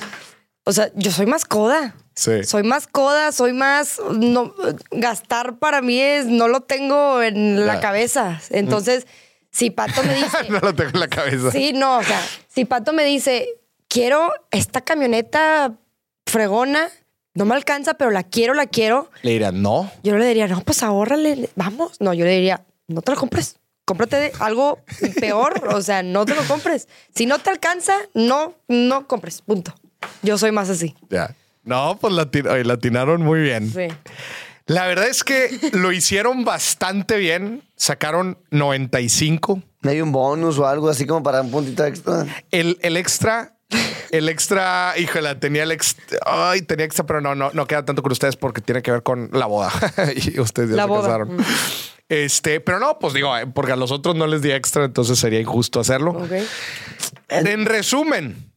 O sea, yo soy más coda. Sí. Soy más coda, soy más. No, gastar para mí es. No lo tengo en la cabeza. Entonces, si Pato me dice. no lo tengo en la cabeza. Sí, no, o sea, si Pato me dice, quiero esta camioneta fregona, no me alcanza, pero la quiero, la quiero, Le diría, no. yo le diría, no, pues ahórrale, vamos. No, yo le diría, no te lo compres. Cómprate algo peor, o sea, no te lo compres. Si no te alcanza, no, no compres, punto. Yo soy más así. Ya. No, pues latinaron muy bien. Sí. La verdad es que lo hicieron bastante bien. Sacaron 95. ¿No hay un bonus o algo así como para un puntito extra? El, el extra, el extra, híjole, tenía el extra, ay, tenía extra, pero no, no, no queda tanto con ustedes porque tiene que ver con la boda. y ustedes ya La se boda. casaron. Este, pero no, pues digo, eh, porque a los otros no les di extra, entonces sería injusto hacerlo. Ok. En resumen,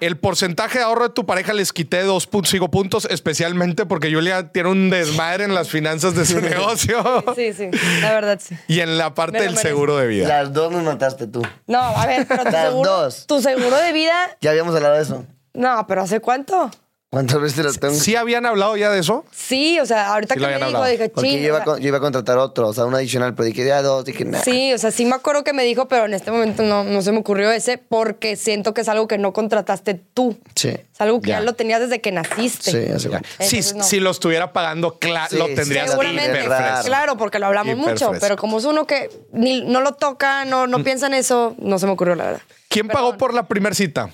el porcentaje de ahorro de tu pareja les quité 2.5 puntos, especialmente porque Julia tiene un desmadre en las finanzas de su negocio Sí, sí, la verdad sí. y en la parte del merezco. seguro de vida. Las dos nos mataste tú. No, a ver, pero tu Las seguro, dos. tu seguro de vida, Ya habíamos hablado de eso. no, pero ¿hace cuánto? ¿Cuántas veces te lo tengo? ¿Sí habían hablado ya de eso? Sí, o sea, ahorita Sí lo que me dijo, hablado. dije, Porque ching. yo iba, a, sea, con- yo iba a contratar otro, o sea, un adicional, pero dije ya dos, dije nada. Sí, o sea, sí me acuerdo que me dijo, pero en este momento no, no se me ocurrió ese porque siento que es algo que no contrataste tú. Sí. Es algo que Ya. ya, lo tenías desde que naciste. Sí, así Entonces, no. si lo estuviera pagando, cla- Sí, lo sí, tendrías Seguramente, claro, porque lo hablamos mucho, pero como es uno que ni, no lo toca, no, Mm. no piensa en eso, no se me ocurrió la verdad. ¿Quién pagó por la primera cita?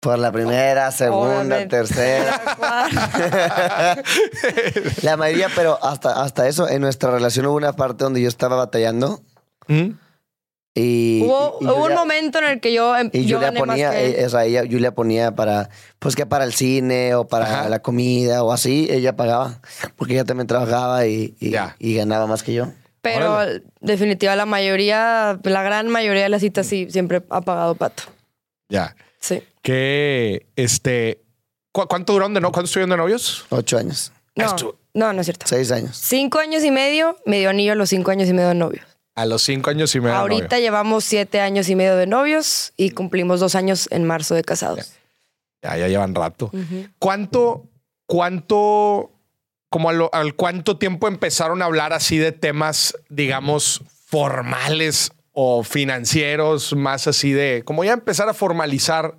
Por la primera, segunda, Obviamente. tercera. La mayoría, pero hasta, hasta eso, en nuestra relación hubo una parte donde yo estaba batallando ¿Mm? y. hubo y hubo un momento en el que yo, em- Y yo Julia ponía, que él. eh, o sea, ella, Julia ponía para, pues que para el cine o para Ajá. la comida o así, ella pagaba, porque ella también trabajaba y, y, Ya. y ganaba más que yo. Pero Órale. definitiva la mayoría, la gran mayoría de las citas sí siempre ha pagado pato. Ya. Sí. Que este. ¿cu- ¿Cuánto duraron de no? ¿Cuánto estuvieron de novios? Ocho años, No, no, no es cierto. seis años. Cinco años y medio, me dio anillo a los cinco años y medio de novios. A los cinco años y medio. de Ahorita novio. llevamos siete años y medio de novios y cumplimos dos años en marzo de casados. Ya, ya llevan rato. ¿Cuánto, cuánto, como a lo- al cuánto tiempo empezaron a hablar así de temas, digamos, formales o financieros, más así de, como ya empezar a formalizar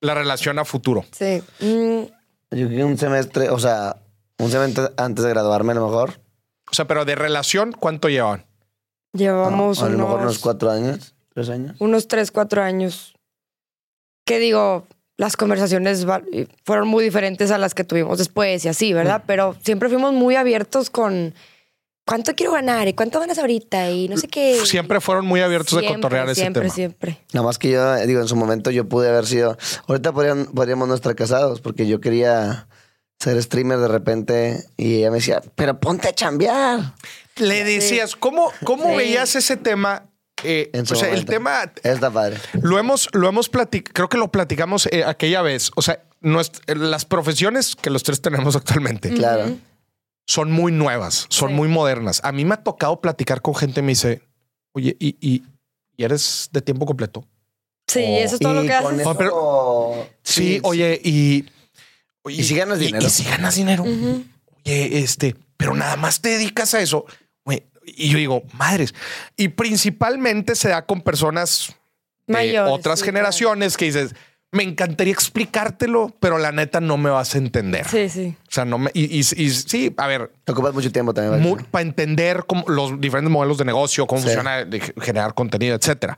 la relación a futuro? Sí. Mm, Yo creo que un semestre, o sea, un semestre antes de graduarme a lo mejor. O sea, pero de relación, ¿cuánto llevan? llevamos a lo mejor unos, cuatro años, tres años. unos tres, cuatro años. Que digo, las conversaciones fueron muy diferentes a las que tuvimos después y así, ¿verdad? Pero siempre fuimos muy abiertos con cuánto quiero ganar y cuánto ganas ahorita y no sé qué. Siempre fueron muy abiertos de Siempre, cotorrear ese siempre, tema. Siempre, Nada más que yo, eh, digo, en su momento yo pude haber sido. Ahorita podrían- podríamos no estar casados porque yo quería ser streamer de repente y ella me decía, pero ponte a chambear. Le decías, ¿cómo, cómo Sí. veías ese tema? Eh, En su o sea, el tema Está padre. Lo hemos, lo hemos platicado, creo que lo platicamos eh, aquella vez. O sea, las profesiones que los tres tenemos actualmente Claro. Son muy nuevas, son Sí. muy modernas. A mí me ha tocado platicar con gente y me dice, oye, ¿y, y, y eres de tiempo completo? Sí, Oh. eso es todo lo que haces. eso- pero- Sí, oye, y, oye, ¿Y si ganas dinero? Y, si ganas dinero. Oye, este, pero nada más te dedicas a eso. Güey, Y yo digo, madres. Y principalmente se da con personas de Mayores, otras sí, generaciones que dices, me encantaría explicártelo, pero la neta no me vas a entender. Sí, sí. O sea, no me. Y, y- y sí, a ver, Te ocupas mucho tiempo también. ¿verdad? para entender cómo, los diferentes modelos de negocio, cómo Sí. funciona generar contenido, etcétera.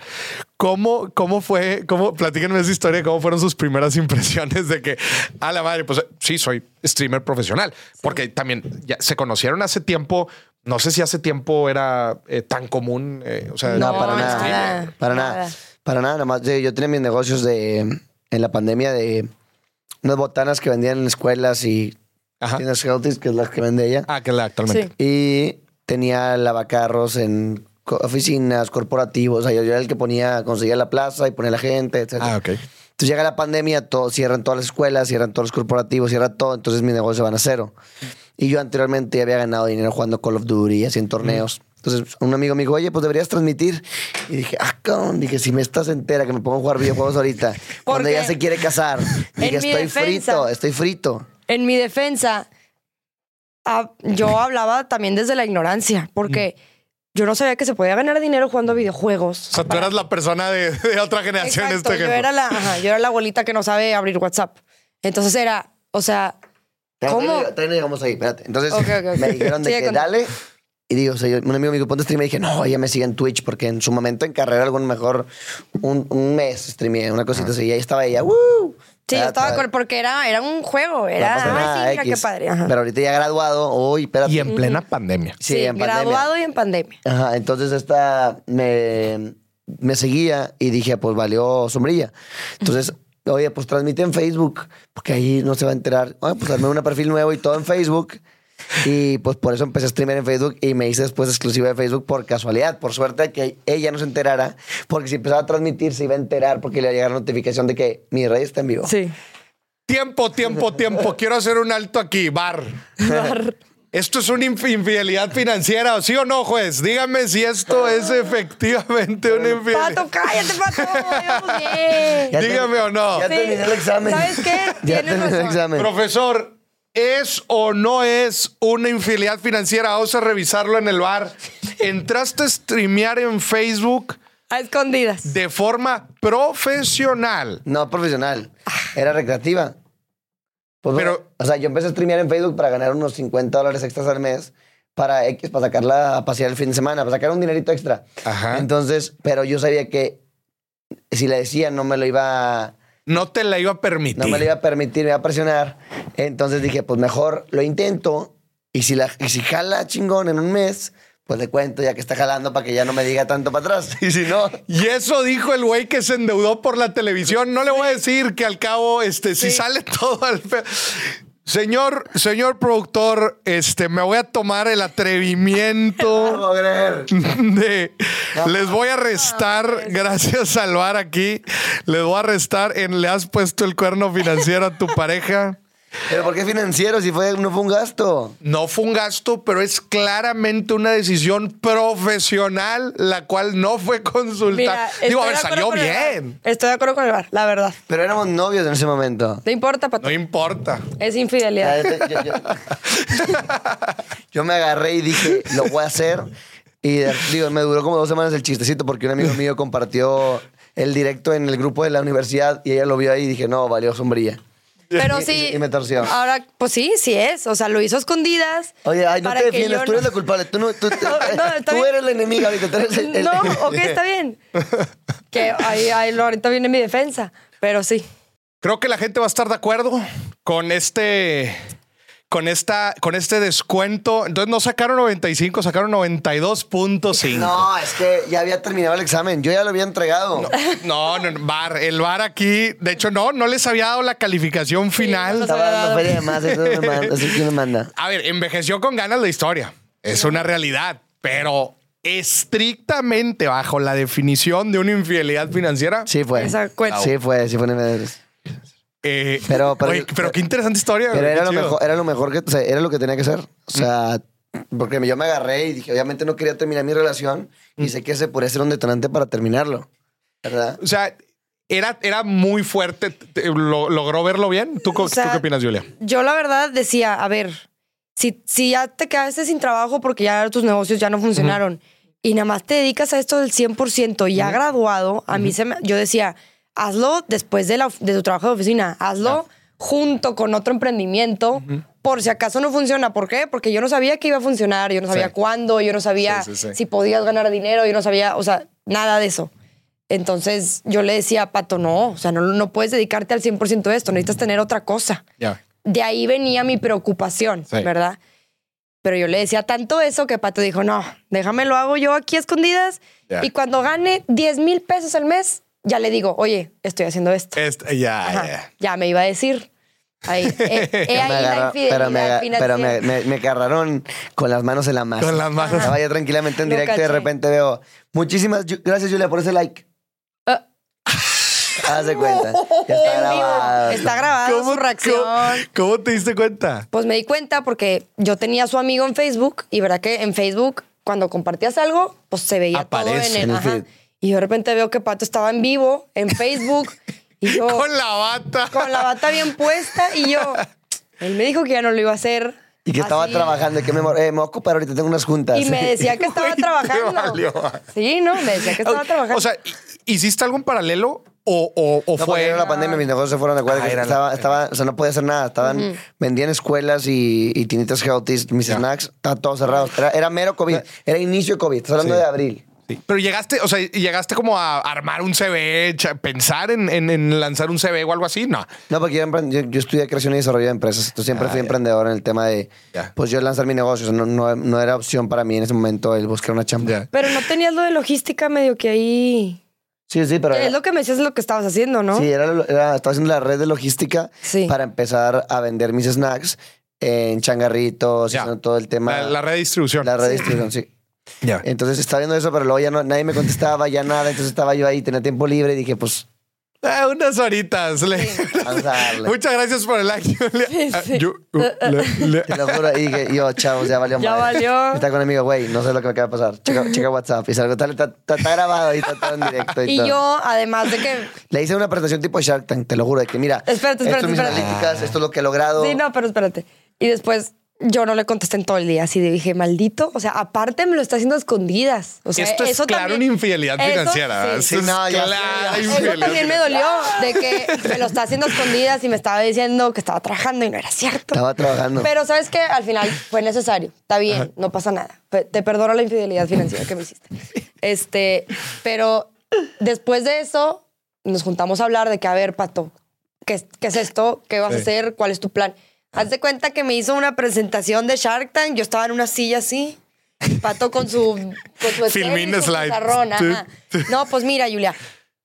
¿Cómo, cómo fue? Cómo, platíquenme esa historia, cómo fueron sus primeras impresiones de que, a la madre, pues sí, soy streamer profesional. Porque también ya se conocieron hace tiempo. No sé si hace tiempo era eh, tan común. eh, o sea, No, No, para nada. nada, Para nada. nada. Para nada. Nada más. Yo, yo tenía mis negocios de en la pandemia de unas botanas que vendían en escuelas y Ajá. Tiene Celtics, que es la que vende ella. Ah, que la actualmente. Sí. Y tenía lavacarros en oficinas, corporativos. O sea, yo, yo era el que ponía, conseguía la plaza y ponía la gente, etc. Ah, ok. Entonces llega la pandemia, todo, cierran todas las escuelas, cierran todos los corporativos, cierra todo, entonces mis negocios van a cero. Y yo anteriormente ya había ganado dinero jugando Call of Duty y así en torneos. Entonces un amigo me dijo, oye, pues deberías transmitir. Y dije, ah, cabrón, dije, si me estás entera que me pongo a jugar videojuegos ahorita, cuando Porque ella se quiere casar, dije, estoy defensa- frito, estoy frito. En mi defensa, ah, yo hablaba también desde la ignorancia, porque yo no sabía que se podía ganar dinero jugando a videojuegos. O sea, tú eras la persona de, de otra generación en este yo era la, ajá, yo era la abuelita que no sabe abrir WhatsApp. Entonces era, o sea, ¿Cómo? Todavía todavía no llegamos ahí, espérate. Entonces me dijeron de que con- dale. Y digo, o sea, yo- un amigo me dijo, ponte stream. Y dije, no, ella me sigue en Twitch porque en su momento en carrera, algún mejor un, un mes streameé, una cosita así. Y ahí estaba ella, ¡woo! sí, yo Ya, estaba ta- con, porque era, era un juego, no era, ay, sí, mira qué padre. ajá. Pero ahorita ya graduado, uy, espérate. Y en plena pandemia. Sí, Sí, en pandemia. graduado y en pandemia. Ajá, entonces esta me, me seguía y dije, pues valió sombrilla. Entonces, oye, pues transmite en Facebook, porque ahí no se va a enterar. Oye, pues armé un perfil nuevo y todo en Facebook. Y pues por eso empecé a streamer en Facebook y me hice después exclusiva de Facebook por casualidad, por suerte de que ella no se enterara, porque si empezaba a transmitir se iba a enterar porque le iba a llegar notificación de que mi rey está en vivo. Sí. Tiempo, tiempo, tiempo. Quiero hacer un alto aquí. Bar. ¿Esto es una inf- infidelidad financiera? ¿Sí o no, juez? Dígame si esto es efectivamente una infidelidad. Pato, cállate, Pato. Dígame o no. Ya Sí. terminé el examen. ¿Sabes qué? ya Tienes terminé el examen. Profesor, ¿es o no es una infidelidad financiera? Vamos a revisarlo en el bar. ¿Entraste a streamear en Facebook A escondidas. de forma profesional? No profesional, era recreativa. Pues, Pero- o sea, yo empecé a streamear en Facebook para ganar unos 50 dólares extras al mes para X, para sacarla a pasear el fin de semana, para sacar un dinerito extra. Ajá. Entonces, pero yo sabía que si le decía no me lo iba, No te la iba a permitir. no me lo iba a permitir, me iba a presionar. Entonces dije, pues mejor lo intento y si, la, y si jala chingón en un mes, pues le cuento ya que está jalando para que ya no me diga tanto para atrás. Y si no, Y eso dijo el güey que se endeudó por la televisión. No le voy a decir que al cabo, este, si sale todo al fe- Señor, señor productor, este, me voy a tomar el atrevimiento de. Les voy a restar, gracias al bar aquí, les voy a restar en le has puesto el cuerno financiero a tu pareja. Pero ¿por qué financiero si fue, no fue un gasto? No fue un gasto, pero es claramente una decisión profesional, la cual no fue consultada. Mira, Digo, a ver, salió bien. Estoy de acuerdo con el bar, la verdad. Pero éramos novios en ese momento. No importa, Pato. No importa. Es infidelidad. yo, yo- yo- yo me agarré y dije, lo voy a hacer. Y digo, me duró como dos semanas el chistecito porque un amigo mío compartió el directo en el grupo de la universidad y ella lo vio ahí y dije, no, valió sombrilla. Pero Y- sí. y me torció. Ahora, pues sí, sí es. O sea, lo hizo a escondidas. Oye, ay, no para te yo tú eres no- la culpable. Tú, no, tú, tú- No, no, está tú bien. eres la enemiga ahorita. tú eres el- el- No, ok, está bien. Que ahí, ahí lo- ahorita viene mi defensa. Pero sí. Creo que la gente va a estar de acuerdo con este. Con, esta, con este descuento. Entonces no sacaron 95, sacaron 92.5. No, es que ya había terminado el examen. Yo ya lo había entregado. No, no, no, bar, el bar aquí, de hecho, no, no les había dado la calificación final. no Estaba dando feria de más. Eso me manda. Me. A ver, envejeció con ganas la historia. Es una realidad, pero estrictamente bajo la definición de una infidelidad financiera. Sí fue. Esa cuenta. Sí fue, sí fue. Eh, Pero- pero- oye, pero qué interesante historia. Pero güey, era lo, mejor, era lo mejor que, o sea, era lo que tenía que hacer. O sea, porque yo me agarré y dije, obviamente no quería terminar mi relación y sé que ese podría ser un detonante para terminarlo. ¿Verdad? O sea, era, era muy fuerte. Te- lo- ¿Logró verlo bien? ¿Tú, O sea, ¿tú qué opinas, Julia? Yo la verdad decía, a ver, si, si ya te quedaste sin trabajo porque ya tus negocios ya no funcionaron y nada más te dedicas a esto del 100% y ya graduado, a mí se me, yo decía, hazlo después de, la, de tu trabajo de oficina, hazlo junto con otro emprendimiento. Por si acaso no funciona. ¿Por qué? Porque yo no sabía que iba a funcionar, yo no sabía Sí. cuándo, yo no sabía Sí, sí, si podías ganar dinero, yo no sabía, o sea, nada de eso. Entonces yo le decía a Pato, no, o sea, no, no puedes dedicarte al 100% de esto, necesitas tener otra cosa de ahí venía mi preocupación, Sí. ¿verdad? Pero yo le decía tanto eso que Pato dijo, no, déjame lo hago yo aquí a escondidas Ya. y cuando gane 10 mil pesos al mes, ya le digo, oye, estoy haciendo esto. Este, ya, Ajá, ya. ya me iba a decir. Ahí, eh, eh, Pero ahí me, la pero me, pero me, me- me agarraron con las manos en la masa. Con las manos. Estaba yo tranquilamente en directo y de repente veo. Muchísimas gracias, Julia, por ese like. Ah. Haz de cuenta. Ya está En vivo. grabado. Está grabado su reacción. cómo- cómo te diste cuenta? Pues me di cuenta porque yo tenía a su amigo en Facebook y verdad que en Facebook cuando compartías algo, pues se veía Aparece todo en el, en el ajá. Y yo de repente veo que Pato estaba en vivo en Facebook y yo Con la bata. con la bata bien puesta y yo él me dijo que ya no lo iba a hacer. Y que estaba así. trabajando. y que me, eh, me voy a ocupar ahorita, tengo unas juntas. Y me decía que estaba trabajando. valió. Sí, no, me decía que estaba trabajando. O sea, ¿hiciste algo en paralelo o, o, o No, fue? era la pandemia, mis negocios se fueron de acuerdo. Ah, era la- estaba, estaba, o sea, no podía hacer nada. Estaban, vendían escuelas y, y tinitas healthy, mis Ya. snacks, estaba todo cerrado. Era, era mero COVID. Era inicio de COVID. Estás hablando Sí. de abril. Sí. Pero llegaste, o sea, llegaste como a armar un CV, pensar en, en- en lanzar un CV o algo así, no. No, porque yo, yo, yo estudié creación y desarrollo de empresas. Entonces siempre Ah, fui emprendedor en el tema de, pues yo lanzar mi negocio. O sea, no, no, no era opción para mí en ese momento el buscar una chamba. Pero no tenías lo de logística medio que ahí. Sí, sí, pero... Es lo que me decías es lo que estabas haciendo, ¿no? Sí, era, era- estaba haciendo la red de logística Sí. para empezar a vender mis snacks en changarritos, Ya. haciendo todo el tema. La, la red de distribución. la red de distribución, sí. Ya. Entonces estaba viendo eso, pero luego ya no, nadie me contestaba, ya nada. Entonces estaba yo ahí, tenía tiempo libre y dije, pues, Ah, unas horitas. Le- vamos a darle. Muchas gracias por el like. Julia. Ah, yo- uh, le- le- Te lo juro. Y dije, yo, chavos, ya valió Ya madre. valió. Está con un amigo, güey, no sé lo que me acaba de pasar. Checa, checa WhatsApp. Y salgo, está, está, está- está grabado y está todo en directo. Y, Y todo. yo, además de que. Le hice una presentación tipo Shark Tank, te lo juro, de que mira, Espérate, espérate, esto es mis espérate. analíticas, esto es lo que he logrado. Sí, no, pero espérate. Y después yo no le contesté en todo el día. Así dije, maldito. O sea, aparte me lo está haciendo a escondidas. O sea, Esto es eso claro también- una infidelidad eso, financiera. sí. Sí, es no, ya. Eso también me dolió de que me lo está haciendo a escondidas y me estaba diciendo que estaba trabajando y no era cierto. Estaba trabajando. Pero sabes que al final fue necesario. Está bien, no pasa nada. Te perdono la infidelidad financiera que me hiciste. Este, pero después de eso nos juntamos a hablar de que, a ver, Pato, ¿qué, es- qué es esto? ¿Qué vas a hacer? ¿Cuál es tu plan? Haz de cuenta que me hizo una presentación de Shark Tank. Yo estaba en una silla así. Pato con su, con su Filmín y su slide. No, pues mira, Julia.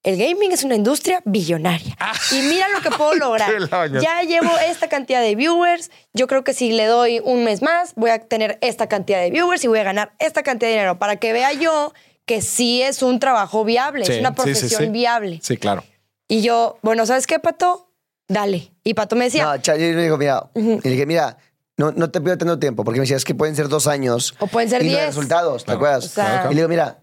El gaming es una industria billonaria. Y mira lo que puedo lograr. Ya llevo esta cantidad de viewers. Yo creo que si le doy un mes más, voy a tener esta cantidad de viewers y voy a ganar esta cantidad de dinero para que vea yo que sí es un trabajo viable, Sí, es una sí, profesión sí. viable. Sí, claro. Y yo, bueno, ¿sabes qué, Pato? Dale. Y Pato me decía, No, Cha- yo le digo, mira, y le dije, mira, no, no te pido tanto tiempo, porque me decía, es que pueden ser dos años. O pueden ser y no hay diez. resultados, ¿te Claro. acuerdas? O sea- Y le digo, mira,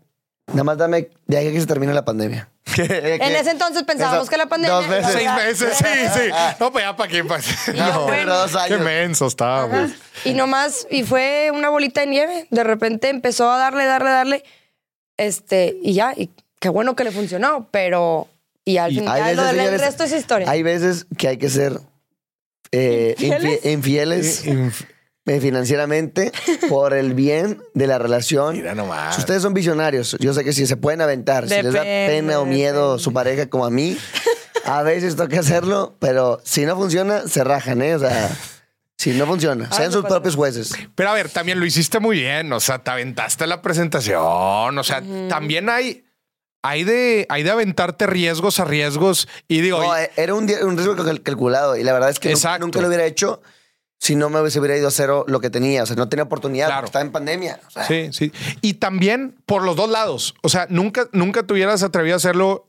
nada más dame de ahí a que se termine la pandemia. en ese entonces pensábamos Eso- que la pandemia... dos veces. Seis meses, sí, sí. No, pues ya para qué. pa- Y yo, No, bueno. dos qué años. menso estábamos. Y nomás, y fue una bolita de nieve. De repente empezó a darle, darle, darle. Este, y ya, y qué bueno que le funcionó, pero. Y al final, Hay ya veces, lo del señores, resto es historia. Hay veces que hay que ser eh, ¿Infieles? infi- infieles Inf- eh, financieramente por el bien de la relación. Mira nomás. Si ustedes son visionarios, yo sé que si se pueden aventar, si les da Depende, pena o miedo depende. su pareja como a mí, a veces toca hacerlo, pero si no funciona, se rajan, ¿eh? O sea, si no funciona, sean sus propios jueces. Pero a ver, también lo hiciste muy bien. O sea, te aventaste la presentación. O sea, también hay, hay de, hay de aventarte riesgos a riesgos. Y digo, No, y- eh, era un, riesgo cal- calculado y la verdad es que nunca, lo hubiera hecho si no me hubiese hubiera ido a cero lo que tenía. O sea, no tenía oportunidad, Claro. porque estaba en pandemia. O sea, Sí, sí. Y también por los dos lados. O sea, nunca, nunca te hubieras atrevido a hacerlo,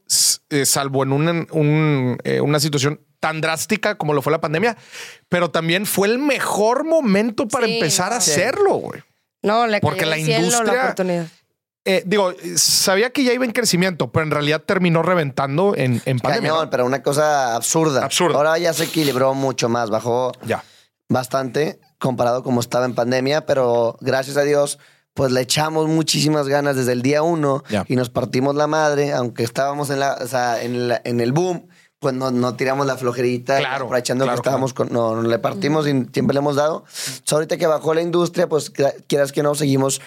eh, salvo en un- un, eh, una situación tan drástica como lo fue la pandemia. Pero también fue el mejor momento para Sí, empezar a sí. hacerlo, güey. no, le porque la industria- la oportunidad. Eh, digo, sabía que ya iba en crecimiento, pero en realidad terminó reventando en, en pandemia. Cañón, pero una cosa absurda. Absurda. Ahora ya se equilibró mucho más, bajó Ya. bastante comparado como estaba en pandemia, pero gracias a Dios, pues le echamos muchísimas ganas desde el día uno Ya. y nos partimos la madre, aunque estábamos en, la, o sea, en, la- en el boom, pues no, no tiramos la flojerita, Claro, aprovechando claro, que estábamos con, no, no le partimos y siempre le hemos dado. Ahorita que bajó la industria, pues quieras que no, seguimos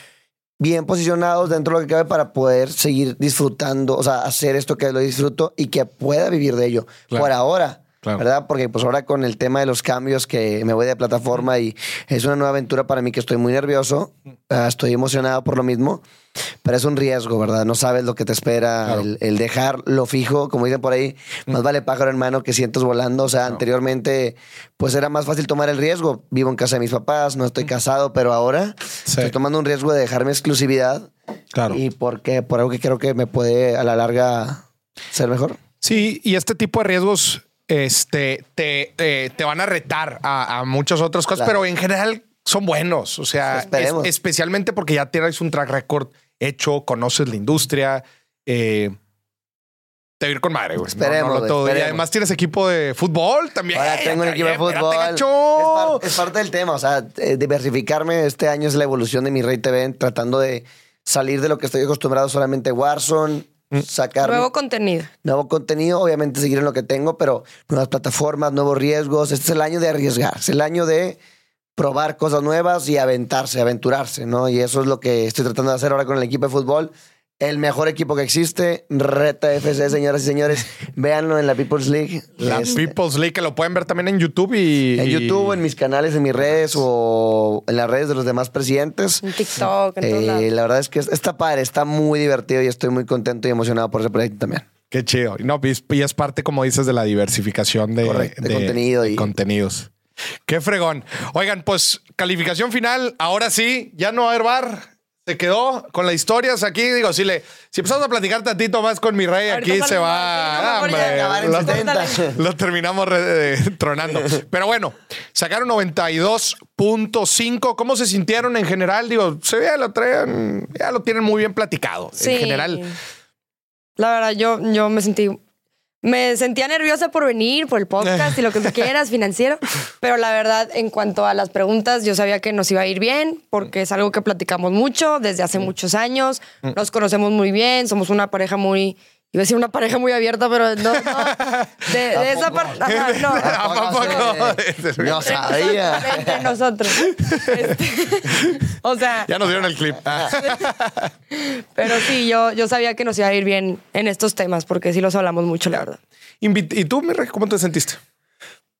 bien posicionados dentro de lo que cabe para poder seguir disfrutando, o sea, hacer esto que lo disfruto y que pueda vivir de ello. Claro. Por ahora. Claro. ¿Verdad? Porque pues ahora con el tema de los cambios que me voy de plataforma y es una nueva aventura para mí que estoy muy nervioso, ah, estoy emocionado por lo mismo, pero es un riesgo, ¿verdad? No sabes lo que te espera, Claro. el, el dejar lo fijo, como dicen por ahí, más vale pájaro en mano que cientos volando. O sea, anteriormente, pues era más fácil tomar el riesgo. Vivo en casa de mis papás, no estoy casado, pero ahora Sí. estoy tomando un riesgo de dejarme exclusividad. Claro. Y porque, por algo que creo que me puede a la larga ser mejor. Sí, y este tipo de riesgos este, te, te- te van a retar a, a muchas otras cosas, Claro. pero en general son buenos. O sea, es- especialmente porque ya tienes un track record hecho, conoces la industria. eh, te ir con madre, güey. Esperemos, no todo. Y además tienes equipo de fútbol también. Ahora tengo un equipo de fútbol. Es, gacho. par- es parte del tema. O sea, eh, diversificarme este año es la evolución de mi Rey TV, tratando de salir de lo que estoy acostumbrado solamente Warzone. Sacar Nuevo contenido. nuevo contenido, obviamente seguir en lo que tengo, pero nuevas plataformas, nuevos riesgos. Este es el año de arriesgar, es el año de probar cosas nuevas y aventarse, aventurarse, ¿no? Y eso es lo que estoy tratando de hacer ahora con el equipo de fútbol. El mejor equipo que existe, Reta FC, señoras y señores. Véanlo en la People's League. La Este, People's League, que lo pueden ver también en YouTube y. en y- YouTube, en mis canales, en mis redes o en las redes de los demás presidentes. En TikTok, en todos Eh, lados. la verdad es que es- está padre, está muy divertido y estoy muy contento y emocionado por ese proyecto también. Qué chido. Y No, y es- parte, como dices, de la diversificación de, Correcto, de contenido de y- contenidos. Qué fregón. Oigan, pues calificación final. Ahora sí, ya no va a haber bar. Se quedó con las historias aquí. Digo, si le, si empezamos a platicar tantito más con mi rey, Ahorita aquí se va. ya Hombre, lo- 70. lo terminamos re- eh, tronando. Pero bueno, sacaron 92.5. ¿Cómo se sintieron en general? Digo, se ve, lo traen, ya lo tienen muy bien platicado. Sí. En general. La verdad, yo, yo me sentí. Me sentía nerviosa por venir, por el podcast y lo que tú quieras, financiero. Pero la verdad, en cuanto a las preguntas, yo sabía que nos iba a ir bien, porque es algo que platicamos mucho desde hace muchos años. Nos conocemos muy bien, somos una pareja muy. Iba a decir una pareja muy abierta, pero no. no. De, de esa parte. ajá, no. ¿A poco? No sabía. Entre nosotros. Este, o sea, Ya nos dieron el clip. Pero sí, yo, yo sabía que nos iba a ir bien en estos temas, porque sí los hablamos mucho, la verdad. ¿Y tú, mi rey, cómo te sentiste?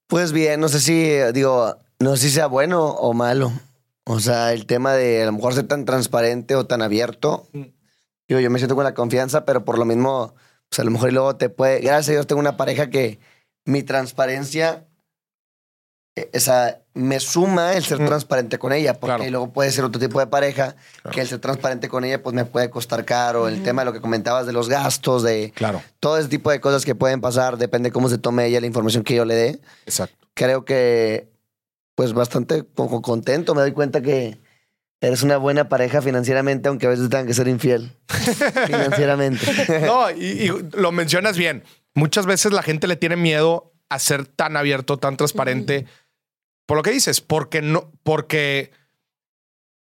Pues bien, no sé si, digo, no sé si sea bueno o malo. O sea, el tema de a lo mejor ser tan transparente o tan abierto. Digo, yo me siento con la confianza, pero por lo mismo, pues a lo mejor y luego te puede. Gracias a Dios tengo una pareja que mi transparencia, eh, o sea, me suma el ser Mm. transparente con ella, porque Claro. luego puede ser otro tipo de pareja que el ser transparente con ella, pues me puede costar caro. El tema de lo que comentabas de los gastos, de Claro. todo ese tipo de cosas que pueden pasar, depende cómo se tome ella la información que yo le dé Exacto. creo que pues bastante co- contento. Me doy cuenta que eres una buena pareja financieramente, aunque a veces tengan que ser infiel financieramente. No, y, y lo mencionas bien. Muchas veces la gente le tiene miedo a ser tan abierto, tan transparente. Por lo que dices, porque no, porque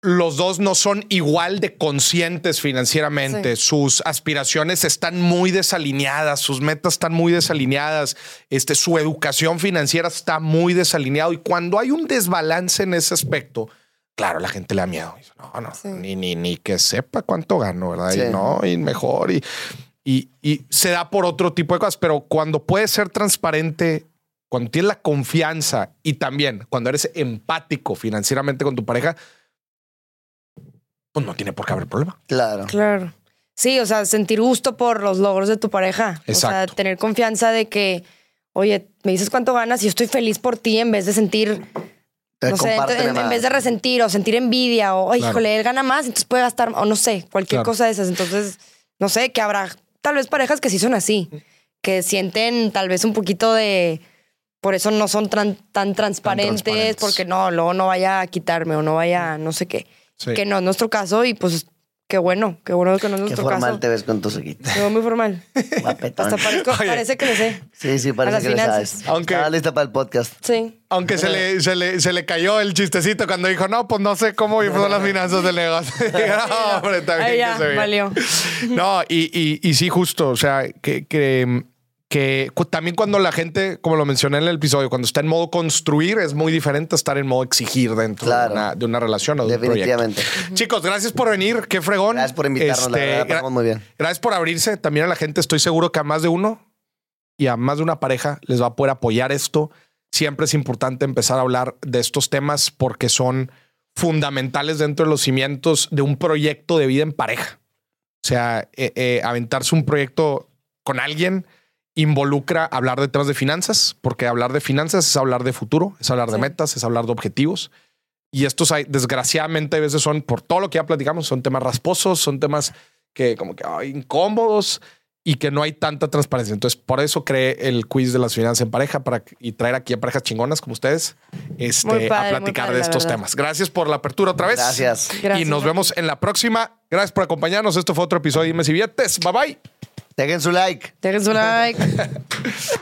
los dos no son igual de conscientes financieramente. Sus aspiraciones están muy desalineadas, sus metas están muy desalineadas. Este, su educación financiera está muy desalineado. Y cuando hay un desbalance en ese aspecto, claro, la gente le da miedo. Dice, No, no, Sí. ni, ni, ni que sepa cuánto gano, ¿verdad? Sí. Y no, y mejor. Y, y, y se da por otro tipo de cosas. Pero cuando puedes ser transparente, cuando tienes la confianza y también cuando eres empático financieramente con tu pareja, pues no tiene por qué haber problema. claro. Claro. Sí, o sea, sentir gusto por los logros de tu pareja. O sea, tener confianza de que, oye, me dices cuánto ganas y yo estoy feliz por ti en vez de sentir, no sé, en, en vez de resentir o sentir envidia o, "Ay, Claro. híjole, él gana más, entonces puede gastar, o no sé, cualquier Claro. cosa de esas. Entonces, no sé, que habrá tal vez parejas que sí son así, que sienten tal vez un poquito de, por eso no son tan, tan transparentes, transparentes. porque no, luego no vaya a quitarme o no vaya no sé qué. Sí. Que no es nuestro caso y pues qué bueno, qué bueno que no es Qué formal caso. te ves con tu sequita. Me veo muy formal. Guapetón. Hasta parezco- parece que le sé. Sí, sí, parece que lo finanzas. sabes. Aunque- Estaba lista para el podcast. Sí. Aunque se le, se, le, se le cayó el chistecito cuando dijo, no, pues no sé cómo son las finanzas del negocio. no, hombre, bien Ahí que ya, se vea. valió. No, y, y, y sí, justo. O sea, que, que, que también cuando la gente, como lo mencioné en el episodio, cuando está en modo construir, es muy diferente a estar en modo exigir dentro Claro. de, una, de una relación o de un proyecto. Definitivamente. Chicos, gracias por venir. Qué fregón. Gracias por invitarnos, la Este, verdad, la gra- pasamos muy bien. Gracias por abrirse. También a la gente, estoy seguro que a más de uno y a más de una pareja les va a poder apoyar esto. Siempre es importante empezar a hablar de estos temas porque son fundamentales dentro de los cimientos de un proyecto de vida en pareja. sea, eh, eh, aventarse un proyecto con alguien involucra hablar de temas de finanzas, porque hablar de finanzas es hablar de futuro, es hablar de Sí. metas, es hablar de objetivos. Y estos hay, desgraciadamente, a veces son, por todo lo que ya platicamos, son temas rasposos, son temas que como que ay, incómodos y que no hay tanta transparencia. Entonces, por eso creé el quiz de las finanzas en pareja para y traer aquí a parejas chingonas como ustedes este, padre, a platicar padre, de estos temas. Gracias por la apertura otra vez. Gracias. Gracias, y nos vemos en la próxima. Gracias por acompañarnos. Esto fue otro episodio de Dime si. Bye bye. Dejen su like. Dejen su like.